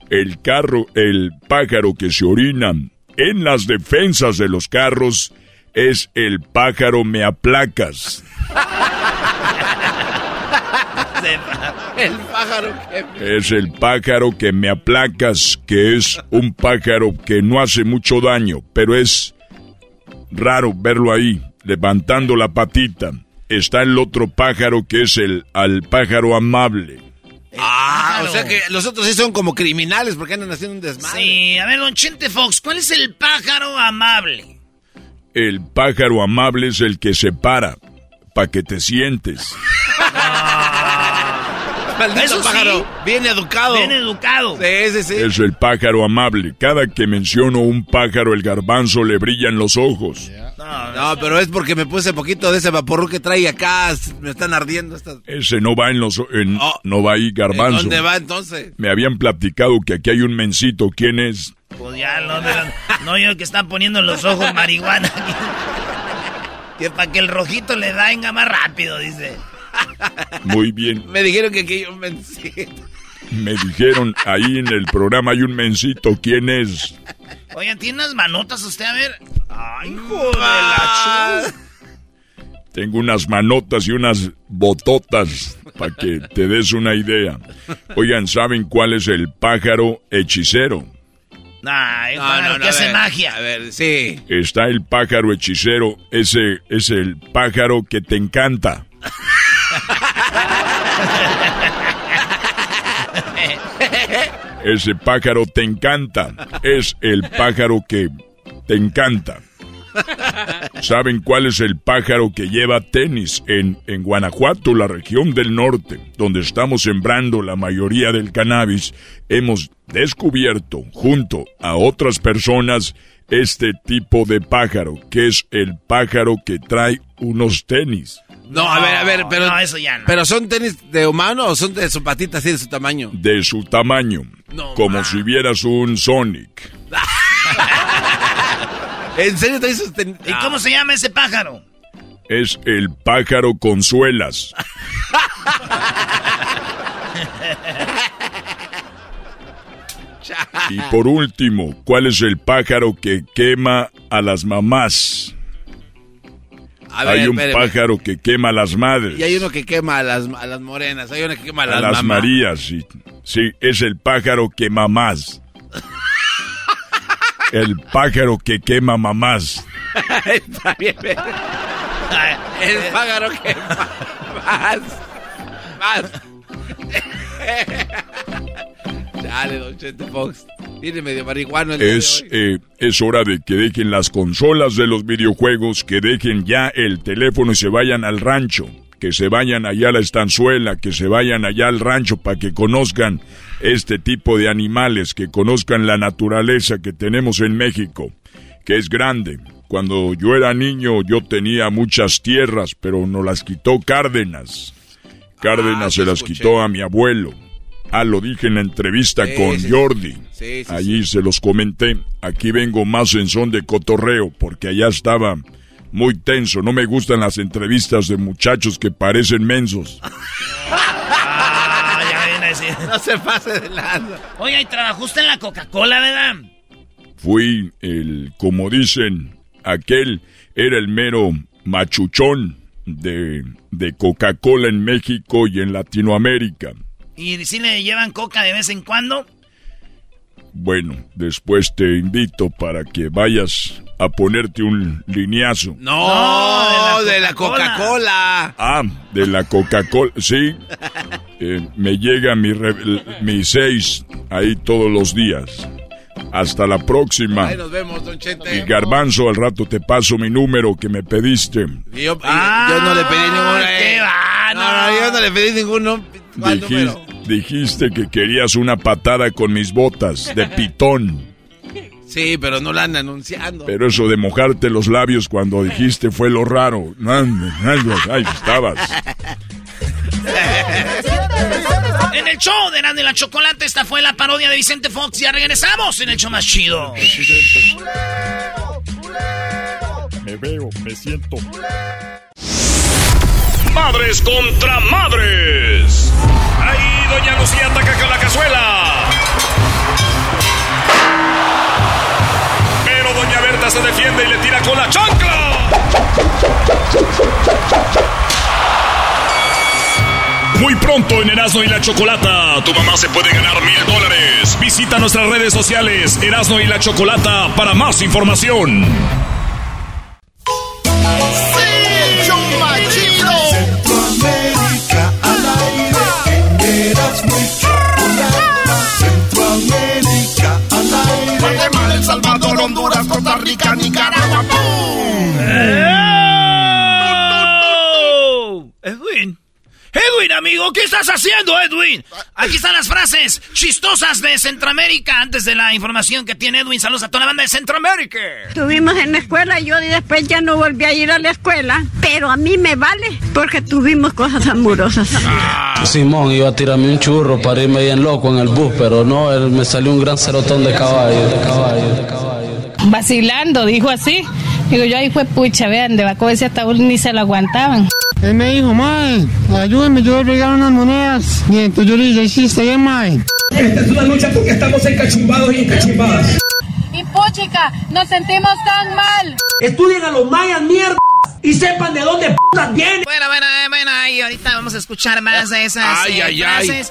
El carro, el pájaro que se orina en las defensas de los carros es el pájaro me aplacas. [LAUGHS] [LAUGHS] El pájaro que... [LAUGHS] Es el pájaro que me aplacas, que es un pájaro que no hace mucho daño, pero es raro verlo ahí, levantando la patita. Está el otro pájaro que es el al pájaro amable. Ah, o sea que los otros sí son como criminales porque andan haciendo un desmadre. Sí, a ver, don Chente Fox, ¿cuál es el pájaro amable? El pájaro amable es el que se para para que te sientes. [LAUGHS] Maldito Eso sí. pájaro. Bien educado. Bien educado. Sí, sí, sí. Es el pájaro amable. Cada que menciono un pájaro, el garbanzo le brillan los ojos. No, pero es porque me puse poquito de ese vaporru que trae acá. Me están ardiendo estas. Ese no va en los en- no va ahí garbanzo. ¿Dónde va entonces? Me habían platicado que aquí hay un mencito. ¿Quién es? Pues ya, no, no, no yo que está poniendo en los ojos marihuana. [LAUGHS] que para que el rojito le venga más rápido, dice. Muy bien. Me dijeron que aquí hay un mencito. Me dijeron ahí en el programa hay un mencito. ¿Quién es? Oigan, ¿tiene unas manotas usted? A ver. Ay, hijo de la chu- Tengo unas manotas y unas bototas para que te des una idea. Oigan, ¿saben cuál es el pájaro hechicero? Ay, No, no, no, que hace ver, magia. A ver, sí. Está el pájaro hechicero. Ese es el pájaro que te encanta. [LAUGHS] Ese pájaro te encanta. Es el pájaro que te encanta. ¿Saben cuál es el pájaro que lleva tenis en, en Guanajuato, la región del norte, donde estamos sembrando la mayoría del cannabis? Hemos descubierto, junto a otras personas, este tipo de pájaro, que es el pájaro que trae unos tenis. No, a ver, a ver, pero. no, eso ya no. ¿Pero son tenis de humano o son de su patita así de su tamaño? De su tamaño, No, como si vieras un Sonic. [LAUGHS] ¿En serio traes sus tenis? ¿Y cómo se llama ese pájaro? Es el pájaro con suelas. [LAUGHS] Y por último, ¿cuál es el pájaro que quema a las mamás? A ver, Hay un espéreme. pájaro que quema a las madres, Y hay uno que quema a las, a las morenas, hay uno que quema a a las, las mamás. Marías. Sí, sí, es el pájaro que mamás. [LAUGHS] El pájaro que quema mamás. [LAUGHS] Está bien, pero- El pájaro que más. Más. [LAUGHS] Dale, don Chente Fox. Viene medio marihuano el día de Es, eh, es hora de que dejen las consolas de los videojuegos, que dejen ya el teléfono y se vayan al rancho, que se vayan allá a la estanzuela, que se vayan allá al rancho para que conozcan este tipo de animales, que conozcan la naturaleza que tenemos en México, que es grande. Cuando yo era niño yo tenía muchas tierras, pero nos las quitó Cárdenas. Cárdenas Ah, se las escuché. quitó a mi abuelo. Ah, lo dije en la entrevista Sí, con sí, Jordi. Sí, sí, Allí se los comenté. Aquí vengo más en son de cotorreo porque allá estaba muy tenso. No me gustan las entrevistas de muchachos que parecen mensos. Ah, [LAUGHS] ya viene a decir. No se pase de lanza. Oiga, y trabajó usted en la Coca-Cola, ¿verdad? Fui el, como dicen, aquel era el mero machuchón de, de Coca-Cola en México y en Latinoamérica. ¿Y si le llevan coca de vez en cuando? Bueno, después te invito para que vayas a ponerte un lineazo. No, de la Coca-Cola. Ah, de la Coca-Cola, sí. [LAUGHS] Eh, me llega mi, re- mi seis ahí todos los días. Hasta la próxima. Ahí nos vemos, don Chente. Y Garbanzo, al rato te paso mi número que me pediste. Y yo, y yo no le pedí ninguno. qué eh. va, no, no, yo no le pedí ninguno. ¿Cuál número? Dijiste que querías una patada con mis botas de pitón. Sí, pero no la han anunciando. Pero eso de mojarte los labios cuando dijiste fue lo raro. Ahí estabas. En el show de y la Chocolate, esta fue la parodia de Vicente Fox. Ya regresamos en el show más chido. Me veo, me siento. Madres contra madres. Ahí Doña Lucía ataca con la cazuela. Pero Doña Berta se defiende y le tira con la chancla. Muy pronto en Erasmo y la Chocolata, tu mamá se puede ganar mil dólares. Visita nuestras redes sociales Erasmo y la Chocolata para más información. ¡Sí! Nicaragua. ¡Pum! Edwin. Edwin, amigo, ¿qué estás haciendo, Edwin? Aquí están las frases chistosas de Centroamérica antes de la información que tiene Edwin. Saludos a toda la banda de Centroamérica. Estuvimos en la escuela y yo después ya no volví a ir a la escuela, pero a mí me vale porque tuvimos cosas amorosas. Simón iba a tirarme un churro para irme bien loco en el bus, pero no, él me salió un gran cerotón de caballo, de caballo, de caballo. Vacilando, dijo así. Digo, yo ahí fue pucha, vean, de Baco ese ataúd ni se lo aguantaban. Él me dijo, mae, ayúdame, yo voy a regalar unas monedas. Y entonces yo le dije, sí, está bien, mae. Esta es una lucha porque estamos encachumbados y encachimbadas. Y puchica, nos sentimos tan mal. Estudien a los mayas, mierda, y sepan de dónde putas vienen. Bueno, bueno, bueno, ahí ahorita vamos a escuchar más de esas Ay, eh, ay, ay.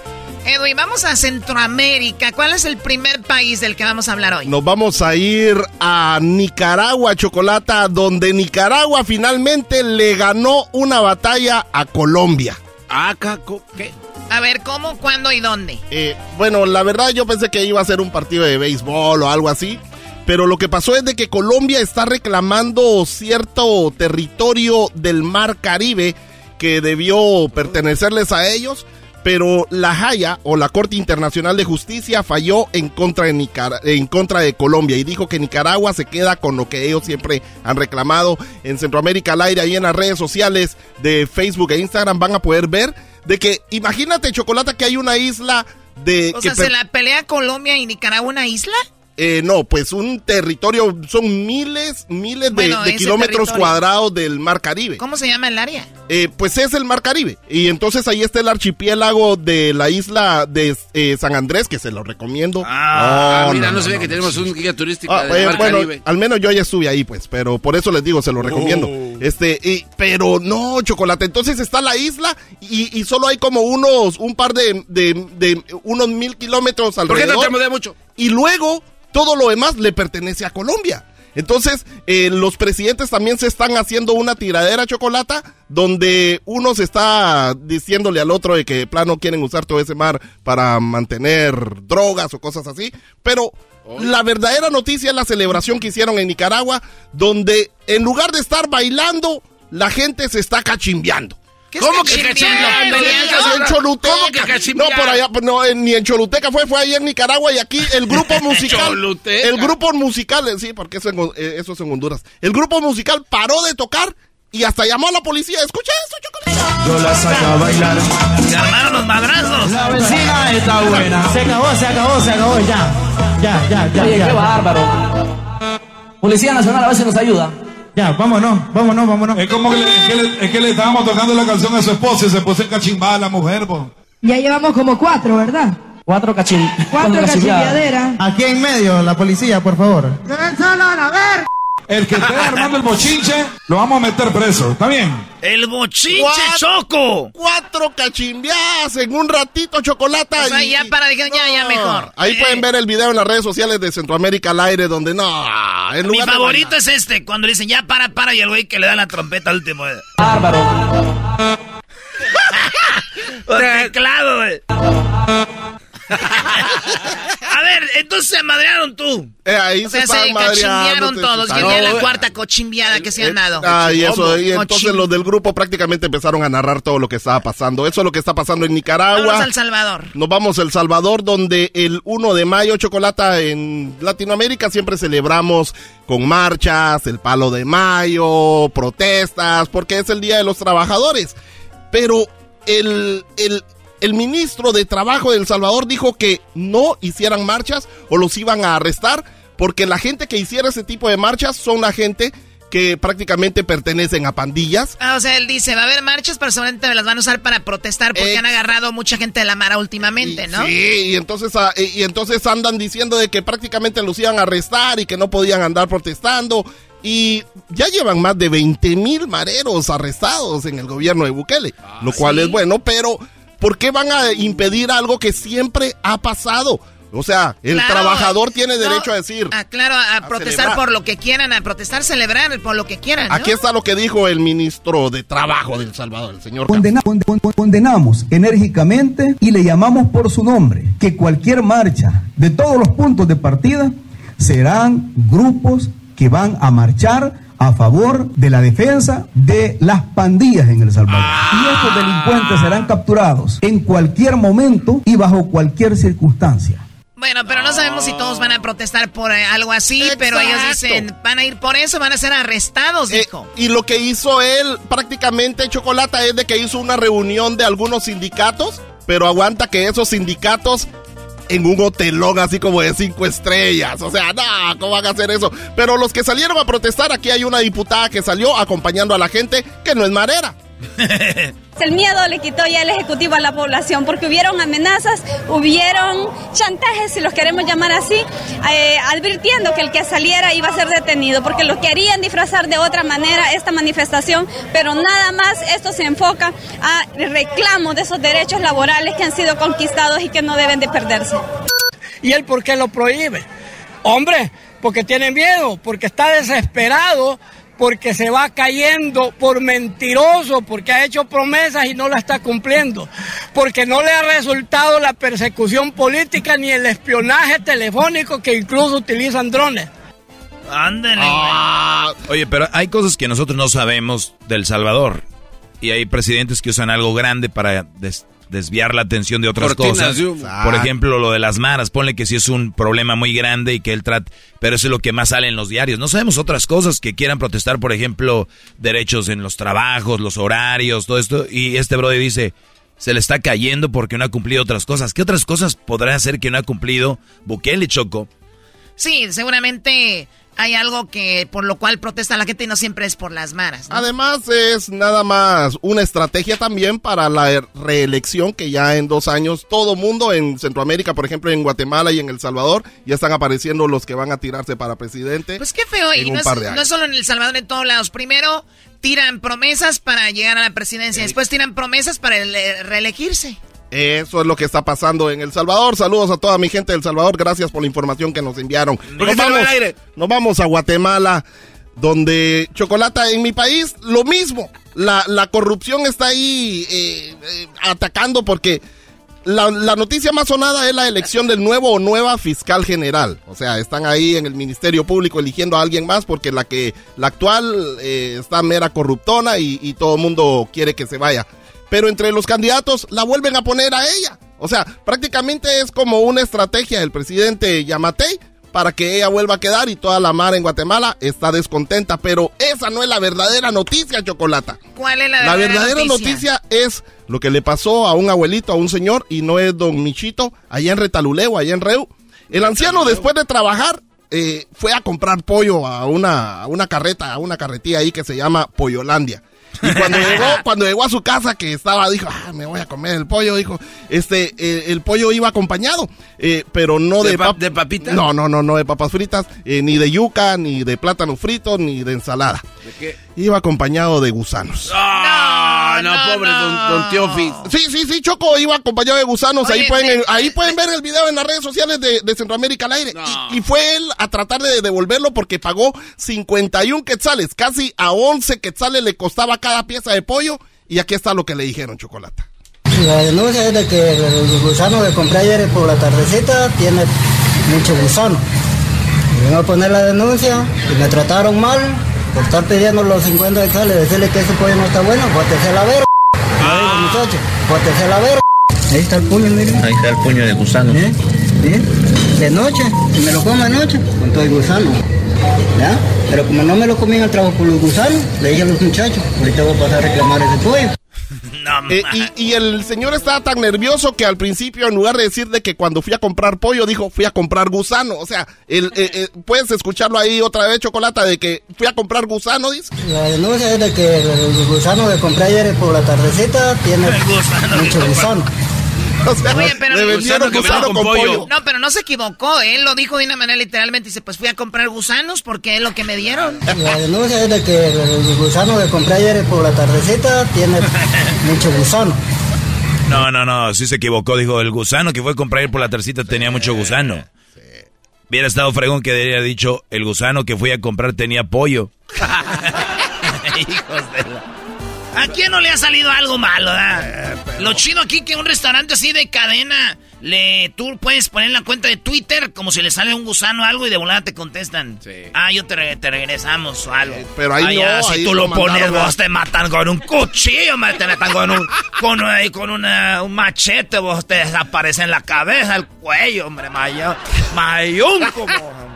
Edwin, vamos a Centroamérica. ¿Cuál es el primer país del que vamos a hablar hoy? Nos vamos a ir a Nicaragua, Chocolata, donde Nicaragua finalmente le ganó una batalla a Colombia. Ah, caco, ¿qué? A ver, ¿cómo, cuándo y dónde? Eh, bueno, la verdad yo pensé que iba a ser un partido de béisbol o algo así. Pero lo que pasó es de que Colombia está reclamando cierto territorio del Mar Caribe que debió pertenecerles a ellos. Pero la Haya o la Corte Internacional de Justicia falló en contra de Nicara- en contra de Colombia y dijo que Nicaragua se queda con lo que ellos siempre han reclamado en Centroamérica al aire ahí en las redes sociales de Facebook e Instagram van a poder ver de que imagínate chocolate que hay una isla de O que sea, ¿se la pelea Colombia y Nicaragua una isla? Eh, no, pues un territorio, son miles, miles de, Bueno, de ese kilómetros territorio. cuadrados del Mar Caribe. ¿Cómo se llama el área? Eh, pues es el Mar Caribe. Y entonces ahí está el archipiélago de la isla de eh, San Andrés, que se lo recomiendo. Ah, No, mira, no, no, sabía no, que no. tenemos un guía turístico Ah, de eh, Mar bueno, Caribe. al menos yo ya estuve ahí, pues, pero por eso les digo, se lo recomiendo. Oh. Este, y- pero no, chocolate. Entonces está la isla y, y solo hay como unos, un par de, de, de unos mil kilómetros ¿Por qué alrededor. no te mucho? Y luego todo lo demás le pertenece a Colombia. Entonces, eh, los presidentes también se están haciendo una tiradera chocolata donde uno se está diciéndole al otro de que de plano quieren usar todo ese mar para mantener drogas o cosas así. Pero la verdadera noticia es la celebración que hicieron en Nicaragua, donde en lugar de estar bailando, la gente se está cachimbeando. ¿Qué ¿Cómo que cachimbeando? En Choluteca. ¿Cómo que No, por allá, no, ni en Choluteca fue, fue ahí en Nicaragua y aquí el grupo [LAUGHS] musical. Choluteca. El grupo musical, eh, sí, porque eso, en- eh, eso es en Honduras. El grupo musical paró de tocar y hasta llamó a la policía. Escucha eso, chocolate. Yo la saco a bailar. Se armaron los madrazos. La vecina está buena. Se acabó, se acabó, se acabó, ya. Ya, ya, ya. Oye, ya. qué bárbaro. Policía Nacional a si nos ayuda. Ya, vámonos, vámonos, vámonos. Es como que le, es que le- es que le estábamos tocando la canción a su esposa y se puso en cachimbada a la mujer, po. Ya llevamos como cuatro, ¿verdad? Cuatro cachim... Cuatro [LAUGHS] cachimbiaderas. Aquí en medio, la policía, por favor. a ver! El que esté armando el bochinche, lo vamos a meter preso. ¿Está bien? El bochinche Cuat- choco. Cuatro cachimbiadas en un ratito, chocolata. O sea, y- ya para, dije, ya, ya mejor. Ahí Eh, pueden ver el video en las redes sociales de Centroamérica al aire, donde no. en Mi lugar favorito es este, cuando le dicen ya para, para, y el güey que le da la trompeta al último. Bárbaro. [LAUGHS] Teclado, güey. A ver, entonces se madrearon tú. Eh, ahí o sea, se, se estaban madreando, cachimbiaron se- todos. No, la eh, cuarta cochimbiada que se han dado. Ah, y eso, y entonces los del grupo prácticamente empezaron a narrar todo lo que estaba pasando. Eso es lo que está pasando en Nicaragua. Vamos al Salvador. Nos vamos a El Salvador, donde el 1 de mayo, Chocolata, en Latinoamérica siempre celebramos con marchas, el palo de mayo, protestas, porque es el Día de los Trabajadores. Pero el, el, el ministro de Trabajo de El Salvador dijo que no hicieran marchas o los iban a arrestar, porque la gente que hiciera ese tipo de marchas son la gente que prácticamente pertenecen a pandillas. Ah, o sea, él dice, va a haber marchas, pero seguramente las van a usar para protestar porque han agarrado mucha gente de la Mara últimamente, ¿no? Sí, y entonces, ah, y entonces andan diciendo de que prácticamente los iban a arrestar y que no podían andar protestando. Y ya llevan más de 20 mil mareros arrestados en el gobierno de Bukele, lo cual es bueno, pero ¿por qué van a impedir algo que siempre ha pasado? O sea, el Claro. trabajador tiene No, derecho a decir. Ah, claro, a, protestar celebrar. por lo que quieran, a protestar, celebrar por lo que quieran, ¿no? Aquí está lo que dijo el ministro de Trabajo de El Salvador, el señor. Condena- con- con- condenamos enérgicamente y le llamamos por su nombre que cualquier marcha de todos los puntos de partida serán grupos que van a marchar a favor de la defensa de las pandillas en El Salvador. Y estos delincuentes serán capturados en cualquier momento y bajo cualquier circunstancia. Bueno, pero no sabemos si todos van a protestar por eh, algo así, pero ellos dicen, van a ir por eso, van a ser arrestados, dijo. Y lo que hizo él prácticamente, Chocolata, es de que hizo una reunión de algunos sindicatos, pero aguanta que esos sindicatos en un hotelón así como de cinco estrellas. O sea, no, ¿cómo van a hacer eso? Pero los que salieron a protestar, aquí hay una diputada que salió acompañando a la gente que no es marera. [LAUGHS] El miedo le quitó ya el Ejecutivo a la población porque hubieron amenazas, hubieron chantajes, si los queremos llamar así, eh, advirtiendo que el que saliera iba a ser detenido porque lo querían disfrazar de otra manera esta manifestación, pero nada más esto se enfoca a reclamo de esos derechos laborales que han sido conquistados y que no deben de perderse. ¿Y él por qué lo prohíbe? Hombre, porque tiene miedo, porque está desesperado, porque se va cayendo por mentiroso, porque ha hecho promesas y no la está cumpliendo, porque no le ha resultado la persecución política ni el espionaje telefónico que incluso utilizan drones. Ándale, Oye, pero hay cosas que nosotros no sabemos del Salvador. Y hay presidentes que usan algo grande para des- desviar la atención de otras Cortinas cosas. Por ejemplo, lo de las maras. Ponle que sí es un problema muy grande y que él trata... Pero eso es lo que más sale en los diarios. No sabemos otras cosas que quieran protestar, por ejemplo, derechos en los trabajos, los horarios, todo esto. Y este brother dice, se le está cayendo porque no ha cumplido otras cosas. ¿Qué otras cosas podrá hacer que no ha cumplido Bukele, Choco? Sí, seguramente hay algo que por lo cual protesta la gente y no siempre es por las maras. ¿no? Además es nada más una estrategia también para la er- reelección que ya en dos años todo mundo en Centroamérica, por ejemplo en Guatemala y en El Salvador, ya están apareciendo los que van a tirarse para presidente. Pues qué feo, y no es, no es solo en El Salvador, en todos lados. Primero tiran promesas para llegar a la presidencia, después tiran promesas para ele- reelegirse. Eso es lo que está pasando en El Salvador. Saludos a toda mi gente de El Salvador. Gracias por la información que nos enviaron. Nos vamos, aire. nos vamos a Guatemala, donde Chocolata en mi país, lo mismo. La, la corrupción está ahí eh, eh, atacando porque la, la noticia más sonada es la elección del nuevo o nueva fiscal general. O sea, están ahí en el Ministerio Público eligiendo a alguien más porque la que la actual eh, está mera corruptona y, y todo el mundo quiere que se vaya. Pero entre los candidatos la vuelven a poner a ella. O sea, prácticamente es como una estrategia del presidente Yamatei para que ella vuelva a quedar y toda la mar en Guatemala está descontenta. Pero esa no es la verdadera noticia, Chocolata. ¿Cuál es la, La verdadera verdadera noticia? es lo que le pasó a un abuelito, a un señor, y no es don Michito, allá en Retaluleu, allá en Reu. El anciano, después de trabajar, eh, fue a comprar pollo a una, a una carreta, a una carretilla ahí que se llama Pollolandia. Y cuando llegó, [LAUGHS] cuando llegó a su casa que estaba, dijo, ah, me voy a comer el pollo, dijo, este, eh, el pollo iba acompañado, eh, pero no de, ¿De pap- de papitas? No, no, no, no de papas fritas, eh, ni de yuca, ni de plátano frito, ni de ensalada. ¿De qué? Iba acompañado de gusanos. Ah, no, pobre don, don Teofis. Sí, sí, sí, Choco iba acompañado de gusanos. Oye, ahí pueden, de- ahí pueden ver el video en las redes sociales de, de Centroamérica al aire. Y, y fue él a tratar de devolverlo porque pagó 51 quetzales. Casi a 11 quetzales le costaba cada pieza de pollo. Y aquí está lo que le dijeron, Chocolata. La denuncia es de que el gusano que compré ayer por la tardecita tiene mucho gusano. Vengo a poner la denuncia y me trataron mal por estar pidiendo los 50 hectáreas y decirle que ese pollo no está bueno, bótese la verga. Digo, muchacho, bótese la verga. Ahí está el puño, miren. Ahí está el puño de gusano. ¿Eh? ¿Eh? De noche, si me lo como de noche, con todo el gusano. ¿Ya? Pero como no me lo comí en el trabajo con los gusanos, le dije a los muchachos, ahorita voy a pasar a reclamar ese pollo. [LAUGHS] Eh, y, y el señor estaba tan nervioso que al principio, en lugar de decir de que cuando fui a comprar pollo, dijo fui a comprar gusano. O sea, el, eh, eh, puedes escucharlo ahí otra vez, Chocolata, de que fui a comprar gusano, dice. La denuncia es de que el gusano que compré ayer por la tardecita tiene mucho gusano. [LAUGHS] O sea, Oye, pero le vendieron gusano con pollo. No, pero no se equivocó. Él lo dijo de una manera literalmente. Dice, pues fui a comprar gusanos porque es lo que me dieron. [LAUGHS] La denuncia es de que el gusano que compré ayer por la tardecita tiene [LAUGHS] mucho gusano. No, no, no, sí se equivocó. Dijo, el gusano que fue a comprar por la tercita tenía mucho gusano. Hubiera estado fregón que haber dicho, el gusano que fui a comprar tenía pollo. Hijos de la... ¿A quién no le ha salido algo malo, da? Lo chido aquí que un restaurante así de cadena, le, tú puedes poner la cuenta de Twitter como si le sale un gusano o algo y de volada te contestan. Ah, yo te, re- te regresamos o algo. pero ahí Ah, no, si ahí tú lo lo pones, mandaron vos te matan con un cuchillo, me te matan con un, con, eh, con una- un machete, vos te desaparece en la cabeza, el cuello, hombre, mayo, mayón como...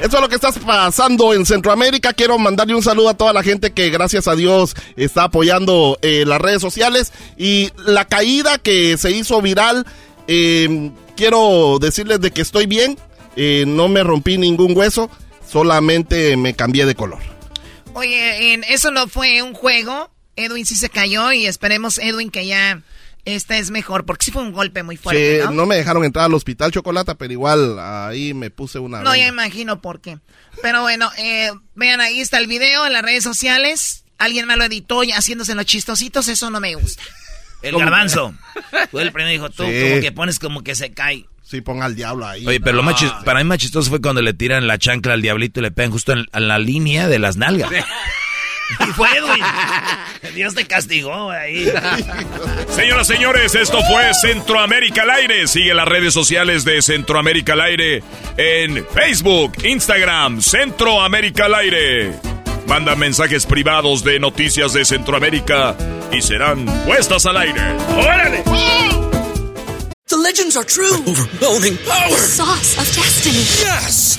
Eso es lo que está pasando en Centroamérica. Quiero mandarle un saludo a toda la gente que gracias a Dios está apoyando eh, las redes sociales. Y la caída que se hizo viral, eh, quiero decirles de que estoy bien. Eh, no me rompí ningún hueso, solamente me cambié de color. Oye, eso no fue un juego. Edwin sí se cayó y esperemos, Edwin, que ya esta es mejor, porque sí fue un golpe muy fuerte, ¿no? no me dejaron entrar al hospital chocolate, pero igual ahí me puse una... No, ya imagino por qué. Pero bueno, eh, vean, ahí está el video en las redes sociales. Alguien me lo editó y haciéndose los chistositos, eso no me gusta. [LAUGHS] El garbanzo. [LAUGHS] Fue el primero dijo, tú Sí. como que pones como que se cae. Sí, ponga al diablo ahí. Oye, pero lo más chis- para mí más chistoso fue cuando le tiran la chancla al diablito y le pegan justo en, en la línea de las nalgas. [LAUGHS] Y fue Edwin. Dios te castigó ahí. Señoras, señores, esto fue Centroamérica al aire. Sigue las redes sociales de Centroamérica al aire en Facebook, Instagram, Centroamérica al aire. Manda mensajes privados de noticias de Centroamérica y serán puestas al aire. ¡Órale! The legends are true. overwhelming power! The sauce of destiny. Yes!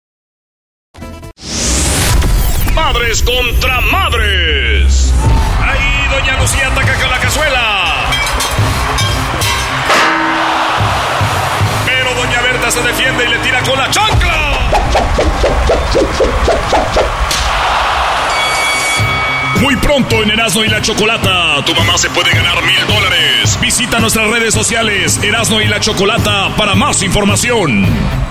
Madres contra madres. Ahí Doña Lucía ataca con la cazuela. Pero Doña Berta se defiende y le tira con la chancla. Muy pronto en Erasmo y la Chocolata, tu mamá se puede ganar mil dólares. Visita nuestras redes sociales, Erasmo y la Chocolata, para más información.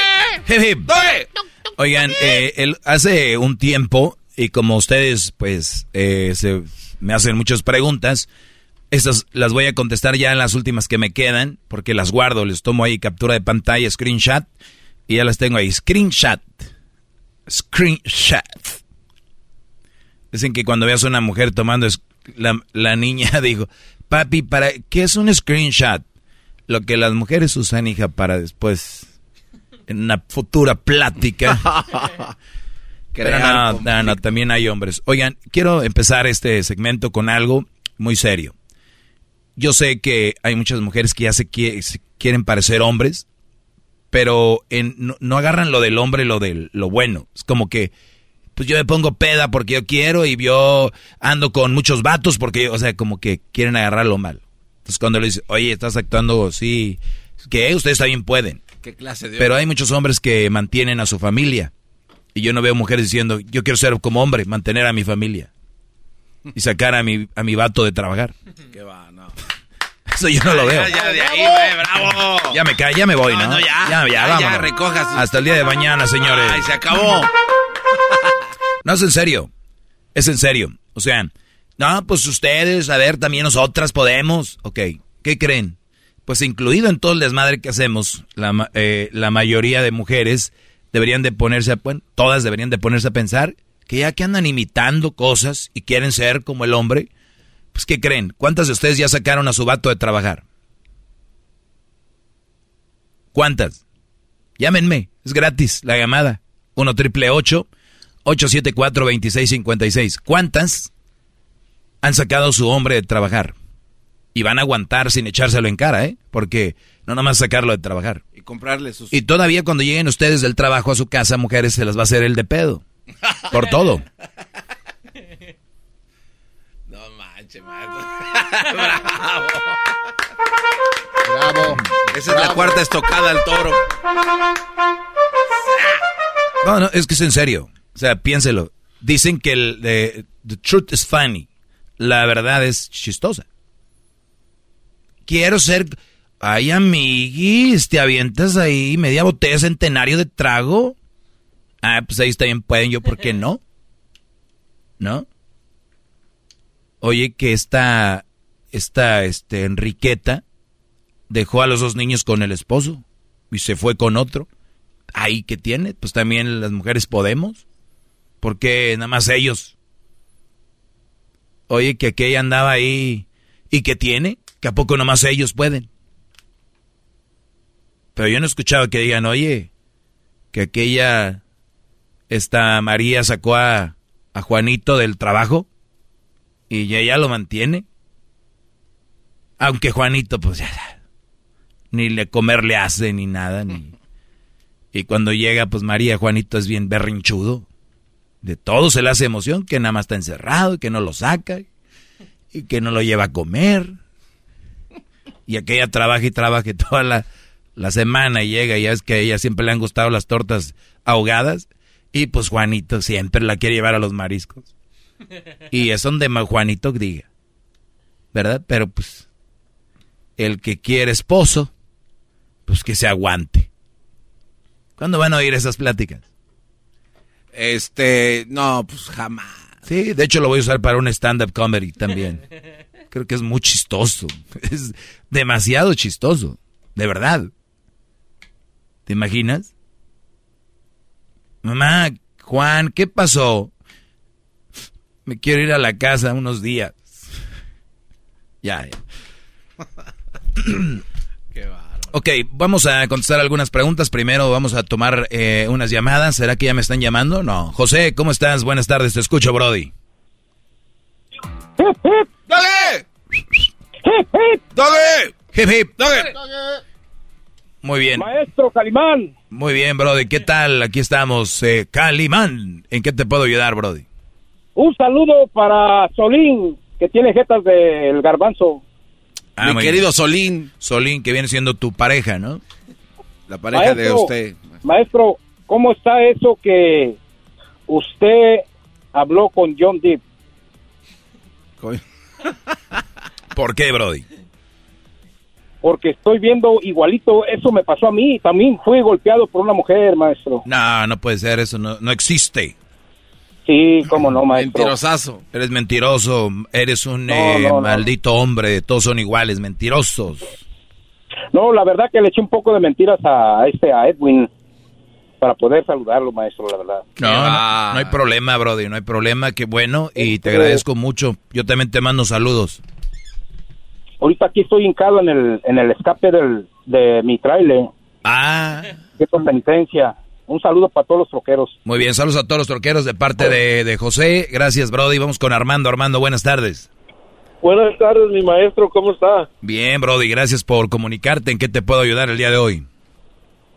Hip, hip. Oigan, eh, el- hace un tiempo, y como ustedes pues eh, se, me hacen muchas preguntas, estas las voy a contestar ya en las últimas que me quedan, porque las guardo, les tomo ahí captura de pantalla, screenshot, y ya las tengo ahí. Screenshot. Screenshot. Dicen que cuando veas a una mujer tomando, es- la, la niña [LAUGHS] dijo, papi, ¿para qué es un screenshot? Lo que las mujeres usan, hija, para después, en una futura plática. [LAUGHS] Pero no, no, no, también hay hombres. Oigan, quiero empezar este segmento con algo muy serio. Yo sé que hay muchas mujeres que ya se, qui- se quieren parecer hombres, pero en, no, no agarran lo del hombre, lo de lo bueno. Es como que, pues yo me pongo peda porque yo quiero y yo ando con muchos vatos porque, o sea, como que quieren agarrarlo mal. Entonces cuando le dices, oye, estás actuando así, que ustedes también pueden. ¿Qué clase de Pero hay muchos hombres que mantienen a su familia. Y yo no veo mujeres diciendo, yo quiero ser como hombre, mantener a mi familia. Y sacar a mi, a mi vato de trabajar. [LAUGHS] ¿Qué va? No. Eso yo no lo veo. Ya, ya, de ahí, güey, bravo. Ya me cae, ya me voy, ¿no? No, no, ya. Ya, Ya, ya, sus- Hasta el día de mañana, señores. Ay, se acabó. [LAUGHS] No, es en serio. Es en serio. O sea, no, pues ustedes, a ver, también nosotras podemos. Ok, ¿qué creen? Pues incluido en todo el desmadre que hacemos, eh, la mayoría de mujeres deberían de ponerse, a, bueno, todas deberían de ponerse a pensar que ya que andan imitando cosas y quieren ser como el hombre, pues ¿qué creen? ¿Cuántas de ustedes ya sacaron a su vato de trabajar? ¿Cuántas? Llámenme, es gratis la llamada. 1 triple 874 2656. ¿Cuántas han sacado a su hombre de trabajar? Y van a aguantar sin echárselo en cara, ¿eh? Porque no nomás sacarlo de trabajar. Y comprarle sus... Y todavía cuando lleguen ustedes del trabajo a su casa, mujeres, se las va a hacer el de pedo. Por todo. [LAUGHS] No manches, maestro. Bravo. Bravo. Esa es la cuarta estocada al toro. No, no, es que es en serio. O sea, piénselo. Dicen que el de- the truth is funny. La verdad es chistosa. Quiero ser... Ay, amiguis, te avientas ahí media botella centenario de trago. Ah, pues ahí también pueden, yo, ¿por qué no? ¿No? Oye, que esta, esta, este, Enriqueta dejó a los dos niños con el esposo y se fue con otro. Ahí que tiene, pues también las mujeres podemos. ¿Por qué nada más ellos? Oye, que aquella andaba ahí y que tiene, que a poco nomás ellos pueden. Pero yo no he escuchado que digan, oye, que aquella, esta María sacó a, a Juanito del trabajo y ella lo mantiene. Aunque Juanito, pues ya, ni le comer le hace ni nada, ni... [LAUGHS] Y cuando llega, pues María, Juanito es bien berrinchudo. De todo se le hace emoción, que nada más está encerrado, y que no lo saca, y que no lo lleva a comer. Y aquella trabaja y trabaja [LAUGHS] toda la, la semana y llega, y ya es que a ella siempre le han gustado las tortas ahogadas. Y pues Juanito siempre la quiere llevar a los mariscos. Y es donde Juanito diga. ¿Verdad? Pero pues, el que quiere esposo, pues que se aguante. ¿Cuándo van a oír esas pláticas? Este, no, pues jamás. Sí, de hecho lo voy a usar para un stand-up comedy también. [LAUGHS] Creo que es muy chistoso. [LAUGHS] Es demasiado chistoso. De verdad. ¿Te imaginas? Mamá, Juan, ¿qué pasó? Me quiero ir a la casa unos días. [LAUGHS] Ya, ya. [CLEARS THROAT] Qué bárbaro. Ok, vamos a contestar algunas preguntas. Primero vamos a tomar eh, unas llamadas. ¿Será que ya me están llamando? No. José, ¿cómo estás? Buenas tardes, te escucho, Brody. [LAUGHS] ¡Dale! ¡Dale! Hip, hip. ¡Dale! Muy bien. Maestro Calimán, Muy bien, Brody. ¿Qué tal? Aquí estamos. Eh, Calimán. ¿En qué te puedo ayudar, Brody? un saludo para Solín, que tiene jetas del garbanzo. Ah, Mi querido bien. Solín, Solín, que viene siendo tu pareja, ¿no? la pareja de usted. Maestro, ¿cómo está eso que usted habló con John Depp? [LAUGHS] ¿Por qué, Brody? Porque estoy viendo igualito, eso me pasó a mí, también fui golpeado por una mujer, maestro. No, no puede ser. Eso no, no existe. Sí, cómo no, maestro. Mentirosazo. Eres mentiroso. Eres un No, eh, no, no. maldito hombre. Todos son iguales. Mentirosos. No, la verdad que le eché un poco de mentiras a este, a Edwin, para poder saludarlo, maestro, la verdad. No, no, no hay problema, Brody, no hay problema, qué bueno y te agradezco mucho. Yo también te mando saludos. Ahorita aquí estoy hincado en el, en el escape del, de mi trailer. Ah. Qué penitencia. Un saludo para todos los troqueros. Muy bien, saludos a todos los troqueros de parte de, de José. Gracias, Brody. Vamos con Armando. Armando, buenas tardes. Buenas tardes, mi maestro, ¿cómo está? Bien, Brody, gracias por comunicarte. ¿En qué te puedo ayudar el día de hoy?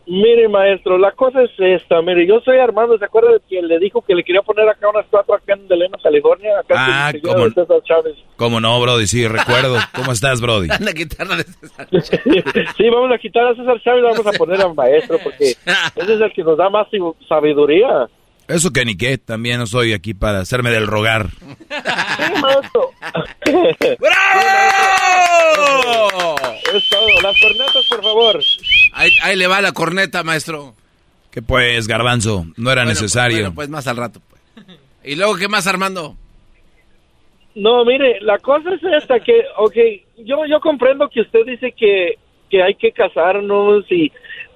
Mire, maestro, la cosa es esta. Mire, yo soy Armando. ¿Se acuerda de que le dijo que le quería poner acá una estatua acá en Delena, California? Acá Ah, el cómo- de César Chávez. ¿Cómo no, Brody? Sí, recuerdo. ¿Cómo estás, Brody? [LAUGHS] Guitarra de César. [LAUGHS] sí, vamos a quitar a César Chávez y vamos a poner al maestro porque [LAUGHS] ese es el que nos da más sabiduría. Eso que ni qué, también no estoy aquí para hacerme del rogar. [LAUGHS] ¡Bravo! Es todo. Las cornetas, por favor. Ahí, ahí le va la corneta, maestro. Que pues, garbanzo, no era Bueno, necesario. Pues, bueno, pues más al rato. pues. ¿Y luego qué más, Armando? No, mire, la cosa es esta que, ok, yo, yo comprendo que usted dice que, que hay que casarnos y,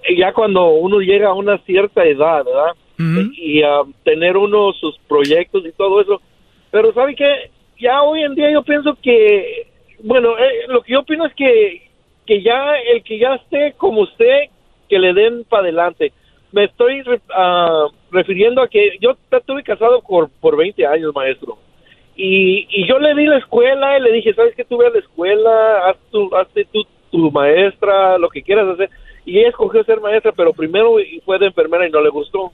y ya cuando uno llega a una cierta edad, ¿verdad? Y a tener uno sus proyectos y todo eso. Pero ¿sabe qué? Ya hoy en día yo pienso que, bueno, eh, lo que yo opino es que, que ya el que ya esté como usted, que le den para adelante. Me estoy ah, refiriendo a que yo estuve casado por, por 20 años, maestro. Y, y yo le di la escuela y le dije, ¿sabes qué? Tú ve a la escuela, haz tu, hazte tú tu maestra, lo que quieras hacer. Y ella escogió ser maestra, pero primero fue de enfermera y no le gustó.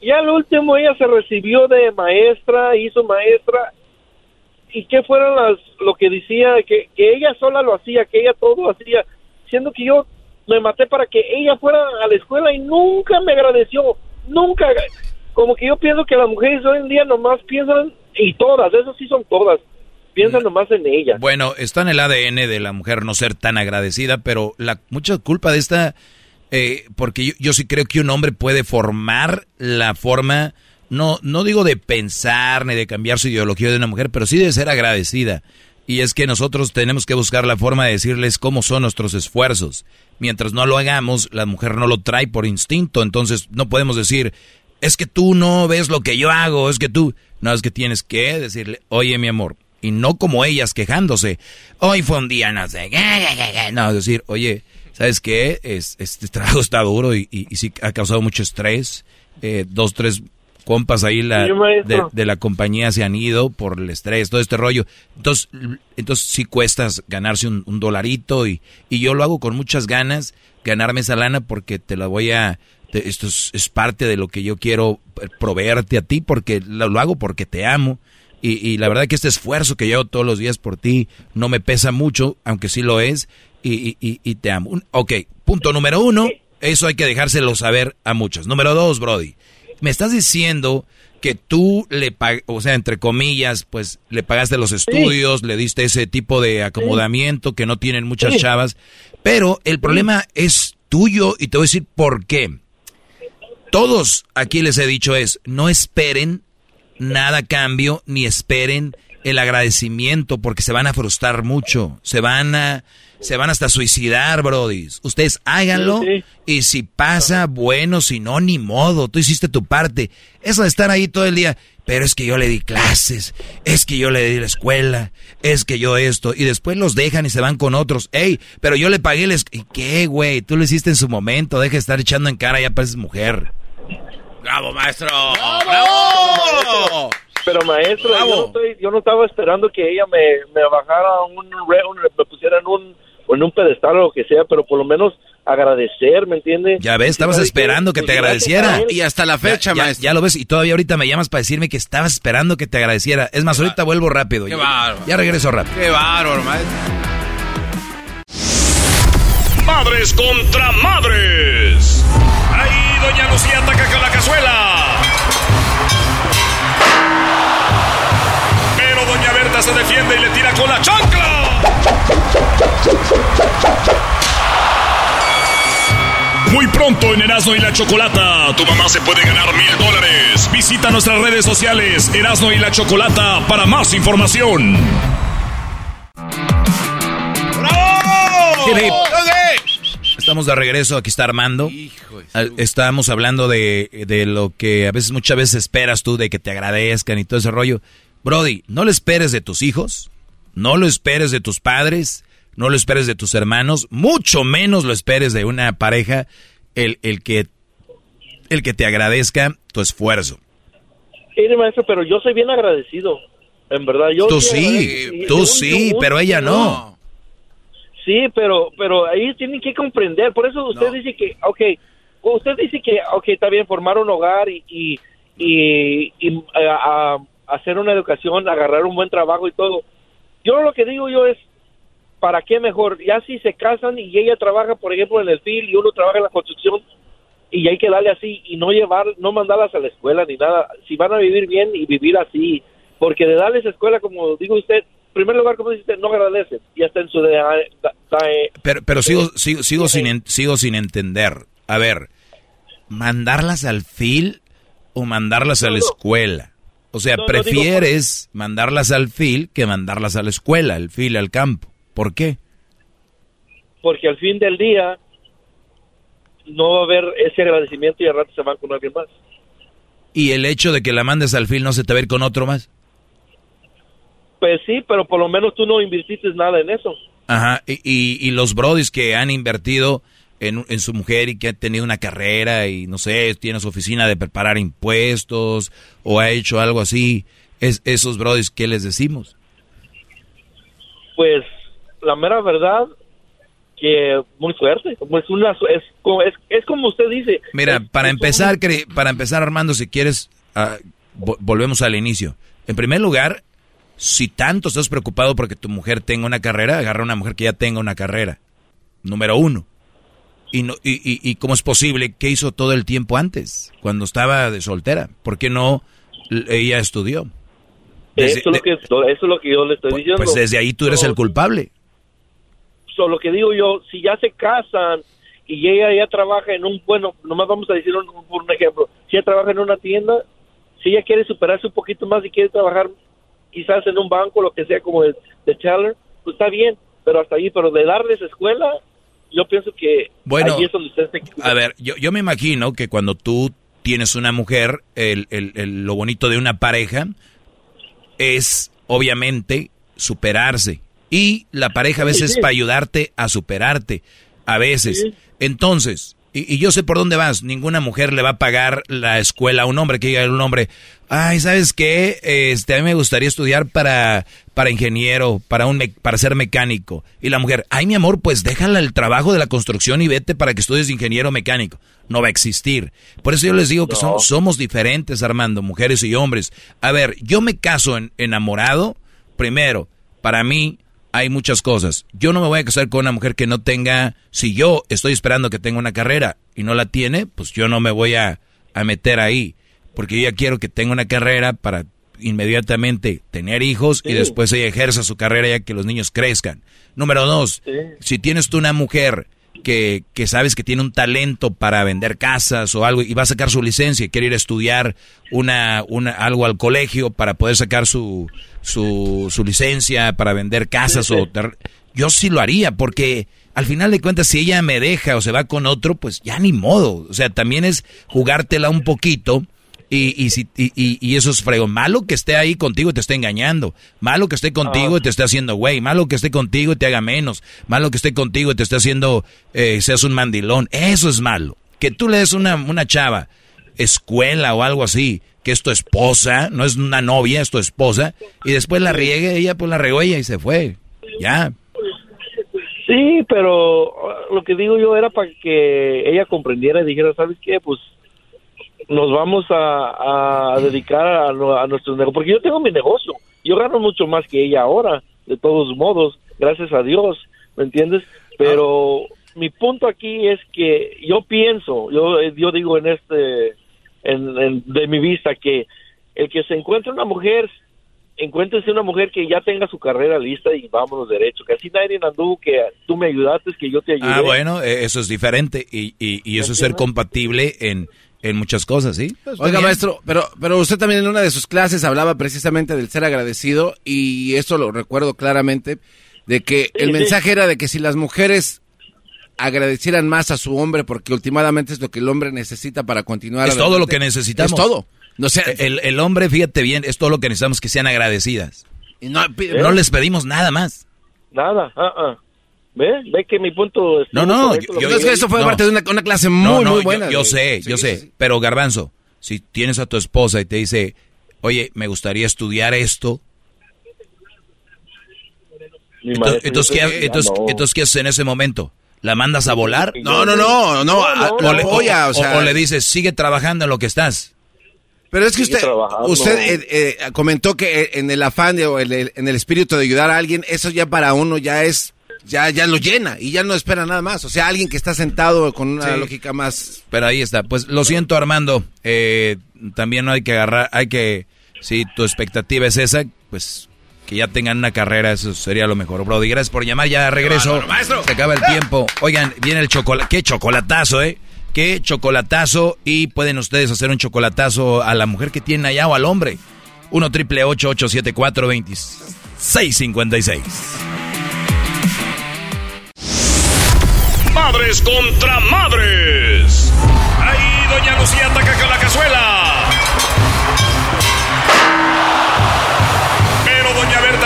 Y al último ella se recibió de maestra, hizo maestra. ¿Y qué fueron las, lo que decía? Que, que ella sola lo hacía, que ella todo hacía. Siendo que yo me maté para que ella fuera a la escuela y nunca me agradeció. Nunca. Como que yo pienso que las mujeres hoy en día nomás piensan, y todas, esas sí son todas, piensan nomás en ella. Bueno, está en el ADN de la mujer no ser tan agradecida, pero la mucha culpa de esta, eh, porque yo, yo sí creo que un hombre puede formar la forma, no, no digo de pensar ni de cambiar su ideología de una mujer, pero sí de ser agradecida. Y es que nosotros tenemos que buscar la forma de decirles cómo son nuestros esfuerzos. Mientras no lo hagamos, la mujer no lo trae por instinto, entonces no podemos decir, es que tú no ves lo que yo hago, es que tú, no, es que tienes que decirle, oye mi amor, y no como ellas quejándose, hoy fue un día, no sé, qué, qué, qué, qué". no, decir, oye, ¿sabes qué? Es, este trabajo está duro y, y, y sí ha causado mucho estrés, eh, dos, tres compas ahí la, Sí, de, de la compañía se han ido por el estrés, todo este rollo. Entonces, entonces sí cuestas ganarse un, un dolarito y, y yo lo hago con muchas ganas, ganarme esa lana porque te la voy a... te- esto es, es parte de lo que yo quiero eh, proveerte a ti porque lo, lo hago porque te amo. Y, y la verdad que este esfuerzo que yo hago todos los días por ti no me pesa mucho, aunque sí lo es, y, y- y- y te amo. Ok, punto número uno, eso hay que dejárselo saber a muchos. Número dos, Brody, me estás diciendo que tú le pag o sea, entre comillas, pues le pagaste los estudios, le diste ese tipo de acomodamiento que no tienen muchas Sí. chavas, pero el problema es tuyo y te voy a decir por qué. Todos aquí les he dicho es, no esperen nada a cambio ni esperen el agradecimiento porque se van a frustrar mucho, se van a se van hasta suicidar, brodis. Ustedes háganlo Sí, y si pasa, bueno, si no, ni modo, tú hiciste tu parte. Eso de estar ahí todo el día, pero es que yo le di clases, es que yo le di la escuela, es que yo esto, y después los dejan y se van con otros. Ey, pero yo le pagué les... ¿Y qué, güey? Tú lo hiciste en su momento, deja de estar echando en cara, ya pareces mujer. ¡Bravo, maestro! ¡Bravo! Pero maestro, yo no, estoy- yo no estaba esperando que ella me, me bajara un, un- me pusiera en un, en un pedestal o lo que sea, pero por lo menos agradecer, ¿me entiende? Ya ves, estabas esperando que Pues te gracias agradeciera. Y hasta la fecha, ya, ya- maestro. ya lo ves, y todavía ahorita me llamas para decirme que estabas esperando que te agradeciera. Es más, ahorita vuelvo rápido. Qué Ya- bárbaro. Ya regreso rápido. ¡Qué bárbaro, maestro! Madres contra madres. Ahí doña Lucía ataca con la cazuela. Pero doña Berta se defiende y le tira con la chancla. Muy pronto en Erasmo y la Chocolata, tu mamá se puede ganar mil dólares. Visita nuestras redes sociales Erasmo y la Chocolata para más información. Hip, hip. Estamos de regreso, aquí está Armando. Ah, Estábamos hablando de, de lo que a veces, muchas veces esperas tú, de que te agradezcan y todo ese rollo. Brody, no lo esperes de tus hijos, no lo esperes de tus padres, no lo esperes de tus hermanos, mucho menos lo esperes de una pareja, el, el, que, el que te agradezca tu esfuerzo. Mire, maestro, pero yo soy bien agradecido. En verdad, yo Tú sí, tú sí, pero ella no. Sí, pero pero ahí tienen que comprender. Por eso usted dice que, ok, usted dice que, ok, está bien formar un hogar y, y, y, y, a- a- hacer una educación, agarrar un buen trabajo y todo. Yo lo que digo yo es, ¿para qué mejor? Ya si se casan y ella trabaja, por ejemplo, en el field y uno trabaja en la construcción y hay que darle así y no llevar, no mandarlas a la escuela ni nada. Si van a vivir bien y vivir así, porque de darles escuela, como digo usted, primer lugar, como dice usted, no agradecen y hasta en su de, da- da- Pero, pero sigo, sigo, sigo, sin, sigo sin entender. A ver, ¿mandarlas al FIL o mandarlas a la escuela? O sea, No, no, digo- prefieres mandarlas al FIL que mandarlas a la escuela, al FIL, al campo. ¿Por qué? porque al fin del día no va a haber ese agradecimiento y al rato se van con alguien más. ¿Y el hecho de que la mandes al FIL no se te va a ir con otro más? Pues sí, pero por lo menos tú no invirtiste nada en eso. Ajá, y, y, y los brodis que han invertido en, en su mujer y que ha tenido una carrera y no sé, tiene su oficina de preparar impuestos o ha hecho algo así, es, esos brodis, ¿qué les decimos? Pues la mera verdad que muy fuerte, pues una es es, es como usted dice. Mira, para empezar, para empezar Armando, si quieres, ah, vo- volvemos al inicio. En primer lugar, si tanto estás preocupado porque tu mujer tenga una carrera, agarra una mujer que ya tenga una carrera. Número uno. Y, no, y, y, y cómo es posible que hizo todo el tiempo antes, cuando estaba de soltera? ¿Por qué no ella estudió? Desde- eso, es lo que, eso es lo que yo le estoy diciendo. pues desde ahí tú eres el culpable. So, lo que digo yo, si ya se casan y ella ya trabaja en un, bueno, nomás vamos a decir un, un ejemplo, si ella trabaja en una tienda, si ella quiere superarse un poquito más y quiere trabajar quizás en un banco, lo que sea, como de, de teller, pues está bien, pero hasta ahí, pero de darles escuela, yo pienso que Bueno, ahí es donde usted se equivoca. A ver, yo, yo me imagino que cuando tú tienes una mujer, el, el- el- lo bonito de una pareja es obviamente superarse. Y la pareja a veces Sí. para ayudarte a superarte. A veces. Entonces, y, y yo sé por dónde vas, ninguna mujer le va a pagar la escuela a un hombre que diga a un hombre, ay, ¿sabes qué? Este, a mí me gustaría estudiar para, para ingeniero, para, un me- para ser mecánico. Y la mujer, ay, mi amor, pues déjala el trabajo de la construcción y vete para que estudies ingeniero mecánico. No va a existir. Por eso yo les digo que son- somos diferentes, Armando, mujeres y hombres. A ver, yo me caso en- enamorado, primero, para mí hay muchas cosas. Yo no me voy a casar con una mujer que no tenga, si yo estoy esperando que tenga una carrera y no la tiene, pues yo no me voy a, a meter ahí, porque yo ya quiero que tenga una carrera para inmediatamente tener hijos y después ella ejerza su carrera ya que los niños crezcan. Número dos, si tienes tú una mujer que, que sabes que tiene un talento para vender casas o algo y va a sacar su licencia y quiere ir a estudiar una, una, algo al colegio para poder sacar su, su, su licencia para vender casas o ter- yo sí lo haría porque al final de cuentas si ella me deja o se va con otro pues ya ni modo o sea también es jugártela un poquito y, y, si, y, y- eso es frego. Malo que esté ahí contigo y te esté engañando. Malo que esté contigo y te esté haciendo güey. Malo que esté contigo y te haga menos. Malo que esté contigo y te esté haciendo, eh, seas un mandilón. Eso es malo. Que tú le des una, una chava, escuela o algo así, que es tu esposa, no es una novia, es tu esposa, y después la riegue, ella pues la regó ella y se fue. Ya. Sí, pero uh, lo que digo yo era para que ella comprendiera y dijera, ¿sabes qué? Pues nos vamos a, dedicar a, a nuestro negocio, porque yo tengo mi negocio, yo gano mucho más que ella ahora, de todos modos, gracias a Dios, ¿me entiendes? Pero mi punto aquí es que yo pienso, yo, yo digo en este, en, en- de mi vista, que el que se encuentre una mujer, encuéntrese una mujer que ya tenga su carrera lista y vámonos derecho, que así nadie anduvo, que tú me ayudaste, que yo te ayudé. Ah, bueno, eh, eso es diferente y, y, y eso es ser compatible en, en muchas cosas, ¿sí? Pues, Oiga, bien. maestro, pero, pero usted también en una de sus clases hablaba precisamente del ser agradecido y eso lo recuerdo claramente, de que el sí. mensaje era de que si las mujeres agradecieran más a su hombre, porque últimamente es lo que el hombre necesita para continuar. Es todo adelante. lo que necesitamos. Es todo. No sé, el, el hombre, fíjate bien, es todo lo que necesitamos que sean agradecidas. Y no, No les pedimos nada más. Nada, ah, ah. ¿Ve? ¿Ve que mi punto No, estuvo no, correcto yo, yo- que yo- dije? no. muy, No, no, muy yo- buena Yo, de- sé, sí, yo sí, sé. sí. Pero Garbanzo, si tienes a tu esposa y te dice, oye, me gustaría estudiar esto. Entonces, entonces, yo ¿qué, sé que- entonces, no. entonces, ¿qué haces en ese momento? ¿La mandas a volar? No, no, no, no, o, le, o- o sea. o le dices, sigue trabajando en lo que estás. Pero es que usted, usted eh, eh, comentó que eh, en el afán de, o en el, en el espíritu de ayudar a alguien, eso ya para uno ya es, ya, ya lo llena y ya no espera nada más. O sea, alguien que está sentado con una Sí. lógica más. Pero ahí está. Pues lo siento, Armando. Eh, también no hay que agarrar, hay que, si tu expectativa es esa, pues que ya tengan una carrera, eso sería lo mejor. Brody, gracias por llamar, ya regreso. maestro. Se acaba el tiempo. Oigan, viene el chocolate. Qué chocolatazo, ¿eh? Qué chocolatazo. Y pueden ustedes hacer un chocolatazo a la mujer que tienen allá o al hombre. 1 triple 874 2656 Madres contra madres. Ahí doña Lucía ataca con la cazuela.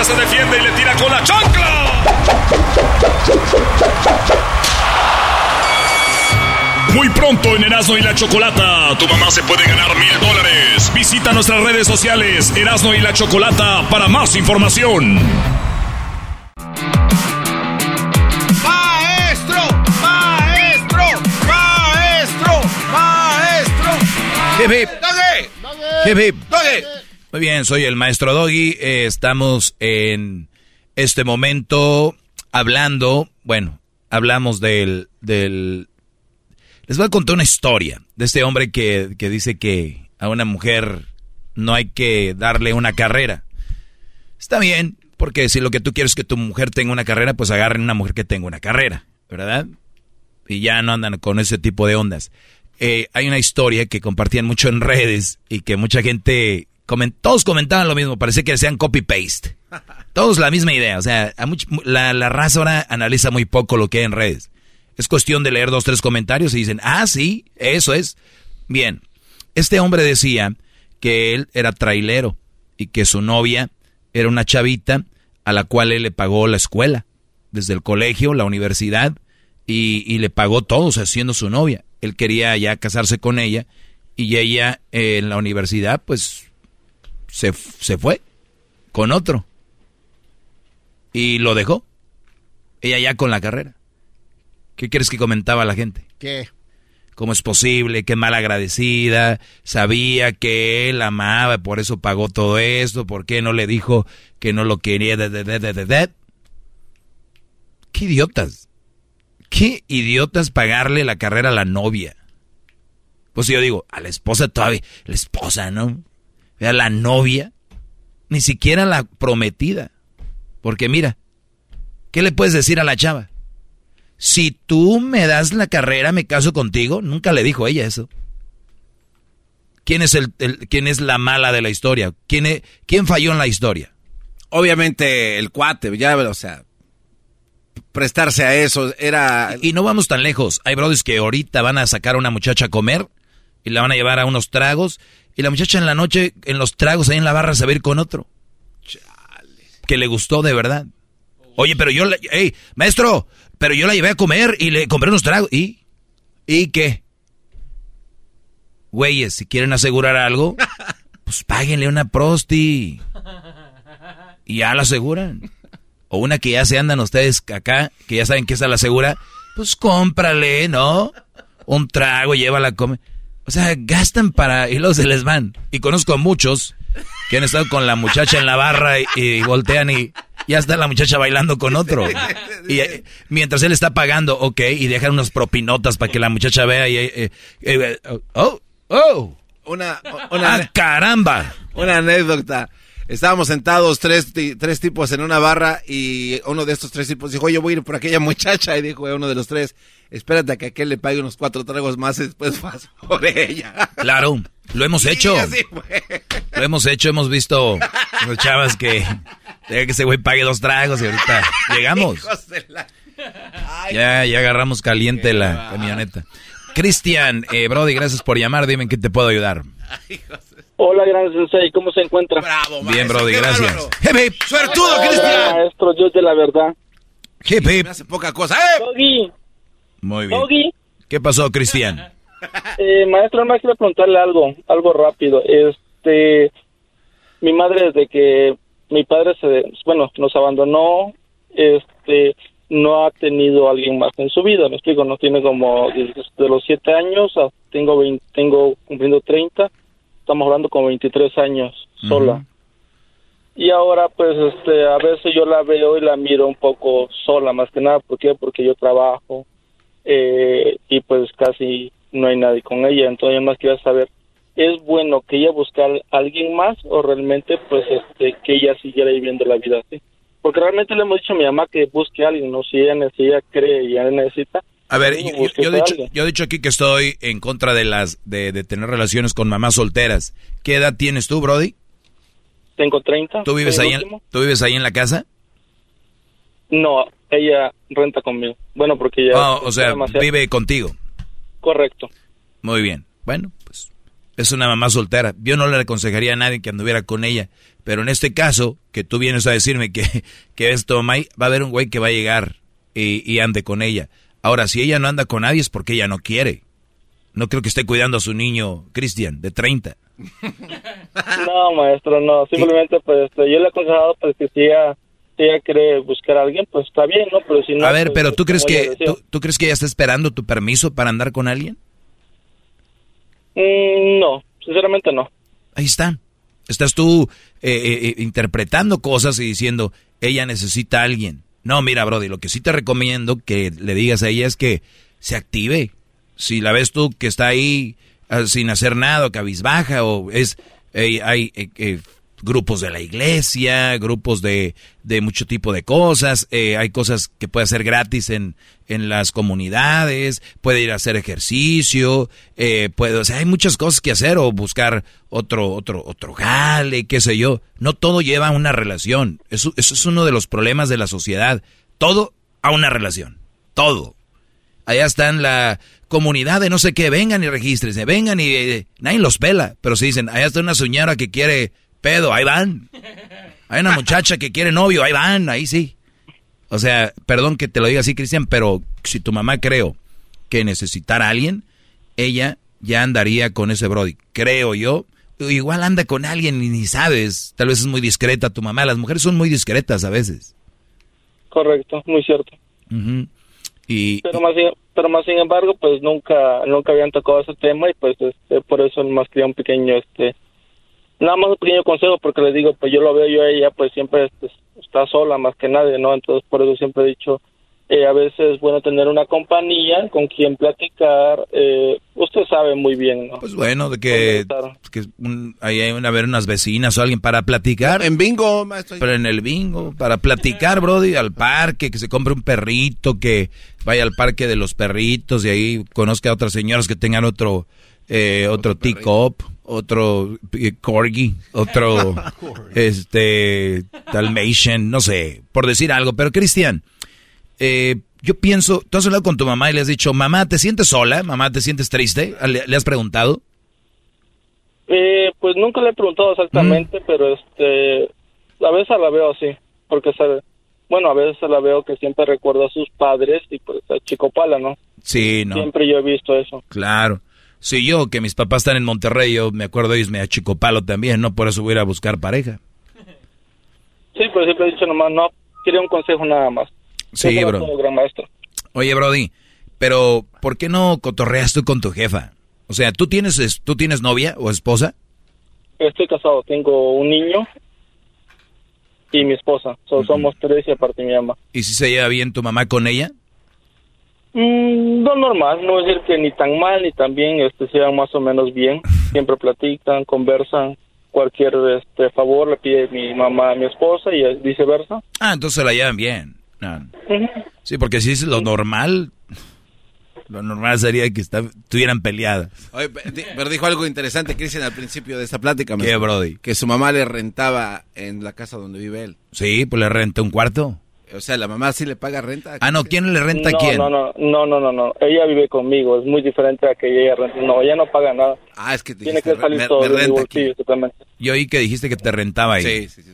Se defiende y le tira con la chancla. Muy pronto en Erasmo y la Chocolata, tu mamá se puede ganar mil dólares. Visita nuestras redes sociales Erasmo y la Chocolata para más información. ¡Maestro! ¡Maestro! ¡Maestro! ¡Maestro! Hip, hip. ¡Doggy! Hip, hip. ¡Doggy! Muy bien, soy el maestro Doggy. Eh, estamos en este momento hablando, bueno, hablamos del, del... Les voy a contar una historia de este hombre que, que dice que a una mujer no hay que darle una carrera. Está bien, porque si lo que tú quieres es que tu mujer tenga una carrera, pues agarren una mujer que tenga una carrera, ¿verdad? Y ya no andan con ese tipo de ondas. Eh, hay una historia que compartían mucho en redes y que mucha gente, todos comentaban lo mismo, parecía que hacían copy-paste. [LAUGHS] Todos la misma idea, o sea, a much- la, la raza ahora analiza muy poco lo que hay en redes. Es cuestión de leer dos, tres comentarios y dicen, ah, sí, eso es. Bien, este hombre decía que él era trailero y que su novia era una chavita a la cual él le pagó la escuela, desde el colegio, la universidad, y, y le pagó todo, o sea, siendo su novia. Él quería ya casarse con ella y ella eh, en la universidad, pues, se, se fue con otro. Y lo dejó. Ella ya con la carrera. ¿Qué quieres que comentaba la gente? ¿Qué? ¿Cómo es posible? Qué mal agradecida. Sabía que él amaba, por eso pagó todo esto. ¿Por qué no le dijo que no lo quería? De, de, de? Qué idiotas. Qué idiotas pagarle la carrera a la novia. Pues yo digo, a la esposa todavía, la esposa, ¿no? La novia, ni siquiera la prometida. Porque mira, ¿qué le puedes decir a la chava? Si tú me das la carrera, me caso contigo. Nunca le dijo ella eso. ¿Quién es, el, el- quién es la mala de la historia? ¿Quién, e- ¿Quién falló en la historia? Obviamente el cuate, ya, o sea, prestarse a eso era... Y no vamos tan lejos. Hay brothers que ahorita van a sacar a una muchacha a comer y la van a llevar a unos tragos y la muchacha en la noche, en los tragos ahí en la barra, se va a ir con otro. Que le gustó de verdad. Oye, pero yo, la, hey, maestro, pero yo la llevé a comer y le compré unos tragos. ¿Y? ¿Y qué? Güeyes, si quieren asegurar algo, [LAUGHS] pues páguenle una prosti. Y ya la aseguran. O una que ya se andan ustedes acá, que ya saben que esa la asegura, pues cómprale, ¿no? Un trago, llévala a comer. O sea, gastan para y luego se les van. Y conozco a muchos que han estado con la muchacha en la barra y, y voltean y ya está la muchacha bailando con otro. Y eh, mientras él está pagando, ok, y dejan unas propinotas para que la muchacha vea y... eh, eh, oh, oh. Una, una, ¡Ah, caramba! Una anécdota. Estábamos sentados tres, tres tipos en una barra y uno de estos tres tipos dijo, yo voy a ir por aquella muchacha. Y dijo uno de los tres, espérate a que aquel le pague unos cuatro tragos más y después [LAUGHS] vas por ella. Claro, lo hemos hecho. Lo hemos hecho, hemos visto los chavas que deja que ese güey pague dos tragos y ahorita llegamos. [LAUGHS] Ya, ya agarramos caliente la camioneta. Cristian, eh, Brody, gracias por llamar. Dime en qué te puedo ayudar. Hola, gran sensei, ¿cómo se encuentra? Bien, Brody, gracias. Hip, hip. ¡Suertudo, Cristian! Maestro, yo de la verdad. Hip, hip. Me hace poca cosa. ¡Eh! Doggy, Muy bien. Doggy. ¿Qué pasó, Cristian? [LAUGHS] Eh, maestro, más quiero preguntarle algo, algo rápido. Este, mi madre desde que mi padre se, bueno, nos abandonó, este, no ha tenido alguien más en su vida, me explico, no tiene como desde de los siete años, a- tengo 20 tengo cumpliendo 30, estamos hablando con 23 años sola. Y ahora pues este a veces yo la veo y la miro un poco sola, más que nada, ¿por qué? Porque yo trabajo eh, y pues casi no hay nadie con ella, entonces yo más quiero saber, ¿es bueno que ella busque a alguien más o realmente pues este que ella siguiera viviendo la vida así? Porque realmente le hemos dicho a mi mamá que busque a alguien, no si ella, si ella cree y ella necesita. A ver, yo, he dicho, alguien. yo he dicho aquí que estoy en contra de las de, de tener relaciones con mamás solteras. ¿Qué edad tienes tú, Brody? Tengo 30. ¿Tú vives ahí en. ¿tú vives ahí en la casa? No, ella renta conmigo. Bueno, porque ella... Ah, o sea, demasiado- vive contigo. Correcto. Muy bien. Bueno, pues es una mamá soltera. Yo no le aconsejaría a nadie que anduviera con ella. Pero en este caso, que tú vienes a decirme que, [LAUGHS] que es tu mamá, va a haber un güey que va a llegar y, y ande con ella. Ahora, si ella no anda con nadie es porque ella no quiere. No creo que esté cuidando a su niño, Cristian, de 30. [LAUGHS] No, maestro, no. Simplemente, pues, este, yo le he aconsejado pues, que si ella, si ella quiere buscar a alguien, pues está bien, ¿no? Pero si no... A ver, pues, pero ¿tú crees que tú crees que ella está esperando tu permiso para andar con alguien? Mm, no, sinceramente no. Ahí está. Estás tú eh, eh, eh, interpretando cosas y diciendo, ella necesita a alguien. No, mira, Brody, lo que sí te recomiendo que le digas a ella es que se active. Si la ves tú que está ahí ah, sin hacer nada, o cabizbaja, o es, hay grupos de la iglesia, grupos de, de mucho tipo de cosas, eh, hay cosas que puede hacer gratis en, en las comunidades, puede ir a hacer ejercicio, eh, puede, o sea, hay muchas cosas que hacer o buscar otro, otro, otro jale, qué sé yo. No todo lleva a una relación. Eso, eso es uno de los problemas de la sociedad. Todo a una relación. Todo. Allá está en la comunidad de no sé qué, vengan y regístrense, vengan y eh, nadie los pela. Pero si dicen, allá está una señora que quiere pedo, ahí van. Hay una muchacha que quiere novio, ahí van, ahí sí. O sea, perdón que te lo diga así, Cristian, pero si tu mamá creo que necesitara a alguien, ella ya andaría con ese Brody. Creo yo. Igual anda con alguien y ni sabes. Tal vez es muy discreta tu mamá. Las mujeres son muy discretas a veces. Correcto, muy cierto. Y Pero más, sin- pero más sin embargo, pues nunca, nunca habían tocado ese tema y pues este, por eso más quería un pequeño, este, nada más un pequeño consejo porque les digo, pues yo lo veo yo a ella, pues siempre este, está sola más que nadie, ¿no? Entonces por eso siempre he dicho, eh, a veces es bueno tener una compañía con quien platicar, eh, usted sabe muy bien, ¿no? Pues bueno, de que, que un- ahí hay una, ver unas vecinas o alguien para platicar. En bingo, maestro. Pero en el bingo, para platicar, Brody, al parque, que se compre un perrito, que vaya al parque de los perritos y ahí conozca a otras señoras que tengan otro, eh, otro teacup, otro eh, corgi, otro, [LAUGHS] este, dalmatian, no sé, por decir algo. Pero Cristian, eh, yo pienso, tú has hablado con tu mamá y le has dicho, mamá, ¿te sientes sola? Mamá, ¿te sientes triste? ¿Le, le has preguntado? Eh, pues nunca le he preguntado exactamente, Mm. pero este, a veces la veo así, porque sabe, bueno, a veces la veo que siempre recuerda a sus padres y pues a Chico Pala, ¿no? Sí, no. Siempre yo he visto eso. Claro. Si yo, que mis papás están en Monterrey, yo me acuerdo de ellos, me achicopalo también, ¿no? Por eso voy a ir a buscar pareja. Sí, pero siempre he dicho nomás, no, quería un consejo nada más. Sí, bro. gran maestro. Oye, Brody, pero ¿por qué no cotorreas tú con tu jefa? O sea, ¿tú tienes, es- ¿tú tienes novia o esposa? Estoy casado, tengo un niño y mi esposa. So- Somos tres y aparte mi mamá. ¿Y si se lleva bien tu mamá con ella? Mm, no normal, no es decir que ni tan mal ni tan bien, este, se llevan más o menos bien. [LAUGHS] Siempre platican, conversan. Cualquier este, favor le pide mi mamá a mi esposa y viceversa. Ah, entonces se la llevan bien. No. Sí, porque si es lo normal, lo normal sería que está- estuvieran peleadas. Oye, pero dijo algo interesante, Cristian, al principio de esta plática. ¿Qué. Brody? Que su mamá le rentaba en la casa donde vive él. Sí, pues le renta un cuarto. O sea, la mamá sí le paga renta. Ah, no, ¿quién le renta a no, quién? No, no, no, no, no, no. Ella vive conmigo, es muy diferente a que ella renta. No, ella no paga nada. Ah, es que Tiene que salir me- todo me de mi renta bolsillo, totalmente. Yo oí que dijiste que te rentaba ahí. Sí, sí, sí.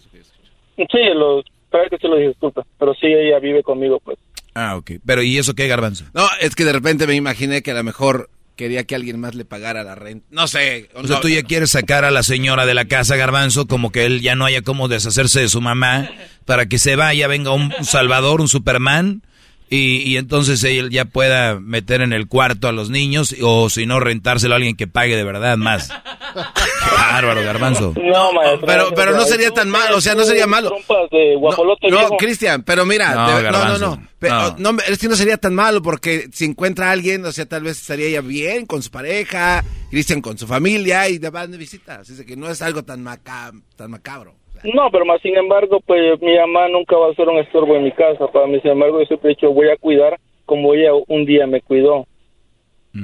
Sí, lo, creo que sí lo dije, disculpa. Pero sí, ella vive conmigo, pues. Ah, ok. Pero ¿y eso qué, Garbanzo? No, es que de repente me imaginé que a lo mejor quería que alguien más le pagara la renta. No sé. O sea, tú ya quieres sacar a la señora de la casa, Garbanzo, como que él ya no haya cómo deshacerse de su mamá, para que se vaya, venga un Salvador, un Superman, y, y entonces él ya pueda meter en el cuarto a los niños o si no rentárselo a alguien que pague de verdad más. [LAUGHS] Bárbaro, garbanzo. No, maestro. Pero, pero no sería tan malo, o sea, no sería malo. De No. Cristian, pero mira, No, de- no, no, garbanzo, no, Pe- no. no, es que no sería tan malo porque si encuentra a alguien, o sea, tal vez estaría ella bien con su pareja, Cristian con su familia y te van de visita, así es que no es algo tan, maca- tan macabro. No, pero más sin embargo, pues mi mamá nunca va a ser un estorbo en mi casa. Para mí, sin embargo, yo siempre he dicho, voy a cuidar como ella un día me cuidó.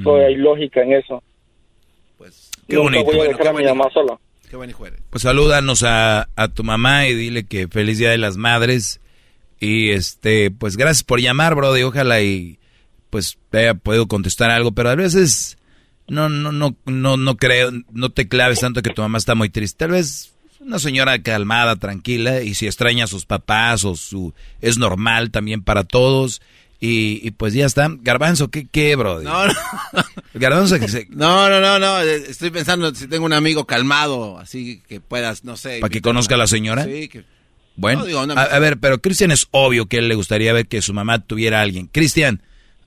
So, hay lógica en eso. Pues, Qué nunca bonito. voy a dejar a mi bonito. mamá sola. Qué. Pues salúdanos a, a tu mamá y dile que feliz día de las madres. Y este, pues gracias por llamar, Brody. Ojalá y pues te haya podido contestar algo, pero a veces no, no, no, no, no creo, no te claves tanto que tu mamá está muy triste. Tal vez una señora calmada, tranquila, y si extraña a sus papás o su, es normal también para todos. Y, y pues ya está. Garbanzo, ¿qué, qué, Brody? No, no. [LAUGHS] Garbanzo que se, [LAUGHS] No, no, no, no, eh, estoy pensando si tengo un amigo calmado, así que puedas, no sé. ¿Para que conozca a la señora? Sí, que... Bueno, No, digo, no, a, a ver, pero Cristian es obvio que él le gustaría ver que su mamá tuviera a alguien. Cristian,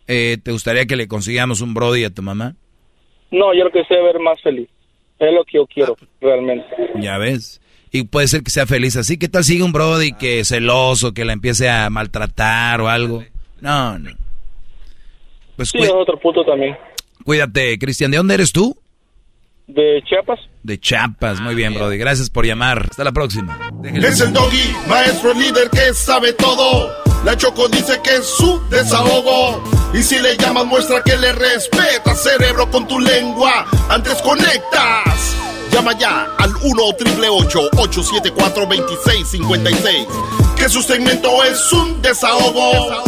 eh, ¿te gustaría que le consigamos un Brody a tu mamá? No, yo lo que sé es ver más feliz. Es lo que yo quiero, realmente. Ya ves. Y puede ser que sea feliz así. ¿Qué tal sigue un Brody que celoso, que la empiece a maltratar o algo? No, no. Pues Sí, es otro punto también. cuídate, Cristian. ¿De dónde eres tú? ¿De Chiapas? De Chiapas. Muy bien, Brody. Gracias por llamar. Hasta la próxima. Es el doggy, maestro líder que sabe todo. La Choco dice que es su desahogo. Y si le llamas, muestra que le respeta, cerebro, con tu lengua. Antes conectas. Llama ya al 1 triple 874 2656. Que su segmento es un desahogo.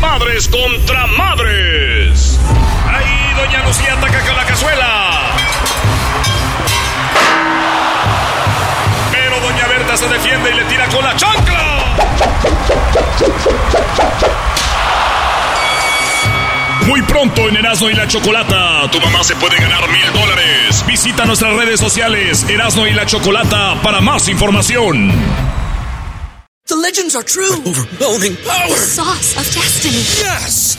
Madres contra madres. Ahí doña Lucía ataca con la cazuela. Pero doña Berta se defiende y le tira con la chancla. Muy pronto en Erasmo y la Chocolata, tu mamá se puede ganar mil dólares. Visita nuestras redes sociales Erasmo y la Chocolata para más información. The legends are true. overwhelming power! The sauce of destiny. Yes!